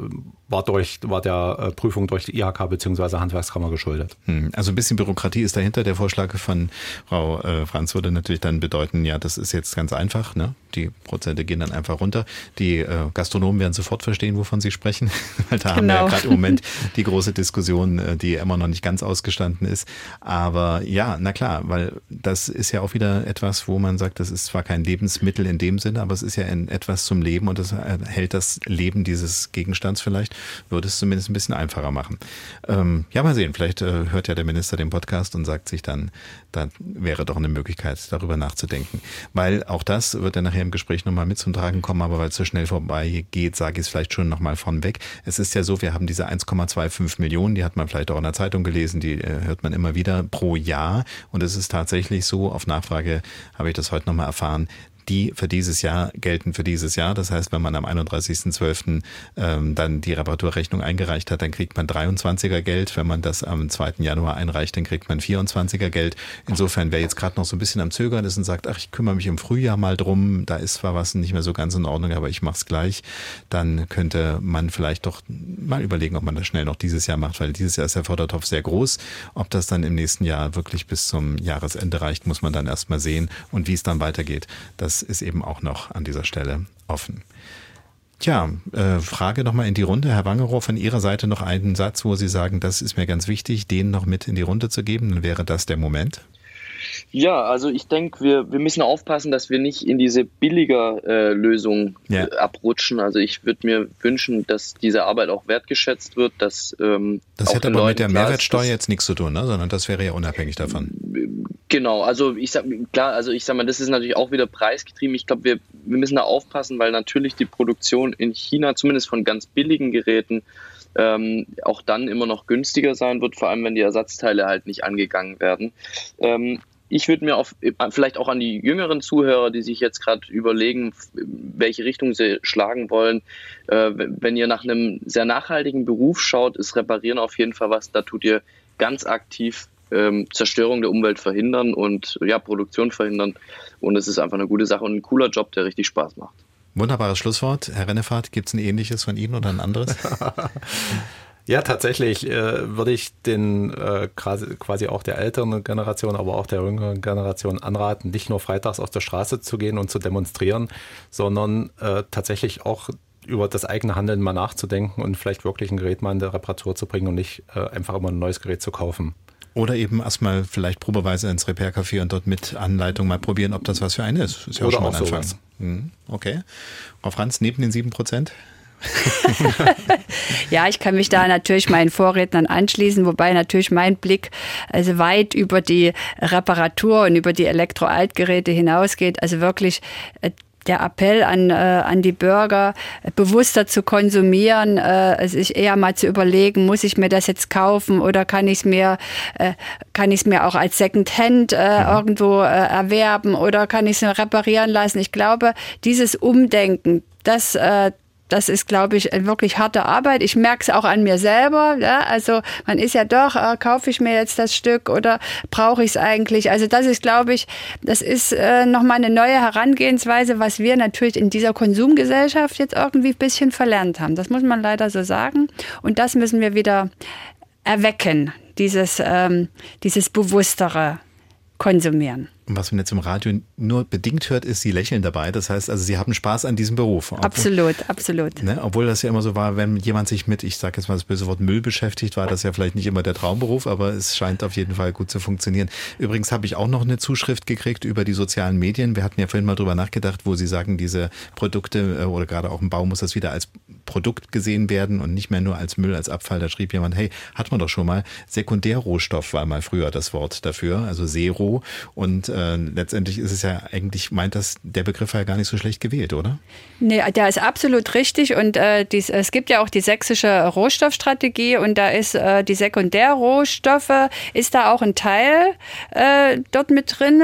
war, durch, war der äh, Prüfung durch die IHK bzw. Handwerkskammer geschuldet. Hm, also ein bisschen Bürokratie ist dahinter. Der Vorschlag von Frau Franz würde natürlich dann bedeuten, ja, das ist jetzt ganz einfach. Ne? Die Prozente gehen dann einfach runter. Die Gastronomen werden sofort verstehen, wovon sie sprechen. [laughs] Weil da genau. haben wir ja genau. gerade im Moment [laughs] die große Diskussion, die immer noch nicht ganz ausgestanden ist. Aber ja, na klar, weil das ist ja auch wieder etwas, wo man sagt, das ist zwar kein Lebensmittel in dem Sinne, aber es ist ja etwas zum Leben und das hält das Leben dieses Gegenstands vielleicht, würde es zumindest ein bisschen einfacher machen. Ähm, ja, mal sehen, vielleicht äh, hört ja der Minister den Podcast und sagt sich dann, da wäre doch eine Möglichkeit, darüber nachzudenken. Weil auch das wird ja nachher im Gespräch nochmal mit zum Tragen kommen, aber weil es so schnell vorbei geht, sage ich es vielleicht schon nochmal von weg. Es ist ja so, wir haben diese 1,25 Millionen, die hat man vielleicht auch in der Zeitung gelesen, die äh, hört man immer wieder pro Jahr. Und es ist tatsächlich so, auf Nachfrage habe ich das heute nochmal erfahren, die für dieses Jahr gelten für dieses Jahr. Das heißt, wenn man am 31.12. Ähm, dann die Reparaturrechnung eingereicht hat, dann kriegt man 23er Geld. Wenn man das am 2. Januar einreicht, dann kriegt man 24er Geld. Insofern, wer jetzt gerade noch so ein bisschen am Zögern ist und sagt, ach, ich kümmere mich im Frühjahr mal drum, da ist zwar was nicht mehr so ganz in Ordnung, aber ich mache es gleich, dann könnte man vielleicht doch mal überlegen, ob man das schnell noch dieses Jahr macht, weil dieses Jahr ist der Fördertopf sehr groß. Ob das dann im nächsten Jahr wirklich bis zum Jahresende reicht, muss man dann erstmal sehen und wie es dann weitergeht. Das ist eben auch noch an dieser Stelle offen. Tja, äh, Frage nochmal in die Runde. Herr Wangerow, von Ihrer Seite noch einen Satz, wo Sie sagen, das ist mir ganz wichtig, den noch mit in die Runde zu geben. Dann wäre das der Moment. Ja, also ich denke, wir, wir müssen aufpassen, dass wir nicht in diese billiger äh, Lösung ja. äh, abrutschen. Also ich würde mir wünschen, dass diese Arbeit auch wertgeschätzt wird. Dass, ähm, das hätte aber Leuten mit der Mehrwertsteuer ist, jetzt nichts zu tun, ne? sondern das wäre ja unabhängig davon. Genau, also ich sag klar, also ich sag mal, das ist natürlich auch wieder preisgetrieben. Ich glaube, wir, wir müssen da aufpassen, weil natürlich die Produktion in China, zumindest von ganz billigen Geräten, ähm, auch dann immer noch günstiger sein wird, vor allem wenn die Ersatzteile halt nicht angegangen werden. Ähm, ich würde mir auf, vielleicht auch an die jüngeren Zuhörer, die sich jetzt gerade überlegen, welche Richtung sie schlagen wollen, äh, wenn ihr nach einem sehr nachhaltigen Beruf schaut, ist Reparieren auf jeden Fall was, da tut ihr ganz aktiv ähm, Zerstörung der Umwelt verhindern und ja, Produktion verhindern. Und es ist einfach eine gute Sache und ein cooler Job, der richtig Spaß macht. Wunderbares Schlusswort. Herr Rennefahrt, gibt es ein ähnliches von Ihnen oder ein anderes? [laughs] Ja, tatsächlich äh, würde ich den äh, quasi auch der älteren Generation, aber auch der jüngeren Generation anraten, nicht nur freitags auf der Straße zu gehen und zu demonstrieren, sondern äh, tatsächlich auch über das eigene Handeln mal nachzudenken und vielleicht wirklich ein Gerät mal in der Reparatur zu bringen und nicht äh, einfach immer ein neues Gerät zu kaufen. Oder eben erstmal vielleicht probeweise ins Repair-Café und dort mit Anleitung mal probieren, ob das was für eine ist. Ist ja Oder auch schon mal ein Anfang. Mhm, okay. Frau Franz, neben den sieben Prozent? [laughs] ja, ich kann mich da natürlich meinen Vorrednern anschließen, wobei natürlich mein Blick also weit über die Reparatur und über die Elektroaltgeräte hinausgeht. Also wirklich äh, der Appell an, äh, an die Bürger, bewusster zu konsumieren, äh, sich eher mal zu überlegen, muss ich mir das jetzt kaufen oder kann ich es mir, äh, kann ich es mir auch als Secondhand äh, mhm. irgendwo äh, erwerben oder kann ich es mir reparieren lassen? Ich glaube, dieses Umdenken, das, äh, das ist, glaube ich, wirklich harte Arbeit. Ich merke es auch an mir selber. Ja? Also man ist ja doch, äh, kaufe ich mir jetzt das Stück oder brauche ich es eigentlich? Also das ist, glaube ich, das ist äh, nochmal eine neue Herangehensweise, was wir natürlich in dieser Konsumgesellschaft jetzt irgendwie ein bisschen verlernt haben. Das muss man leider so sagen. Und das müssen wir wieder erwecken, dieses, ähm, dieses bewusstere Konsumieren was man jetzt im Radio nur bedingt hört, ist, Sie lächeln dabei. Das heißt, also Sie haben Spaß an diesem Beruf. Obwohl, absolut, absolut. Ne, obwohl das ja immer so war, wenn jemand sich mit, ich sage jetzt mal das böse Wort Müll beschäftigt, war das ja vielleicht nicht immer der Traumberuf, aber es scheint auf jeden Fall gut zu funktionieren. Übrigens habe ich auch noch eine Zuschrift gekriegt über die sozialen Medien. Wir hatten ja vorhin mal drüber nachgedacht, wo Sie sagen, diese Produkte äh, oder gerade auch im Bau muss das wieder als Produkt gesehen werden und nicht mehr nur als Müll, als Abfall. Da schrieb jemand, hey, hat man doch schon mal. Sekundärrohstoff war mal früher das Wort dafür, also Zero. Und äh, letztendlich ist es ja eigentlich, meint das, der Begriff ja gar nicht so schlecht gewählt, oder? Nee, der ist absolut richtig. Und äh, dies, es gibt ja auch die sächsische Rohstoffstrategie und da ist äh, die Sekundärrohstoffe, ist da auch ein Teil äh, dort mit drin.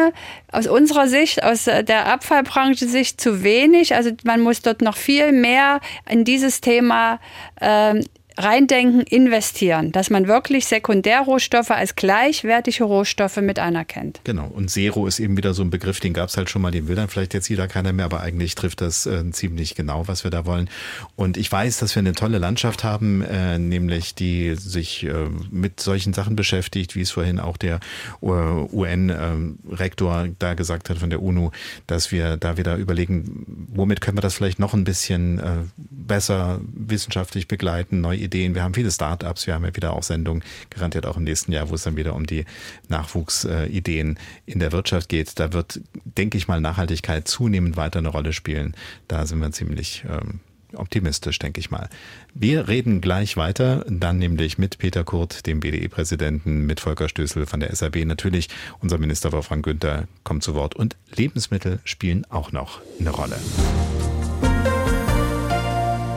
Aus unserer Sicht, aus der Abfallbranche Sicht zu wenig. Also man muss dort noch viel mehr in dieses Thema ähm, reindenken, investieren, dass man wirklich Sekundärrohstoffe als gleichwertige Rohstoffe mit anerkennt. Genau, und Zero ist eben wieder so ein Begriff, den gab es halt schon mal, den will dann vielleicht jetzt jeder keiner mehr, aber eigentlich trifft das äh, ziemlich genau, was wir da wollen. Und ich weiß, dass wir eine tolle Landschaft haben, äh, nämlich die sich äh, mit solchen Sachen beschäftigt, wie es vorhin auch der äh, UN-Rektor äh, da gesagt hat von der UNO, dass wir da wieder überlegen, womit können wir das vielleicht noch ein bisschen äh, besser wissenschaftlich begleiten, neue Ideen. Wir haben viele Startups, wir haben ja wieder auch Sendungen, garantiert auch im nächsten Jahr, wo es dann wieder um die Nachwuchsideen in der Wirtschaft geht. Da wird, denke ich mal, Nachhaltigkeit zunehmend weiter eine Rolle spielen. Da sind wir ziemlich ähm, optimistisch, denke ich mal. Wir reden gleich weiter, dann nämlich mit Peter Kurt, dem BDE-Präsidenten, mit Volker Stößel von der SAB. Natürlich, unser Minister Wolfgang Günther kommt zu Wort und Lebensmittel spielen auch noch eine Rolle.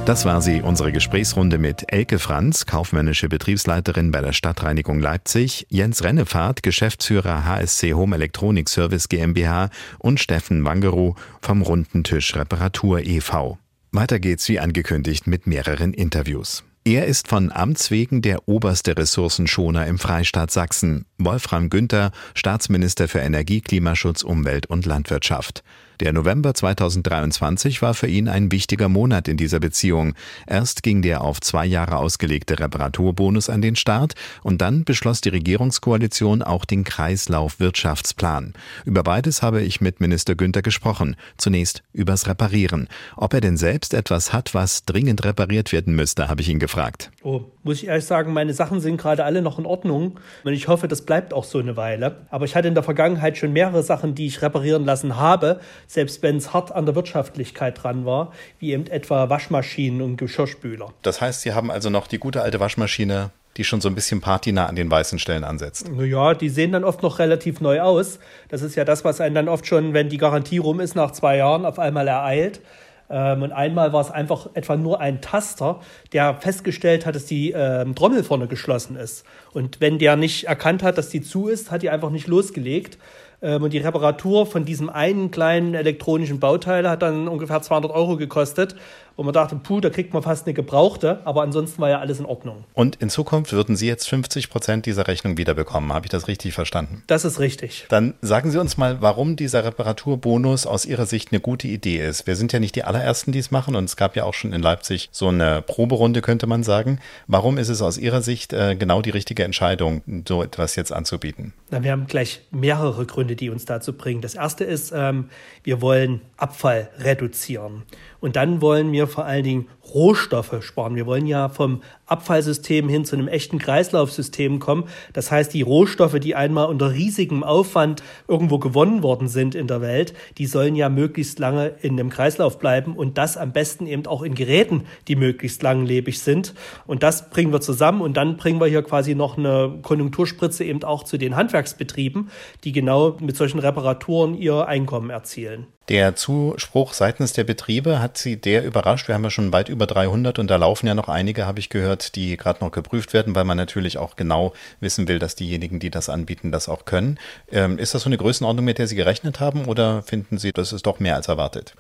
Das war sie, unsere Gesprächsrunde mit Elke Franz, kaufmännische Betriebsleiterin bei der Stadtreinigung Leipzig, Jens Rennefahrt, Geschäftsführer HSC Home Electronic Service GmbH und Steffen Wangerow vom Runden Tisch Reparatur e.V. Weiter geht's wie angekündigt mit mehreren Interviews. Er ist von Amts wegen der oberste Ressourcenschoner im Freistaat Sachsen. Wolfram Günther, Staatsminister für Energie, Klimaschutz, Umwelt und Landwirtschaft. Der November 2023 war für ihn ein wichtiger Monat in dieser Beziehung. Erst ging der auf zwei Jahre ausgelegte Reparaturbonus an den Start und dann beschloss die Regierungskoalition auch den Kreislaufwirtschaftsplan. Über beides habe ich mit Minister Günther gesprochen. Zunächst übers Reparieren. Ob er denn selbst etwas hat, was dringend repariert werden müsste, habe ich ihn gefragt. Oh, muss ich ehrlich sagen, meine Sachen sind gerade alle noch in Ordnung und ich hoffe, das bleibt auch so eine Weile. Aber ich hatte in der Vergangenheit schon mehrere Sachen, die ich reparieren lassen habe, selbst wenn es hart an der Wirtschaftlichkeit dran war, wie eben etwa Waschmaschinen und Geschirrspüler. Das heißt, Sie haben also noch die gute alte Waschmaschine die schon so ein bisschen patina an den weißen Stellen ansetzt. Naja, die sehen dann oft noch relativ neu aus. Das ist ja das, was einen dann oft schon, wenn die Garantie rum ist, nach zwei Jahren auf einmal ereilt. Ähm, und einmal war es einfach etwa nur ein Taster, der festgestellt hat, dass die ähm, Trommel vorne geschlossen ist. Und wenn der nicht erkannt hat, dass die zu ist, hat die einfach nicht losgelegt. Ähm, und die Reparatur von diesem einen kleinen elektronischen Bauteil hat dann ungefähr 200 Euro gekostet wo man dachte, puh, da kriegt man fast eine gebrauchte, aber ansonsten war ja alles in Ordnung. Und in Zukunft würden Sie jetzt 50 Prozent dieser Rechnung wiederbekommen. Habe ich das richtig verstanden? Das ist richtig. Dann sagen Sie uns mal, warum dieser Reparaturbonus aus Ihrer Sicht eine gute Idee ist. Wir sind ja nicht die allerersten, die es machen und es gab ja auch schon in Leipzig so eine Proberunde, könnte man sagen. Warum ist es aus Ihrer Sicht äh, genau die richtige Entscheidung, so etwas jetzt anzubieten? Na, wir haben gleich mehrere Gründe, die uns dazu bringen. Das erste ist, ähm, wir wollen Abfall reduzieren. Und dann wollen wir vor allen Dingen Rohstoffe sparen. Wir wollen ja vom Abfallsystem hin zu einem echten Kreislaufsystem kommen. Das heißt, die Rohstoffe, die einmal unter riesigem Aufwand irgendwo gewonnen worden sind in der Welt, die sollen ja möglichst lange in dem Kreislauf bleiben und das am besten eben auch in Geräten, die möglichst langlebig sind. Und das bringen wir zusammen und dann bringen wir hier quasi noch eine Konjunkturspritze eben auch zu den Handwerksbetrieben, die genau mit solchen Reparaturen ihr Einkommen erzielen. Der Zuspruch seitens der Betriebe hat Sie der überrascht? Wir haben ja schon weit über 300 und da laufen ja noch einige, habe ich gehört, die gerade noch geprüft werden, weil man natürlich auch genau wissen will, dass diejenigen, die das anbieten, das auch können. Ähm, ist das so eine Größenordnung, mit der Sie gerechnet haben oder finden Sie, das ist doch mehr als erwartet?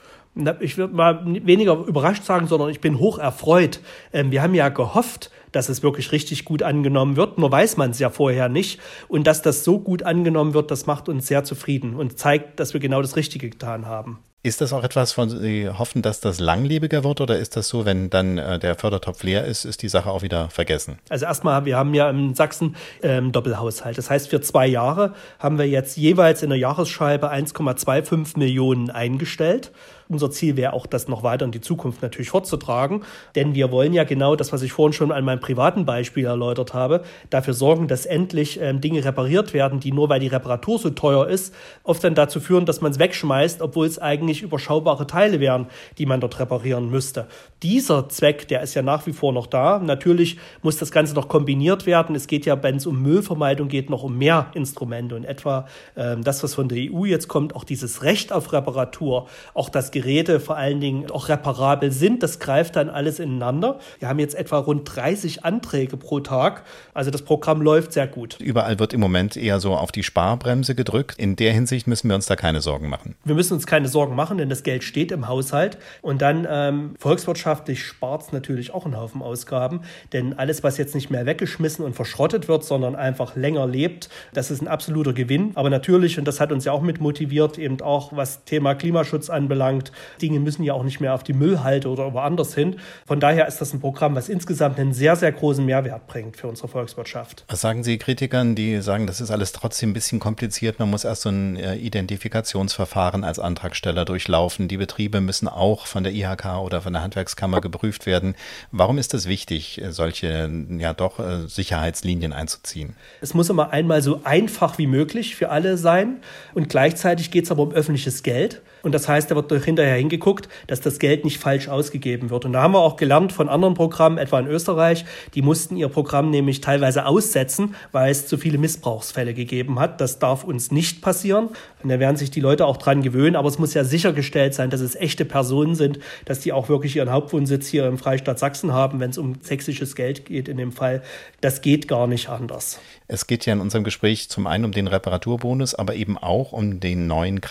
Ich würde mal weniger überrascht sagen, sondern ich bin hoch erfreut. Ähm, wir haben ja gehofft, dass es wirklich richtig gut angenommen wird. Nur weiß man es ja vorher nicht. Und dass das so gut angenommen wird, das macht uns sehr zufrieden und zeigt, dass wir genau das Richtige getan haben. Ist das auch etwas, von Sie hoffen, dass das langlebiger wird oder ist das so, wenn dann äh, der Fördertopf leer ist, ist die Sache auch wieder vergessen? Also erstmal, wir haben ja in Sachsen ähm, Doppelhaushalt. Das heißt, für zwei Jahre haben wir jetzt jeweils in der Jahresscheibe 1,25 Millionen eingestellt. Unser Ziel wäre auch, das noch weiter in die Zukunft natürlich fortzutragen, denn wir wollen ja genau das, was ich vorhin schon an meinem privaten Beispiel erläutert habe, dafür sorgen, dass endlich ähm, Dinge repariert werden, die nur weil die Reparatur so teuer ist, oft dann dazu führen, dass man es wegschmeißt, obwohl es eigentlich überschaubare Teile wären, die man dort reparieren müsste. Dieser Zweck, der ist ja nach wie vor noch da. Natürlich muss das Ganze noch kombiniert werden. Es geht ja, wenn es um Müllvermeidung geht, noch um mehr Instrumente und etwa ähm, das, was von der EU jetzt kommt, auch dieses Recht auf Reparatur, auch das Geräte vor allen Dingen auch reparabel sind. Das greift dann alles ineinander. Wir haben jetzt etwa rund 30 Anträge pro Tag. Also das Programm läuft sehr gut. Überall wird im Moment eher so auf die Sparbremse gedrückt. In der Hinsicht müssen wir uns da keine Sorgen machen. Wir müssen uns keine Sorgen machen, denn das Geld steht im Haushalt. Und dann ähm, volkswirtschaftlich spart es natürlich auch einen Haufen Ausgaben. Denn alles, was jetzt nicht mehr weggeschmissen und verschrottet wird, sondern einfach länger lebt, das ist ein absoluter Gewinn. Aber natürlich, und das hat uns ja auch mit motiviert, eben auch was Thema Klimaschutz anbelangt, Dinge müssen ja auch nicht mehr auf die Müllhalde oder woanders hin. Von daher ist das ein Programm, was insgesamt einen sehr, sehr großen Mehrwert bringt für unsere Volkswirtschaft. Was sagen Sie Kritikern, die sagen, das ist alles trotzdem ein bisschen kompliziert, man muss erst so ein äh, Identifikationsverfahren als Antragsteller durchlaufen, die Betriebe müssen auch von der IHK oder von der Handwerkskammer geprüft werden. Warum ist es wichtig, äh, solche ja doch äh, Sicherheitslinien einzuziehen? Es muss immer einmal so einfach wie möglich für alle sein und gleichzeitig geht es aber um öffentliches Geld. Und das heißt, da wird hinterher hingeguckt, dass das Geld nicht falsch ausgegeben wird. Und da haben wir auch gelernt von anderen Programmen, etwa in Österreich, die mussten ihr Programm nämlich teilweise aussetzen, weil es zu viele Missbrauchsfälle gegeben hat. Das darf uns nicht passieren. Und da werden sich die Leute auch dran gewöhnen. Aber es muss ja sichergestellt sein, dass es echte Personen sind, dass die auch wirklich ihren Hauptwohnsitz hier im Freistaat Sachsen haben, wenn es um sächsisches Geld geht in dem Fall. Das geht gar nicht anders. Es geht ja in unserem Gespräch zum einen um den Reparaturbonus, aber eben auch um den neuen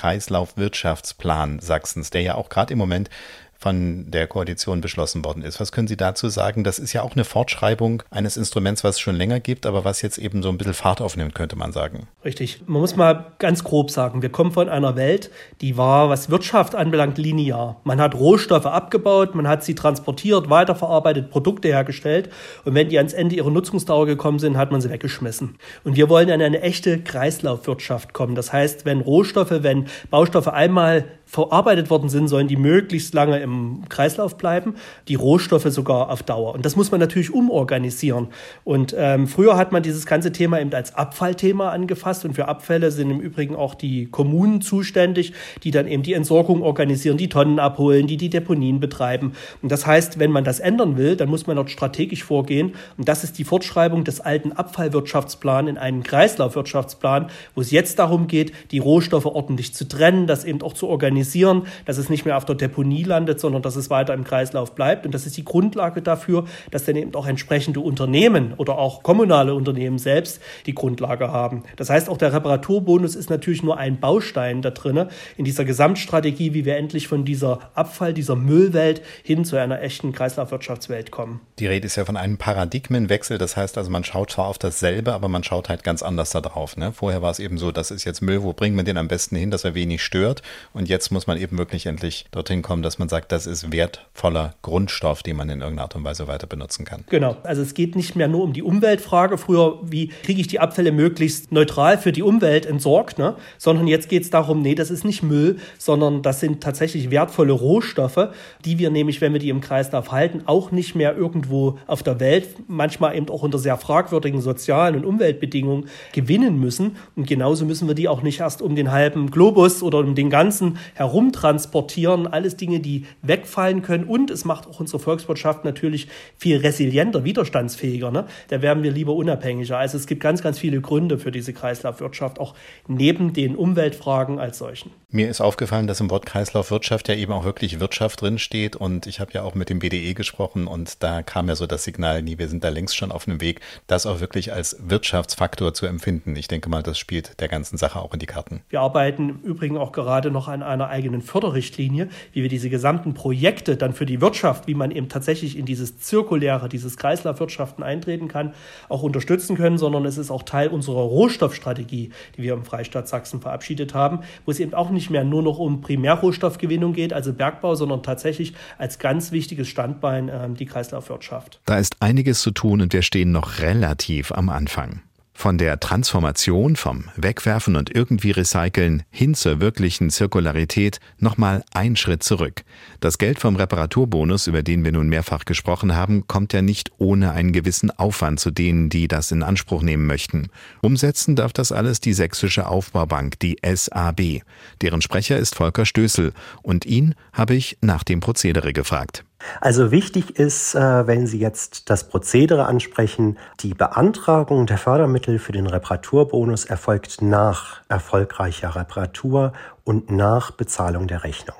Kreislaufwirtschaftsplan Sachsens, der ja auch gerade im Moment von der Koalition beschlossen worden ist. Was können Sie dazu sagen? Das ist ja auch eine Fortschreibung eines Instruments, was es schon länger gibt, aber was jetzt eben so ein bisschen Fahrt aufnimmt, könnte man sagen. Richtig. Man muss mal ganz grob sagen, wir kommen von einer Welt, die war, was Wirtschaft anbelangt, linear. Man hat Rohstoffe abgebaut, man hat sie transportiert, weiterverarbeitet, Produkte hergestellt und wenn die ans Ende ihrer Nutzungsdauer gekommen sind, hat man sie weggeschmissen. Und wir wollen in eine echte Kreislaufwirtschaft kommen. Das heißt, wenn Rohstoffe, wenn Baustoffe einmal verarbeitet worden sind, sollen die möglichst lange im Kreislauf bleiben, die Rohstoffe sogar auf Dauer. Und das muss man natürlich umorganisieren. Und ähm, früher hat man dieses ganze Thema eben als Abfallthema angefasst und für Abfälle sind im Übrigen auch die Kommunen zuständig, die dann eben die Entsorgung organisieren, die Tonnen abholen, die die Deponien betreiben. Und das heißt, wenn man das ändern will, dann muss man dort strategisch vorgehen. Und das ist die Fortschreibung des alten Abfallwirtschaftsplans in einen Kreislaufwirtschaftsplan, wo es jetzt darum geht, die Rohstoffe ordentlich zu trennen, das eben auch zu organisieren organisieren, dass es nicht mehr auf der Deponie landet, sondern dass es weiter im Kreislauf bleibt. Und das ist die Grundlage dafür, dass dann eben auch entsprechende Unternehmen oder auch kommunale Unternehmen selbst die Grundlage haben. Das heißt, auch der Reparaturbonus ist natürlich nur ein Baustein da drin in dieser Gesamtstrategie, wie wir endlich von dieser Abfall, dieser Müllwelt hin zu einer echten Kreislaufwirtschaftswelt kommen. Die Rede ist ja von einem Paradigmenwechsel. Das heißt also, man schaut zwar auf dasselbe, aber man schaut halt ganz anders da drauf. Ne? Vorher war es eben so, das ist jetzt Müll, wo bringt man den am besten hin, dass er wenig stört? Und jetzt jetzt muss man eben wirklich endlich dorthin kommen, dass man sagt, das ist wertvoller Grundstoff, den man in irgendeiner Art und Weise weiter benutzen kann. Genau. Also es geht nicht mehr nur um die Umweltfrage. Früher, wie kriege ich die Abfälle möglichst neutral für die Umwelt entsorgt, ne? sondern jetzt geht es darum, nee, das ist nicht Müll, sondern das sind tatsächlich wertvolle Rohstoffe, die wir nämlich, wenn wir die im Kreislauf halten, auch nicht mehr irgendwo auf der Welt, manchmal eben auch unter sehr fragwürdigen sozialen und Umweltbedingungen gewinnen müssen. Und genauso müssen wir die auch nicht erst um den halben Globus oder um den ganzen herumtransportieren. Alles Dinge, die wegfallen können. Und es macht auch unsere Volkswirtschaft natürlich viel resilienter, widerstandsfähiger. Ne? Da werden wir lieber unabhängiger. Also es gibt ganz, ganz viele Gründe für diese Kreislaufwirtschaft, auch neben den Umweltfragen als solchen. Mir ist aufgefallen, dass im Wort Kreislaufwirtschaft ja eben auch wirklich Wirtschaft drinsteht. Und ich habe ja auch mit dem BDE gesprochen und da kam ja so das Signal, nee, wir sind da längst schon auf einem Weg, das auch wirklich als Wirtschaftsfaktor zu empfinden. Ich denke mal, das spielt der ganzen Sache auch in die Karten. Wir arbeiten im Übrigen auch gerade noch an einer eigenen Förderrichtlinie, wie wir diese gesamten Projekte dann für die Wirtschaft, wie man eben tatsächlich in dieses zirkuläre, dieses Kreislaufwirtschaften eintreten kann, auch unterstützen können, sondern es ist auch Teil unserer Rohstoffstrategie, die wir im Freistaat Sachsen verabschiedet haben, wo es eben auch nicht mehr nur noch um Primärrohstoffgewinnung geht, also Bergbau, sondern tatsächlich als ganz wichtiges Standbein äh, die Kreislaufwirtschaft. Da ist einiges zu tun und wir stehen noch relativ am Anfang. Von der Transformation vom Wegwerfen und irgendwie Recyceln hin zur wirklichen Zirkularität nochmal ein Schritt zurück. Das Geld vom Reparaturbonus, über den wir nun mehrfach gesprochen haben, kommt ja nicht ohne einen gewissen Aufwand zu denen, die das in Anspruch nehmen möchten. Umsetzen darf das alles die Sächsische Aufbaubank, die SAB. Deren Sprecher ist Volker Stößel und ihn habe ich nach dem Prozedere gefragt. Also wichtig ist, äh, wenn Sie jetzt das Prozedere ansprechen, die Beantragung der Fördermittel für den Reparaturbonus erfolgt nach erfolgreicher Reparatur und nach Bezahlung der Rechnung.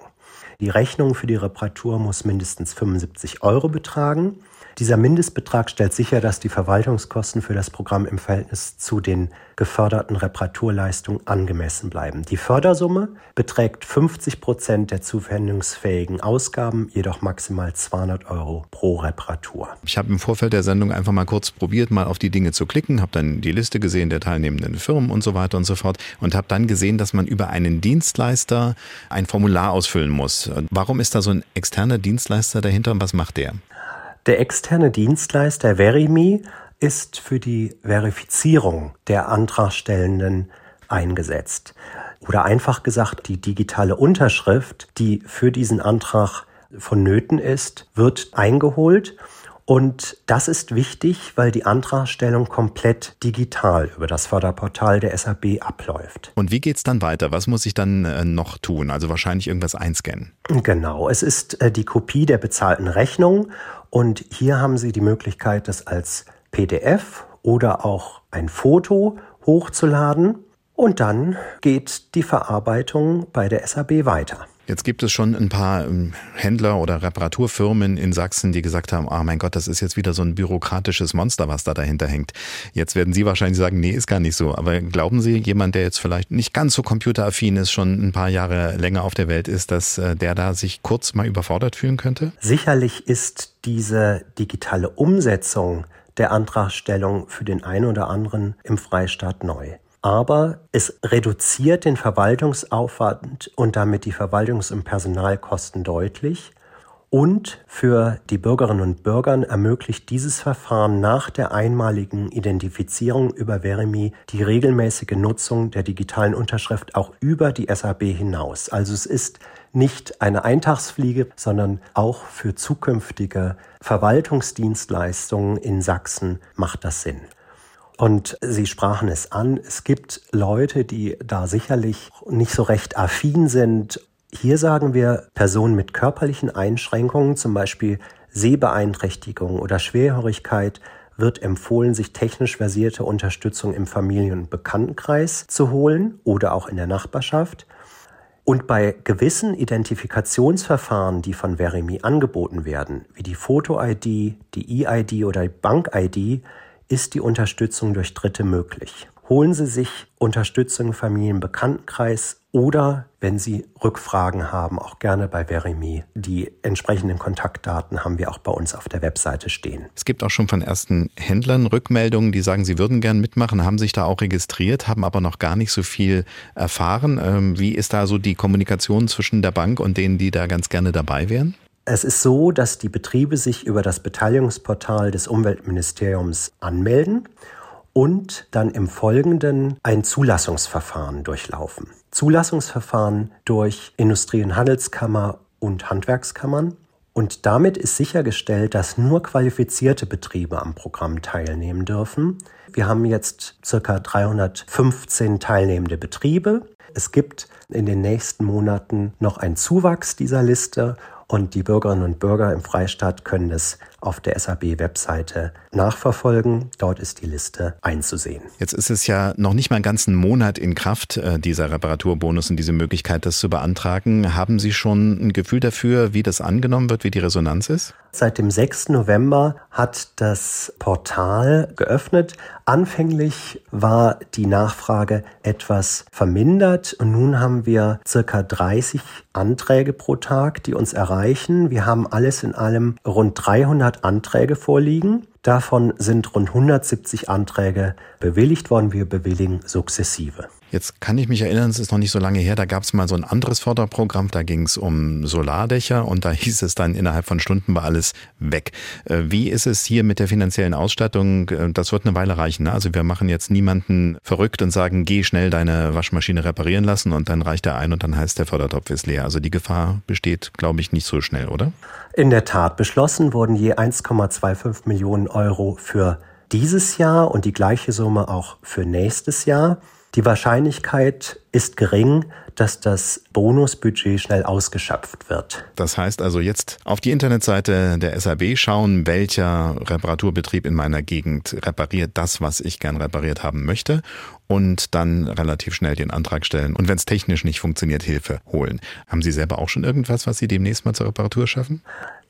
Die Rechnung für die Reparatur muss mindestens 75 Euro betragen. Dieser Mindestbetrag stellt sicher, dass die Verwaltungskosten für das Programm im Verhältnis zu den geförderten Reparaturleistungen angemessen bleiben. Die Fördersumme beträgt 50 Prozent der zuwendungsfähigen Ausgaben, jedoch maximal 200 Euro pro Reparatur. Ich habe im Vorfeld der Sendung einfach mal kurz probiert, mal auf die Dinge zu klicken, habe dann die Liste gesehen der teilnehmenden Firmen und so weiter und so fort und habe dann gesehen, dass man über einen Dienstleister ein Formular ausfüllen muss. Warum ist da so ein externer Dienstleister dahinter und was macht der? Der externe Dienstleister Verimi ist für die Verifizierung der Antragstellenden eingesetzt. Oder einfach gesagt, die digitale Unterschrift, die für diesen Antrag vonnöten ist, wird eingeholt und das ist wichtig, weil die Antragstellung komplett digital über das Förderportal der SAB abläuft. Und wie geht's dann weiter? Was muss ich dann äh, noch tun? Also wahrscheinlich irgendwas einscannen. Genau, es ist äh, die Kopie der bezahlten Rechnung und hier haben Sie die Möglichkeit, das als PDF oder auch ein Foto hochzuladen und dann geht die Verarbeitung bei der SAB weiter. Jetzt gibt es schon ein paar ähm, Händler oder Reparaturfirmen in Sachsen, die gesagt haben, oh mein Gott, das ist jetzt wieder so ein bürokratisches Monster, was da dahinter hängt. Jetzt werden Sie wahrscheinlich sagen, nee, ist gar nicht so. Aber glauben Sie, jemand, der jetzt vielleicht nicht ganz so computeraffin ist, schon ein paar Jahre länger auf der Welt ist, dass äh, der da sich kurz mal überfordert fühlen könnte? Sicherlich ist diese digitale Umsetzung der Antragstellung für den einen oder anderen im Freistaat neu aber es reduziert den Verwaltungsaufwand und damit die Verwaltungs- und Personalkosten deutlich. Und für die Bürgerinnen und Bürger ermöglicht dieses Verfahren nach der einmaligen Identifizierung über Verimi die regelmäßige Nutzung der digitalen Unterschrift auch über die SAB hinaus. Also es ist nicht eine Eintagsfliege, sondern auch für zukünftige Verwaltungsdienstleistungen in Sachsen macht das Sinn. Und Sie sprachen es an, es gibt Leute, die da sicherlich nicht so recht affin sind. Hier sagen wir Personen mit körperlichen Einschränkungen, zum Beispiel Sehbeeinträchtigung oder Schwerhörigkeit, wird empfohlen, sich technisch versierte Unterstützung im Familien- und Bekanntenkreis zu holen oder auch in der Nachbarschaft. Und bei gewissen Identifikationsverfahren, die von Verimi angeboten werden, wie die Foto-ID, die E-ID oder die Bank-ID, ist die Unterstützung durch Dritte möglich. holen Sie sich Unterstützung im Familienbekanntenkreis oder wenn Sie Rückfragen haben, auch gerne bei Verimi. Die entsprechenden Kontaktdaten haben wir auch bei uns auf der Webseite stehen. Es gibt auch schon von ersten Händlern Rückmeldungen, die sagen, sie würden gern mitmachen, haben sich da auch registriert, haben aber noch gar nicht so viel erfahren. Ähm, wie ist da so die Kommunikation zwischen der Bank und denen, die da ganz gerne dabei wären? Es ist so, dass die Betriebe sich über das Beteiligungsportal des Umweltministeriums anmelden und dann im Folgenden ein Zulassungsverfahren durchlaufen. Zulassungsverfahren durch Industrie- und Handelskammer und Handwerkskammern. Und damit ist sichergestellt, dass nur qualifizierte Betriebe am Programm teilnehmen dürfen. Wir haben jetzt circa 315 teilnehmende Betriebe. Es gibt in den nächsten Monaten noch einen Zuwachs dieser Liste und die Bürgerinnen und Bürger im Freistaat können es auf der SAB-Webseite nachverfolgen. Dort ist die Liste einzusehen. Jetzt ist es ja noch nicht mal einen ganzen Monat in Kraft, äh, dieser Reparaturbonus und diese Möglichkeit, das zu beantragen. Haben Sie schon ein Gefühl dafür, wie das angenommen wird, wie die Resonanz ist? Seit dem 6. November hat das Portal geöffnet. Anfänglich war die Nachfrage etwas vermindert und nun haben wir circa 30 Anträge pro Tag, die uns erreichen. Wir haben alles in allem rund 300 Anträge vorliegen. Davon sind rund 170 Anträge bewilligt worden. Wir bewilligen sukzessive. Jetzt kann ich mich erinnern, es ist noch nicht so lange her, da gab es mal so ein anderes Förderprogramm, da ging es um Solardächer und da [laughs] hieß es dann, innerhalb von Stunden war alles weg. Äh, wie ist es hier mit der finanziellen Ausstattung? Äh, das wird eine Weile reichen. Ne? Also wir machen jetzt niemanden verrückt und sagen, geh schnell deine Waschmaschine reparieren lassen und dann reicht er ein und dann heißt der Fördertopf ist leer. Also die Gefahr besteht, glaube ich, nicht so schnell, oder? In der Tat, beschlossen wurden je 1,25 Millionen Euro für dieses Jahr und die gleiche Summe auch für nächstes Jahr. Die Wahrscheinlichkeit ist gering, dass das Bonusbudget schnell ausgeschöpft wird. Das heißt also jetzt auf die Internetseite der SAB schauen, welcher Reparaturbetrieb in meiner Gegend repariert das, was ich gern repariert haben möchte und dann relativ schnell den Antrag stellen und wenn es technisch nicht funktioniert, Hilfe holen. Haben Sie selber auch schon irgendwas, was Sie demnächst mal zur Reparatur schaffen?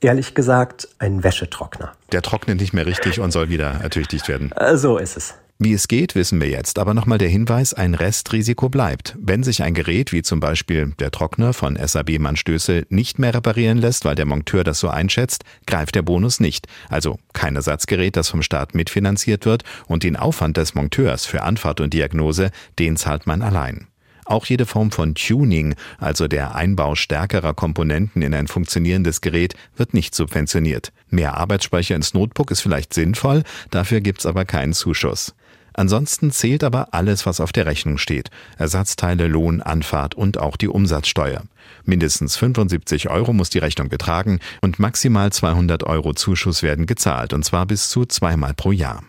Ehrlich gesagt, ein Wäschetrockner. Der trocknet nicht mehr richtig und soll wieder ertüchtigt werden. Äh, so ist es. Wie es geht, wissen wir jetzt, aber nochmal der Hinweis, ein Restrisiko bleibt. Wenn sich ein Gerät wie zum Beispiel der Trockner von SAB Mannstößel nicht mehr reparieren lässt, weil der Monteur das so einschätzt, greift der Bonus nicht. Also kein Ersatzgerät, das vom Staat mitfinanziert wird und den Aufwand des Monteurs für Anfahrt und Diagnose, den zahlt man allein. Auch jede Form von Tuning, also der Einbau stärkerer Komponenten in ein funktionierendes Gerät, wird nicht subventioniert. Mehr Arbeitsspeicher ins Notebook ist vielleicht sinnvoll, dafür gibt's aber keinen Zuschuss. Ansonsten zählt aber alles, was auf der Rechnung steht. Ersatzteile, Lohn, Anfahrt und auch die Umsatzsteuer. Mindestens 75 Euro muss die Rechnung betragen und maximal 200 Euro Zuschuss werden gezahlt, und zwar bis zu zweimal pro Jahr.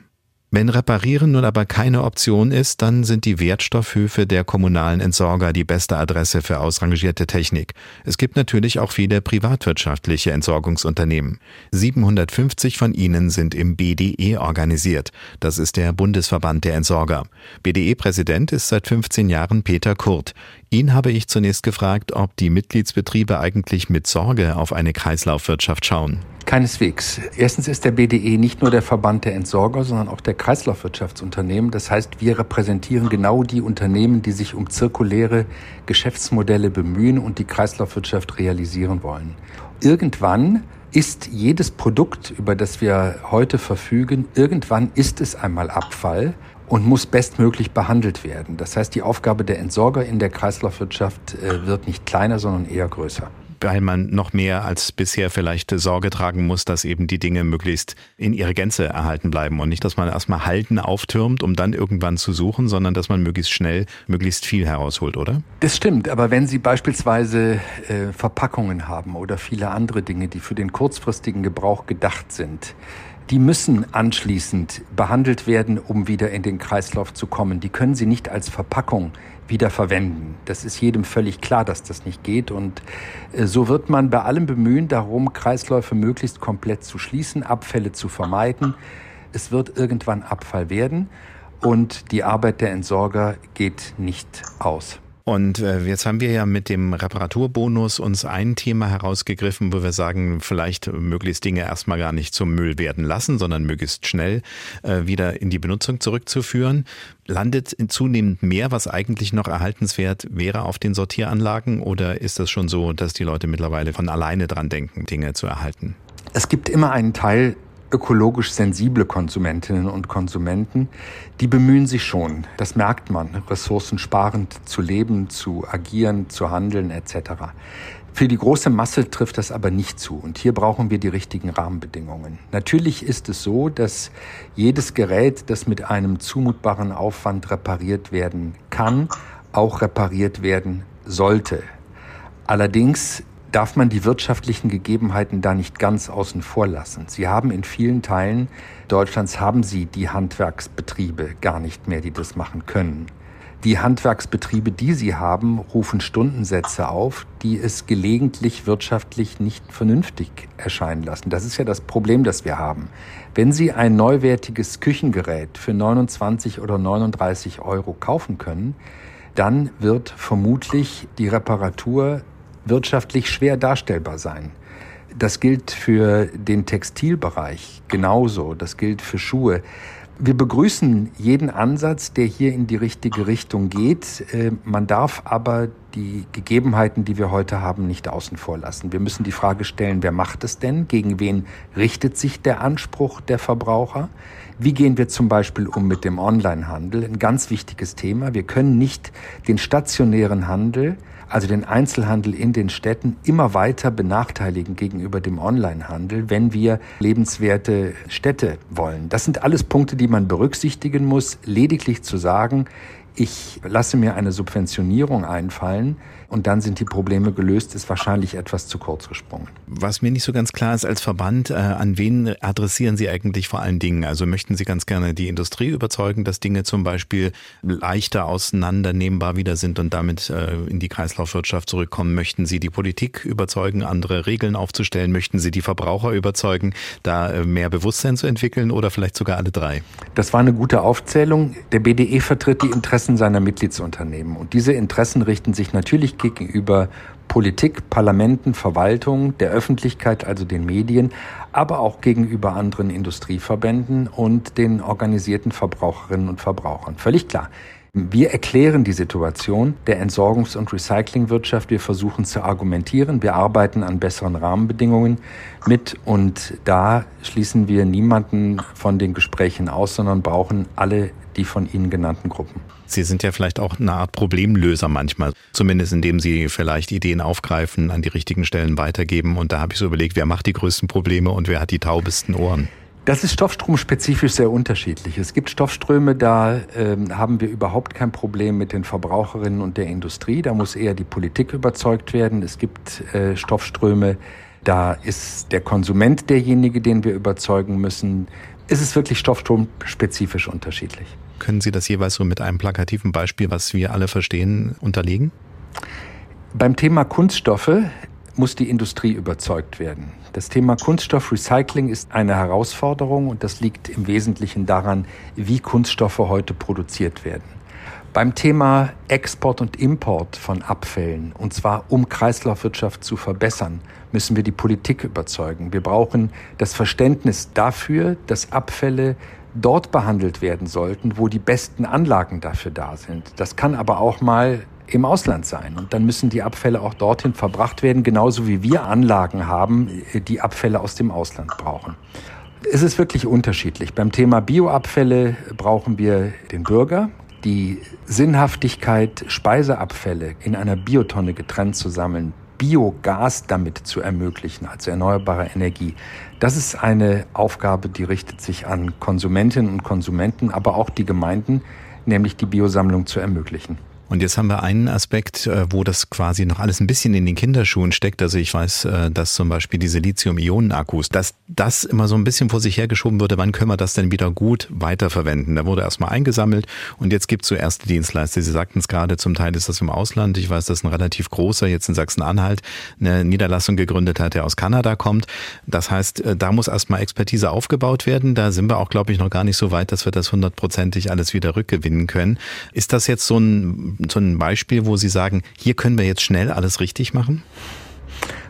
Wenn Reparieren nun aber keine Option ist, dann sind die Wertstoffhöfe der kommunalen Entsorger die beste Adresse für ausrangierte Technik. Es gibt natürlich auch viele privatwirtschaftliche Entsorgungsunternehmen. 750 von ihnen sind im BDE organisiert. Das ist der Bundesverband der Entsorger. BDE-Präsident ist seit 15 Jahren Peter Kurt. Ihn habe ich zunächst gefragt, ob die Mitgliedsbetriebe eigentlich mit Sorge auf eine Kreislaufwirtschaft schauen. Keineswegs. Erstens ist der BDE nicht nur der Verband der Entsorger, sondern auch der Kreislaufwirtschaftsunternehmen. Das heißt, wir repräsentieren genau die Unternehmen, die sich um zirkuläre Geschäftsmodelle bemühen und die Kreislaufwirtschaft realisieren wollen. Irgendwann ist jedes Produkt, über das wir heute verfügen, irgendwann ist es einmal Abfall und muss bestmöglich behandelt werden. Das heißt, die Aufgabe der Entsorger in der Kreislaufwirtschaft äh, wird nicht kleiner, sondern eher größer weil man noch mehr als bisher vielleicht Sorge tragen muss, dass eben die Dinge möglichst in ihre Gänze erhalten bleiben und nicht, dass man erstmal Halten auftürmt, um dann irgendwann zu suchen, sondern dass man möglichst schnell möglichst viel herausholt, oder? Das stimmt, aber wenn Sie beispielsweise äh, Verpackungen haben oder viele andere Dinge, die für den kurzfristigen Gebrauch gedacht sind, die müssen anschließend behandelt werden, um wieder in den Kreislauf zu kommen. Die können Sie nicht als Verpackung wieder verwenden. Das ist jedem völlig klar, dass das nicht geht. Und äh, so wird man bei allem Bemühen darum, Kreisläufe möglichst komplett zu schließen, Abfälle zu vermeiden. Es wird irgendwann Abfall werden und die Arbeit der Entsorger geht nicht aus. Und äh, jetzt haben wir ja mit dem Reparaturbonus uns ein Thema herausgegriffen, wo wir sagen, vielleicht möglichst Dinge erstmal gar nicht zum Müll werden lassen, sondern möglichst schnell äh, wieder in die Benutzung zurückzuführen. Landet zunehmend mehr, was eigentlich noch erhaltenswert wäre auf den Sortieranlagen? Oder ist das schon so, dass die Leute mittlerweile von alleine dran denken, Dinge zu erhalten? Es gibt immer einen Teil ökologisch sensible Konsumentinnen und Konsumenten, die bemühen sich schon, das merkt man, ressourcensparend zu leben, zu agieren, zu handeln etc. Für die große Masse trifft das aber nicht zu und hier brauchen wir die richtigen Rahmenbedingungen. Natürlich ist es so, dass jedes Gerät, das mit einem zumutbaren Aufwand repariert werden kann, auch repariert werden sollte. Allerdings darf man die wirtschaftlichen Gegebenheiten da nicht ganz außen vor lassen. Sie haben in vielen Teilen Deutschlands haben sie die Handwerksbetriebe gar nicht mehr, die das machen können. Die Handwerksbetriebe, die sie haben, rufen Stundensätze auf, die es gelegentlich wirtschaftlich nicht vernünftig erscheinen lassen. Das ist ja das Problem, das wir haben. Wenn Sie ein neuwertiges Küchengerät für 29 oder 39 Euro kaufen können, dann wird vermutlich die Reparatur wirtschaftlich schwer darstellbar sein. Das gilt für den Textilbereich genauso, das gilt für Schuhe. Wir begrüßen jeden Ansatz, der hier in die richtige Richtung geht. Äh, man darf aber die Gegebenheiten, die wir heute haben, nicht außen vor lassen. Wir müssen die Frage stellen, wer macht es denn? Gegen wen richtet sich der Anspruch der Verbraucher? Wie gehen wir zum Beispiel um mit dem Onlinehandel? Ein ganz wichtiges Thema. Wir können nicht den stationären Handel also den Einzelhandel in den Städten, immer weiter benachteiligen gegenüber dem Onlinehandel, wenn wir lebenswerte Städte wollen. Das sind alles Punkte, die man berücksichtigen muss. Lediglich zu sagen, ich lasse mir eine Subventionierung einfallen, und dann sind die Probleme gelöst, ist wahrscheinlich etwas zu kurz gesprungen. Was mir nicht so ganz klar ist als Verband, äh, an wen adressieren Sie eigentlich vor allen Dingen? Also möchten Sie ganz gerne die Industrie überzeugen, dass Dinge zum Beispiel leichter auseinandernehmbar wieder sind und damit äh, in die Kreislaufwirtschaft zurückkommen? Möchten Sie die Politik überzeugen, andere Regeln aufzustellen? Möchten Sie die Verbraucher überzeugen, da äh, mehr Bewusstsein zu entwickeln oder vielleicht sogar alle drei? Das war eine gute Aufzählung. Der BDE vertritt die Interessen seiner Mitgliedsunternehmen und diese Interessen richten sich natürlich gegenüber Politik, Parlamenten, Verwaltung, der Öffentlichkeit, also den Medien, aber auch gegenüber anderen Industrieverbänden und den organisierten Verbraucherinnen und Verbrauchern. Völlig klar. Wir erklären die Situation der Entsorgungs- und Recyclingwirtschaft. Wir versuchen zu argumentieren. Wir arbeiten an besseren Rahmenbedingungen mit und da schließen wir niemanden von den Gesprächen aus, sondern brauchen alle die von Ihnen genannten Gruppen. Sie sind ja vielleicht auch eine Art Problemlöser manchmal, zumindest indem Sie vielleicht Ideen aufgreifen, an die richtigen Stellen weitergeben. Und da habe ich so überlegt, wer macht die größten Probleme und wer hat die taubesten Ohren? Das ist stoffstromspezifisch sehr unterschiedlich. Es gibt Stoffströme, da äh, haben wir überhaupt kein Problem mit den Verbraucherinnen und der Industrie. Da muss eher die Politik überzeugt werden. Es gibt äh, Stoffströme, da ist der Konsument derjenige, den wir überzeugen müssen. Es ist wirklich stoffstromspezifisch unterschiedlich. Können Sie das jeweils so mit einem plakativen Beispiel, was wir alle verstehen, unterlegen? Beim Thema Kunststoffe muss die Industrie überzeugt werden. Das Thema Kunststoffrecycling ist eine Herausforderung und das liegt im Wesentlichen daran, wie Kunststoffe heute produziert werden. Beim Thema Export und Import von Abfällen, und zwar um Kreislaufwirtschaft zu verbessern, müssen wir die Politik überzeugen. Wir brauchen das Verständnis dafür, dass Abfälle dort behandelt werden sollten, wo die besten Anlagen dafür da sind. Das kann aber auch mal im Ausland sein. Und dann müssen die Abfälle auch dorthin verbracht werden, genauso wie wir Anlagen haben, die Abfälle aus dem Ausland brauchen. Es ist wirklich unterschiedlich. Beim Thema Bioabfälle brauchen wir den Bürger, die Sinnhaftigkeit, Speiseabfälle in einer Biotonne getrennt zu sammeln, Biogas damit zu ermöglichen, also erneuerbare Energie. Das ist eine Aufgabe, die richtet sich an Konsumentinnen und Konsumenten, aber auch die Gemeinden, nämlich die Biosammlung zu ermöglichen. Und jetzt haben wir einen Aspekt, äh, wo das quasi noch alles ein bisschen in den Kinderschuhen steckt. Also ich weiß, äh, dass zum Beispiel diese Lithium-Ionen-Akkus, dass das immer so ein bisschen vor sich hergeschoben wurde, wann können wir das denn wieder gut weiterverwenden? Da wurde erstmal eingesammelt und jetzt gibt es so erste Dienstleister. Sie sagten es gerade, zum Teil ist das im Ausland. Ich weiß, dass ein relativ großer jetzt in Sachsen-Anhalt eine Niederlassung gegründet hat, der aus Kanada kommt. Das heißt, äh, da muss erstmal Expertise aufgebaut werden. Da sind wir auch, glaube ich, noch gar nicht so weit, dass wir das hundertprozentig alles wieder rückgewinnen können. Ist das jetzt so ein so ein Beispiel, wo Sie sagen, hier können wir jetzt schnell alles richtig machen?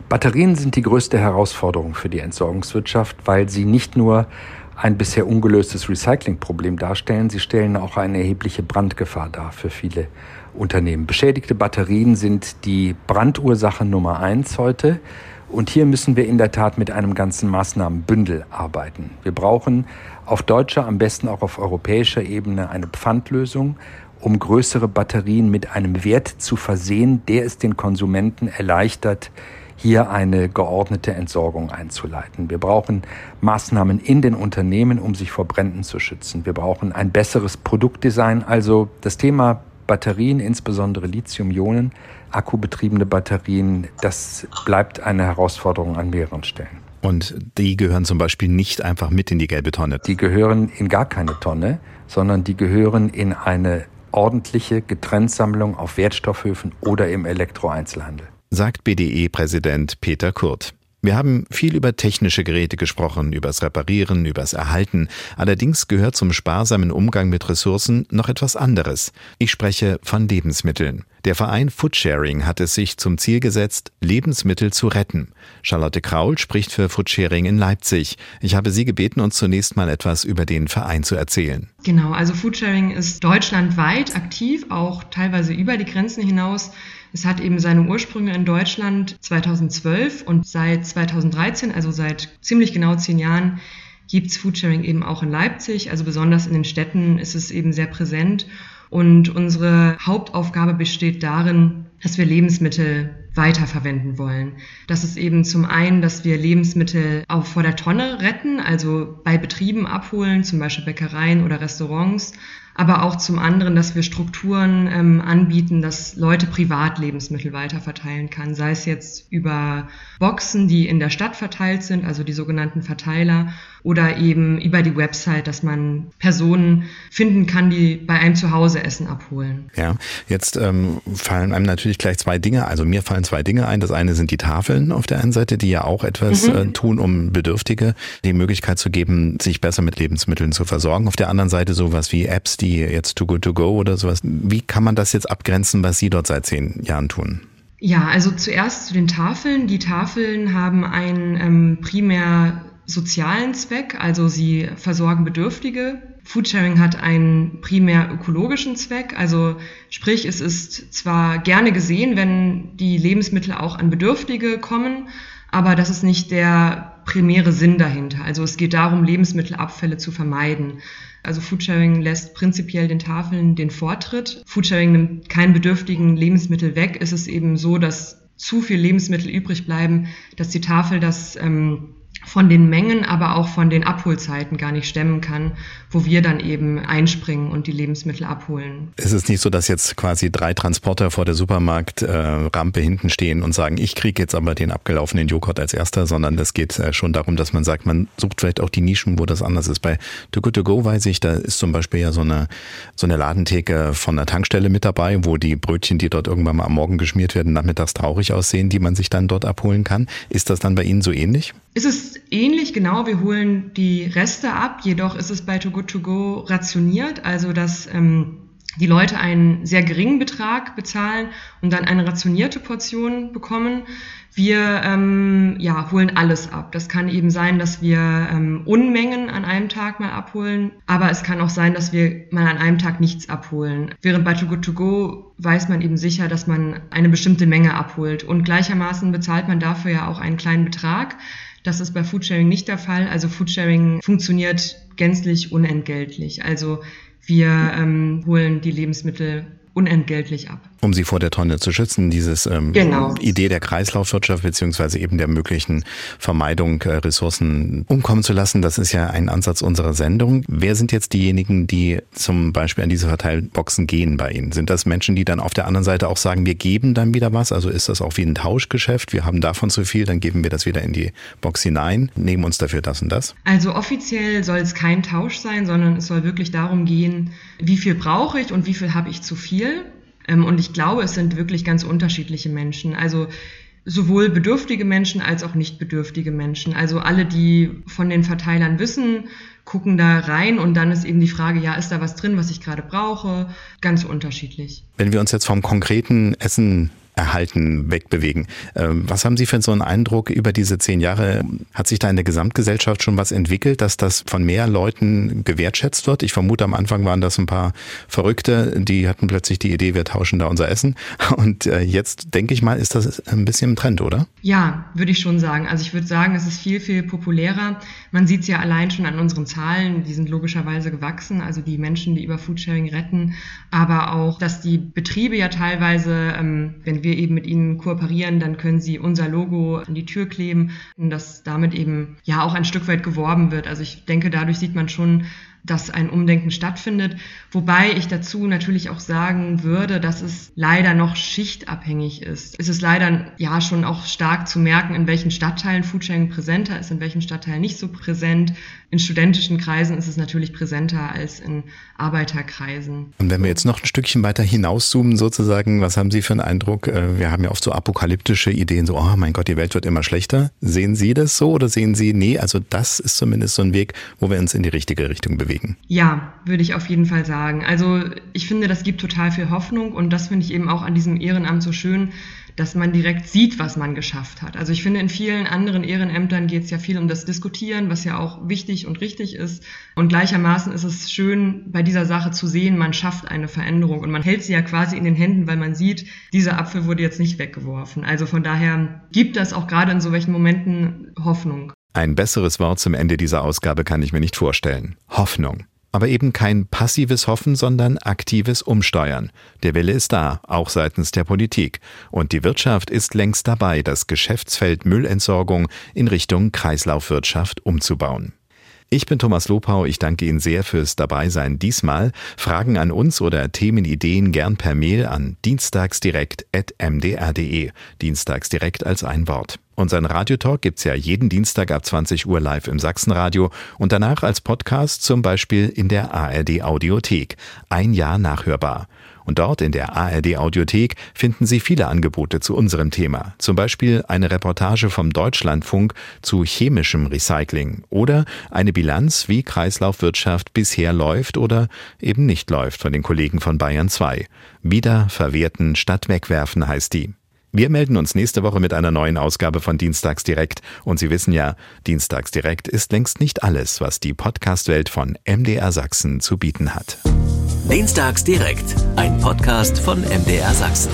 Batterien sind die größte Herausforderung für die Entsorgungswirtschaft, weil sie nicht nur ein bisher ungelöstes Recyclingproblem darstellen, sie stellen auch eine erhebliche Brandgefahr dar für viele Unternehmen. Beschädigte Batterien sind die Brandursache Nummer eins heute. Und hier müssen wir in der Tat mit einem ganzen Maßnahmenbündel arbeiten. Wir brauchen auf deutscher, am besten auch auf europäischer Ebene eine Pfandlösung, um größere Batterien mit einem Wert zu versehen, der es den Konsumenten erleichtert, hier eine geordnete Entsorgung einzuleiten. Wir brauchen Maßnahmen in den Unternehmen, um sich vor Bränden zu schützen. Wir brauchen ein besseres Produktdesign. Also das Thema Batterien, insbesondere Lithium-Ionen, akkubetriebene Batterien, das bleibt eine Herausforderung an mehreren Stellen. Und die gehören zum Beispiel nicht einfach mit in die gelbe Tonne. Die gehören in gar keine Tonne, sondern die gehören in eine ordentliche Getrenntsammlung auf Wertstoffhöfen oder im Elektroeinzelhandel sagt BDE-Präsident Peter Kurt. Wir haben viel über technische Geräte gesprochen, übers Reparieren, übers Erhalten. Allerdings gehört zum sparsamen Umgang mit Ressourcen noch etwas anderes. Ich spreche von Lebensmitteln. Der Verein Foodsharing hat es sich zum Ziel gesetzt, Lebensmittel zu retten. Charlotte Kraul spricht für Foodsharing in Leipzig. Ich habe sie gebeten, uns zunächst mal etwas über den Verein zu erzählen. Genau, also Foodsharing ist deutschlandweit aktiv, auch teilweise über die Grenzen hinaus. Es hat eben seine Ursprünge in Deutschland 2012 und seit 2013, also seit ziemlich genau zehn Jahren, gibt's Foodsharing eben auch in Leipzig. Also besonders in den Städten ist es eben sehr präsent. Und unsere Hauptaufgabe besteht darin, dass wir Lebensmittel weiterverwenden wollen. Das ist eben zum einen, dass wir Lebensmittel auch vor der Tonne retten, also bei Betrieben abholen, zum Beispiel Bäckereien oder Restaurants, aber auch zum anderen, dass wir Strukturen ähm, anbieten, dass Leute privat Lebensmittel weiterverteilen kann, sei es jetzt über Boxen, die in der Stadt verteilt sind, also die sogenannten Verteiler, oder eben über die Website, dass man Personen finden kann, die bei einem zu Hause Essen abholen. Ja, jetzt ähm, fallen einem natürlich gleich zwei Dinge, also mir fallen zwei Dinge ein. Das eine sind die Tafeln auf der einen Seite, die ja auch etwas mhm. äh, tun, um Bedürftige die Möglichkeit zu geben, sich besser mit Lebensmitteln zu versorgen. Auf der anderen Seite sowas wie Apps, die jetzt Too Good To Go oder sowas. Wie kann man das jetzt abgrenzen, was Sie dort seit zehn Jahren tun? Ja, also zuerst zu den Tafeln. Die Tafeln haben einen ähm, primär sozialen Zweck, also sie versorgen Bedürftige. Foodsharing hat einen primär ökologischen Zweck, also sprich, es ist zwar gerne gesehen, wenn die Lebensmittel auch an Bedürftige kommen, aber das ist nicht der primäre Sinn dahinter. Also es geht darum, Lebensmittelabfälle zu vermeiden. Also Foodsharing lässt prinzipiell den Tafeln den Vortritt. Foodsharing nimmt keinen bedürftigen Lebensmittel weg. Es ist eben so, dass zu viel Lebensmittel übrig bleiben, dass die Tafel das ähm, von den Mengen, aber auch von den Abholzeiten gar nicht stemmen kann, wo wir dann eben einspringen und die Lebensmittel abholen. Es ist nicht so, dass jetzt quasi drei Transporter vor der Supermarktrampe äh, hinten stehen und sagen, ich kriege jetzt aber den abgelaufenen Joghurt als erster, sondern es geht äh, schon darum, dass man sagt, man sucht vielleicht auch die Nischen, wo das anders ist. Bei Too Good To Go weiß ich, da ist zum Beispiel ja so eine, so eine Ladentheke von der Tankstelle mit dabei, wo die Brötchen, die dort irgendwann mal am Morgen geschmiert werden, nachmittags traurig aussehen, die man sich dann dort abholen kann. Ist das dann bei Ihnen so ähnlich? Es ist ähnlich, genau. Wir holen die Reste ab, jedoch ist es bei Too Good To Go rationiert, also dass ähm, die Leute einen sehr geringen Betrag bezahlen und dann eine rationierte Portion bekommen. Wir ähm, ja, holen alles ab. Das kann eben sein, dass wir ähm, Unmengen an einem Tag mal abholen, aber es kann auch sein, dass wir mal an einem Tag nichts abholen. Während bei Too Good To Go weiß man eben sicher, dass man eine bestimmte Menge abholt und gleichermaßen bezahlt man dafür ja auch einen kleinen Betrag. Das ist bei Foodsharing nicht der Fall. Also Foodsharing funktioniert gänzlich unentgeltlich. Also wir ähm, holen die Lebensmittel unentgeltlich ab um sie vor der Tonne zu schützen. Dieses ähm, genau. Idee der Kreislaufwirtschaft beziehungsweise eben der möglichen Vermeidung, äh, Ressourcen umkommen zu lassen, das ist ja ein Ansatz unserer Sendung. Wer sind jetzt diejenigen, die zum Beispiel an diese Verteilboxen gehen bei Ihnen? Sind das Menschen, die dann auf der anderen Seite auch sagen, wir geben dann wieder was? Also ist das auch wie ein Tauschgeschäft? Wir haben davon zu viel, dann geben wir das wieder in die Box hinein, nehmen uns dafür das und das? Also offiziell soll es kein Tausch sein, sondern es soll wirklich darum gehen, wie viel brauche ich und wie viel habe ich zu viel. Ähm, und ich glaube, es sind wirklich ganz unterschiedliche Menschen. Also sowohl bedürftige Menschen als auch nicht bedürftige Menschen. Also alle, die von den Verteilern wissen, gucken da rein und dann ist eben die Frage, ja, ist da was drin, was ich gerade brauche? Ganz unterschiedlich. Wenn wir uns jetzt vom konkreten Essen erhalten, wegbewegen. Ähm, was haben Sie für so einen Eindruck über diese zehn Jahre? Hat sich da in der Gesamtgesellschaft schon was entwickelt, dass das von mehr Leuten gewertschätzt wird? Ich vermute, am Anfang waren das ein paar Verrückte, die hatten plötzlich die Idee, wir tauschen da unser Essen. Und äh, jetzt, denke ich mal, ist das ein bisschen im Trend, oder? Ja, würde ich schon sagen. Also ich würde sagen, es ist viel, viel populärer. Man sieht es ja allein schon an unseren Zahlen, die sind logischerweise gewachsen, also die Menschen, die über Foodsharing retten, aber auch, dass die Betriebe ja teilweise, ähm, wir eben mit ihnen kooperieren, dann können sie unser Logo an die Tür kleben dass damit eben ja auch ein Stück weit geworben wird. Also ich denke, dadurch sieht man schon, dass ein Umdenken stattfindet. Wobei ich dazu natürlich auch sagen würde, dass es leider noch schichtabhängig ist. Es ist leider ja schon auch stark zu merken, in welchen Stadtteilen Foodsharing präsenter ist, in welchen Stadtteilen nicht so präsent. In studentischen Kreisen ist es natürlich präsenter als in Arbeiterkreisen. Und wenn wir jetzt noch ein Stückchen weiter hinauszoomen sozusagen, was haben Sie für einen Eindruck? Äh, wir haben ja oft so apokalyptische Ideen, so, oh mein Gott, die Welt wird immer schlechter. Sehen Sie das so oder sehen Sie, nee, also das ist zumindest so ein Weg, wo wir uns in die richtige Richtung bewegen? bewegen. Ja, würde ich auf jeden Fall sagen. Also ich finde, das gibt total viel Hoffnung und das finde ich eben auch an diesem Ehrenamt so schön, dass man direkt sieht, was man geschafft hat. Also ich finde, in vielen anderen Ehrenämtern geht es ja viel um das Diskutieren, was ja auch wichtig und richtig ist. Und gleichermaßen ist es schön, bei dieser Sache zu sehen, man schafft eine Veränderung und man hält sie ja quasi in den Händen, weil man sieht, dieser Apfel wurde jetzt nicht weggeworfen. Also von daher gibt das auch gerade in so Momenten Hoffnung. Ein besseres Wort zum Ende dieser Ausgabe kann ich mir nicht vorstellen. Hoffnung. Aber eben kein passives Hoffen, sondern aktives Umsteuern. Der Wille ist da, auch seitens der Politik. Und die Wirtschaft ist längst dabei, das Geschäftsfeld Müllentsorgung in Richtung Kreislaufwirtschaft umzubauen. Ich bin Thomas Lopau, ich danke Ihnen sehr fürs Dabeisein diesmal. Fragen an uns oder Themenideen gern per Mail an dienstagsdirekt.mdr.de. Dienstagsdirekt als ein Wort. Unseren Radiotalk gibt's ja jeden Dienstag ab 20 Uhr live im Sachsenradio und danach als Podcast zum Beispiel in der ARD Audiothek. Ein Jahr nachhörbar. Und dort in der ARD Audiothek finden Sie viele Angebote zu unserem Thema. Zum Beispiel eine Reportage vom Deutschlandfunk zu chemischem Recycling oder eine Bilanz, wie Kreislaufwirtschaft bisher läuft oder eben nicht läuft von den Kollegen von Bayern 2. Wieder verwerten statt wegwerfen heißt die. Wir melden uns nächste Woche mit einer neuen Ausgabe von Dienstags direkt. Und Sie wissen ja, Dienstags direkt ist längst nicht alles, was die Podcastwelt von MDR Sachsen zu bieten hat. Dienstags direkt, ein Podcast von MDR Sachsen.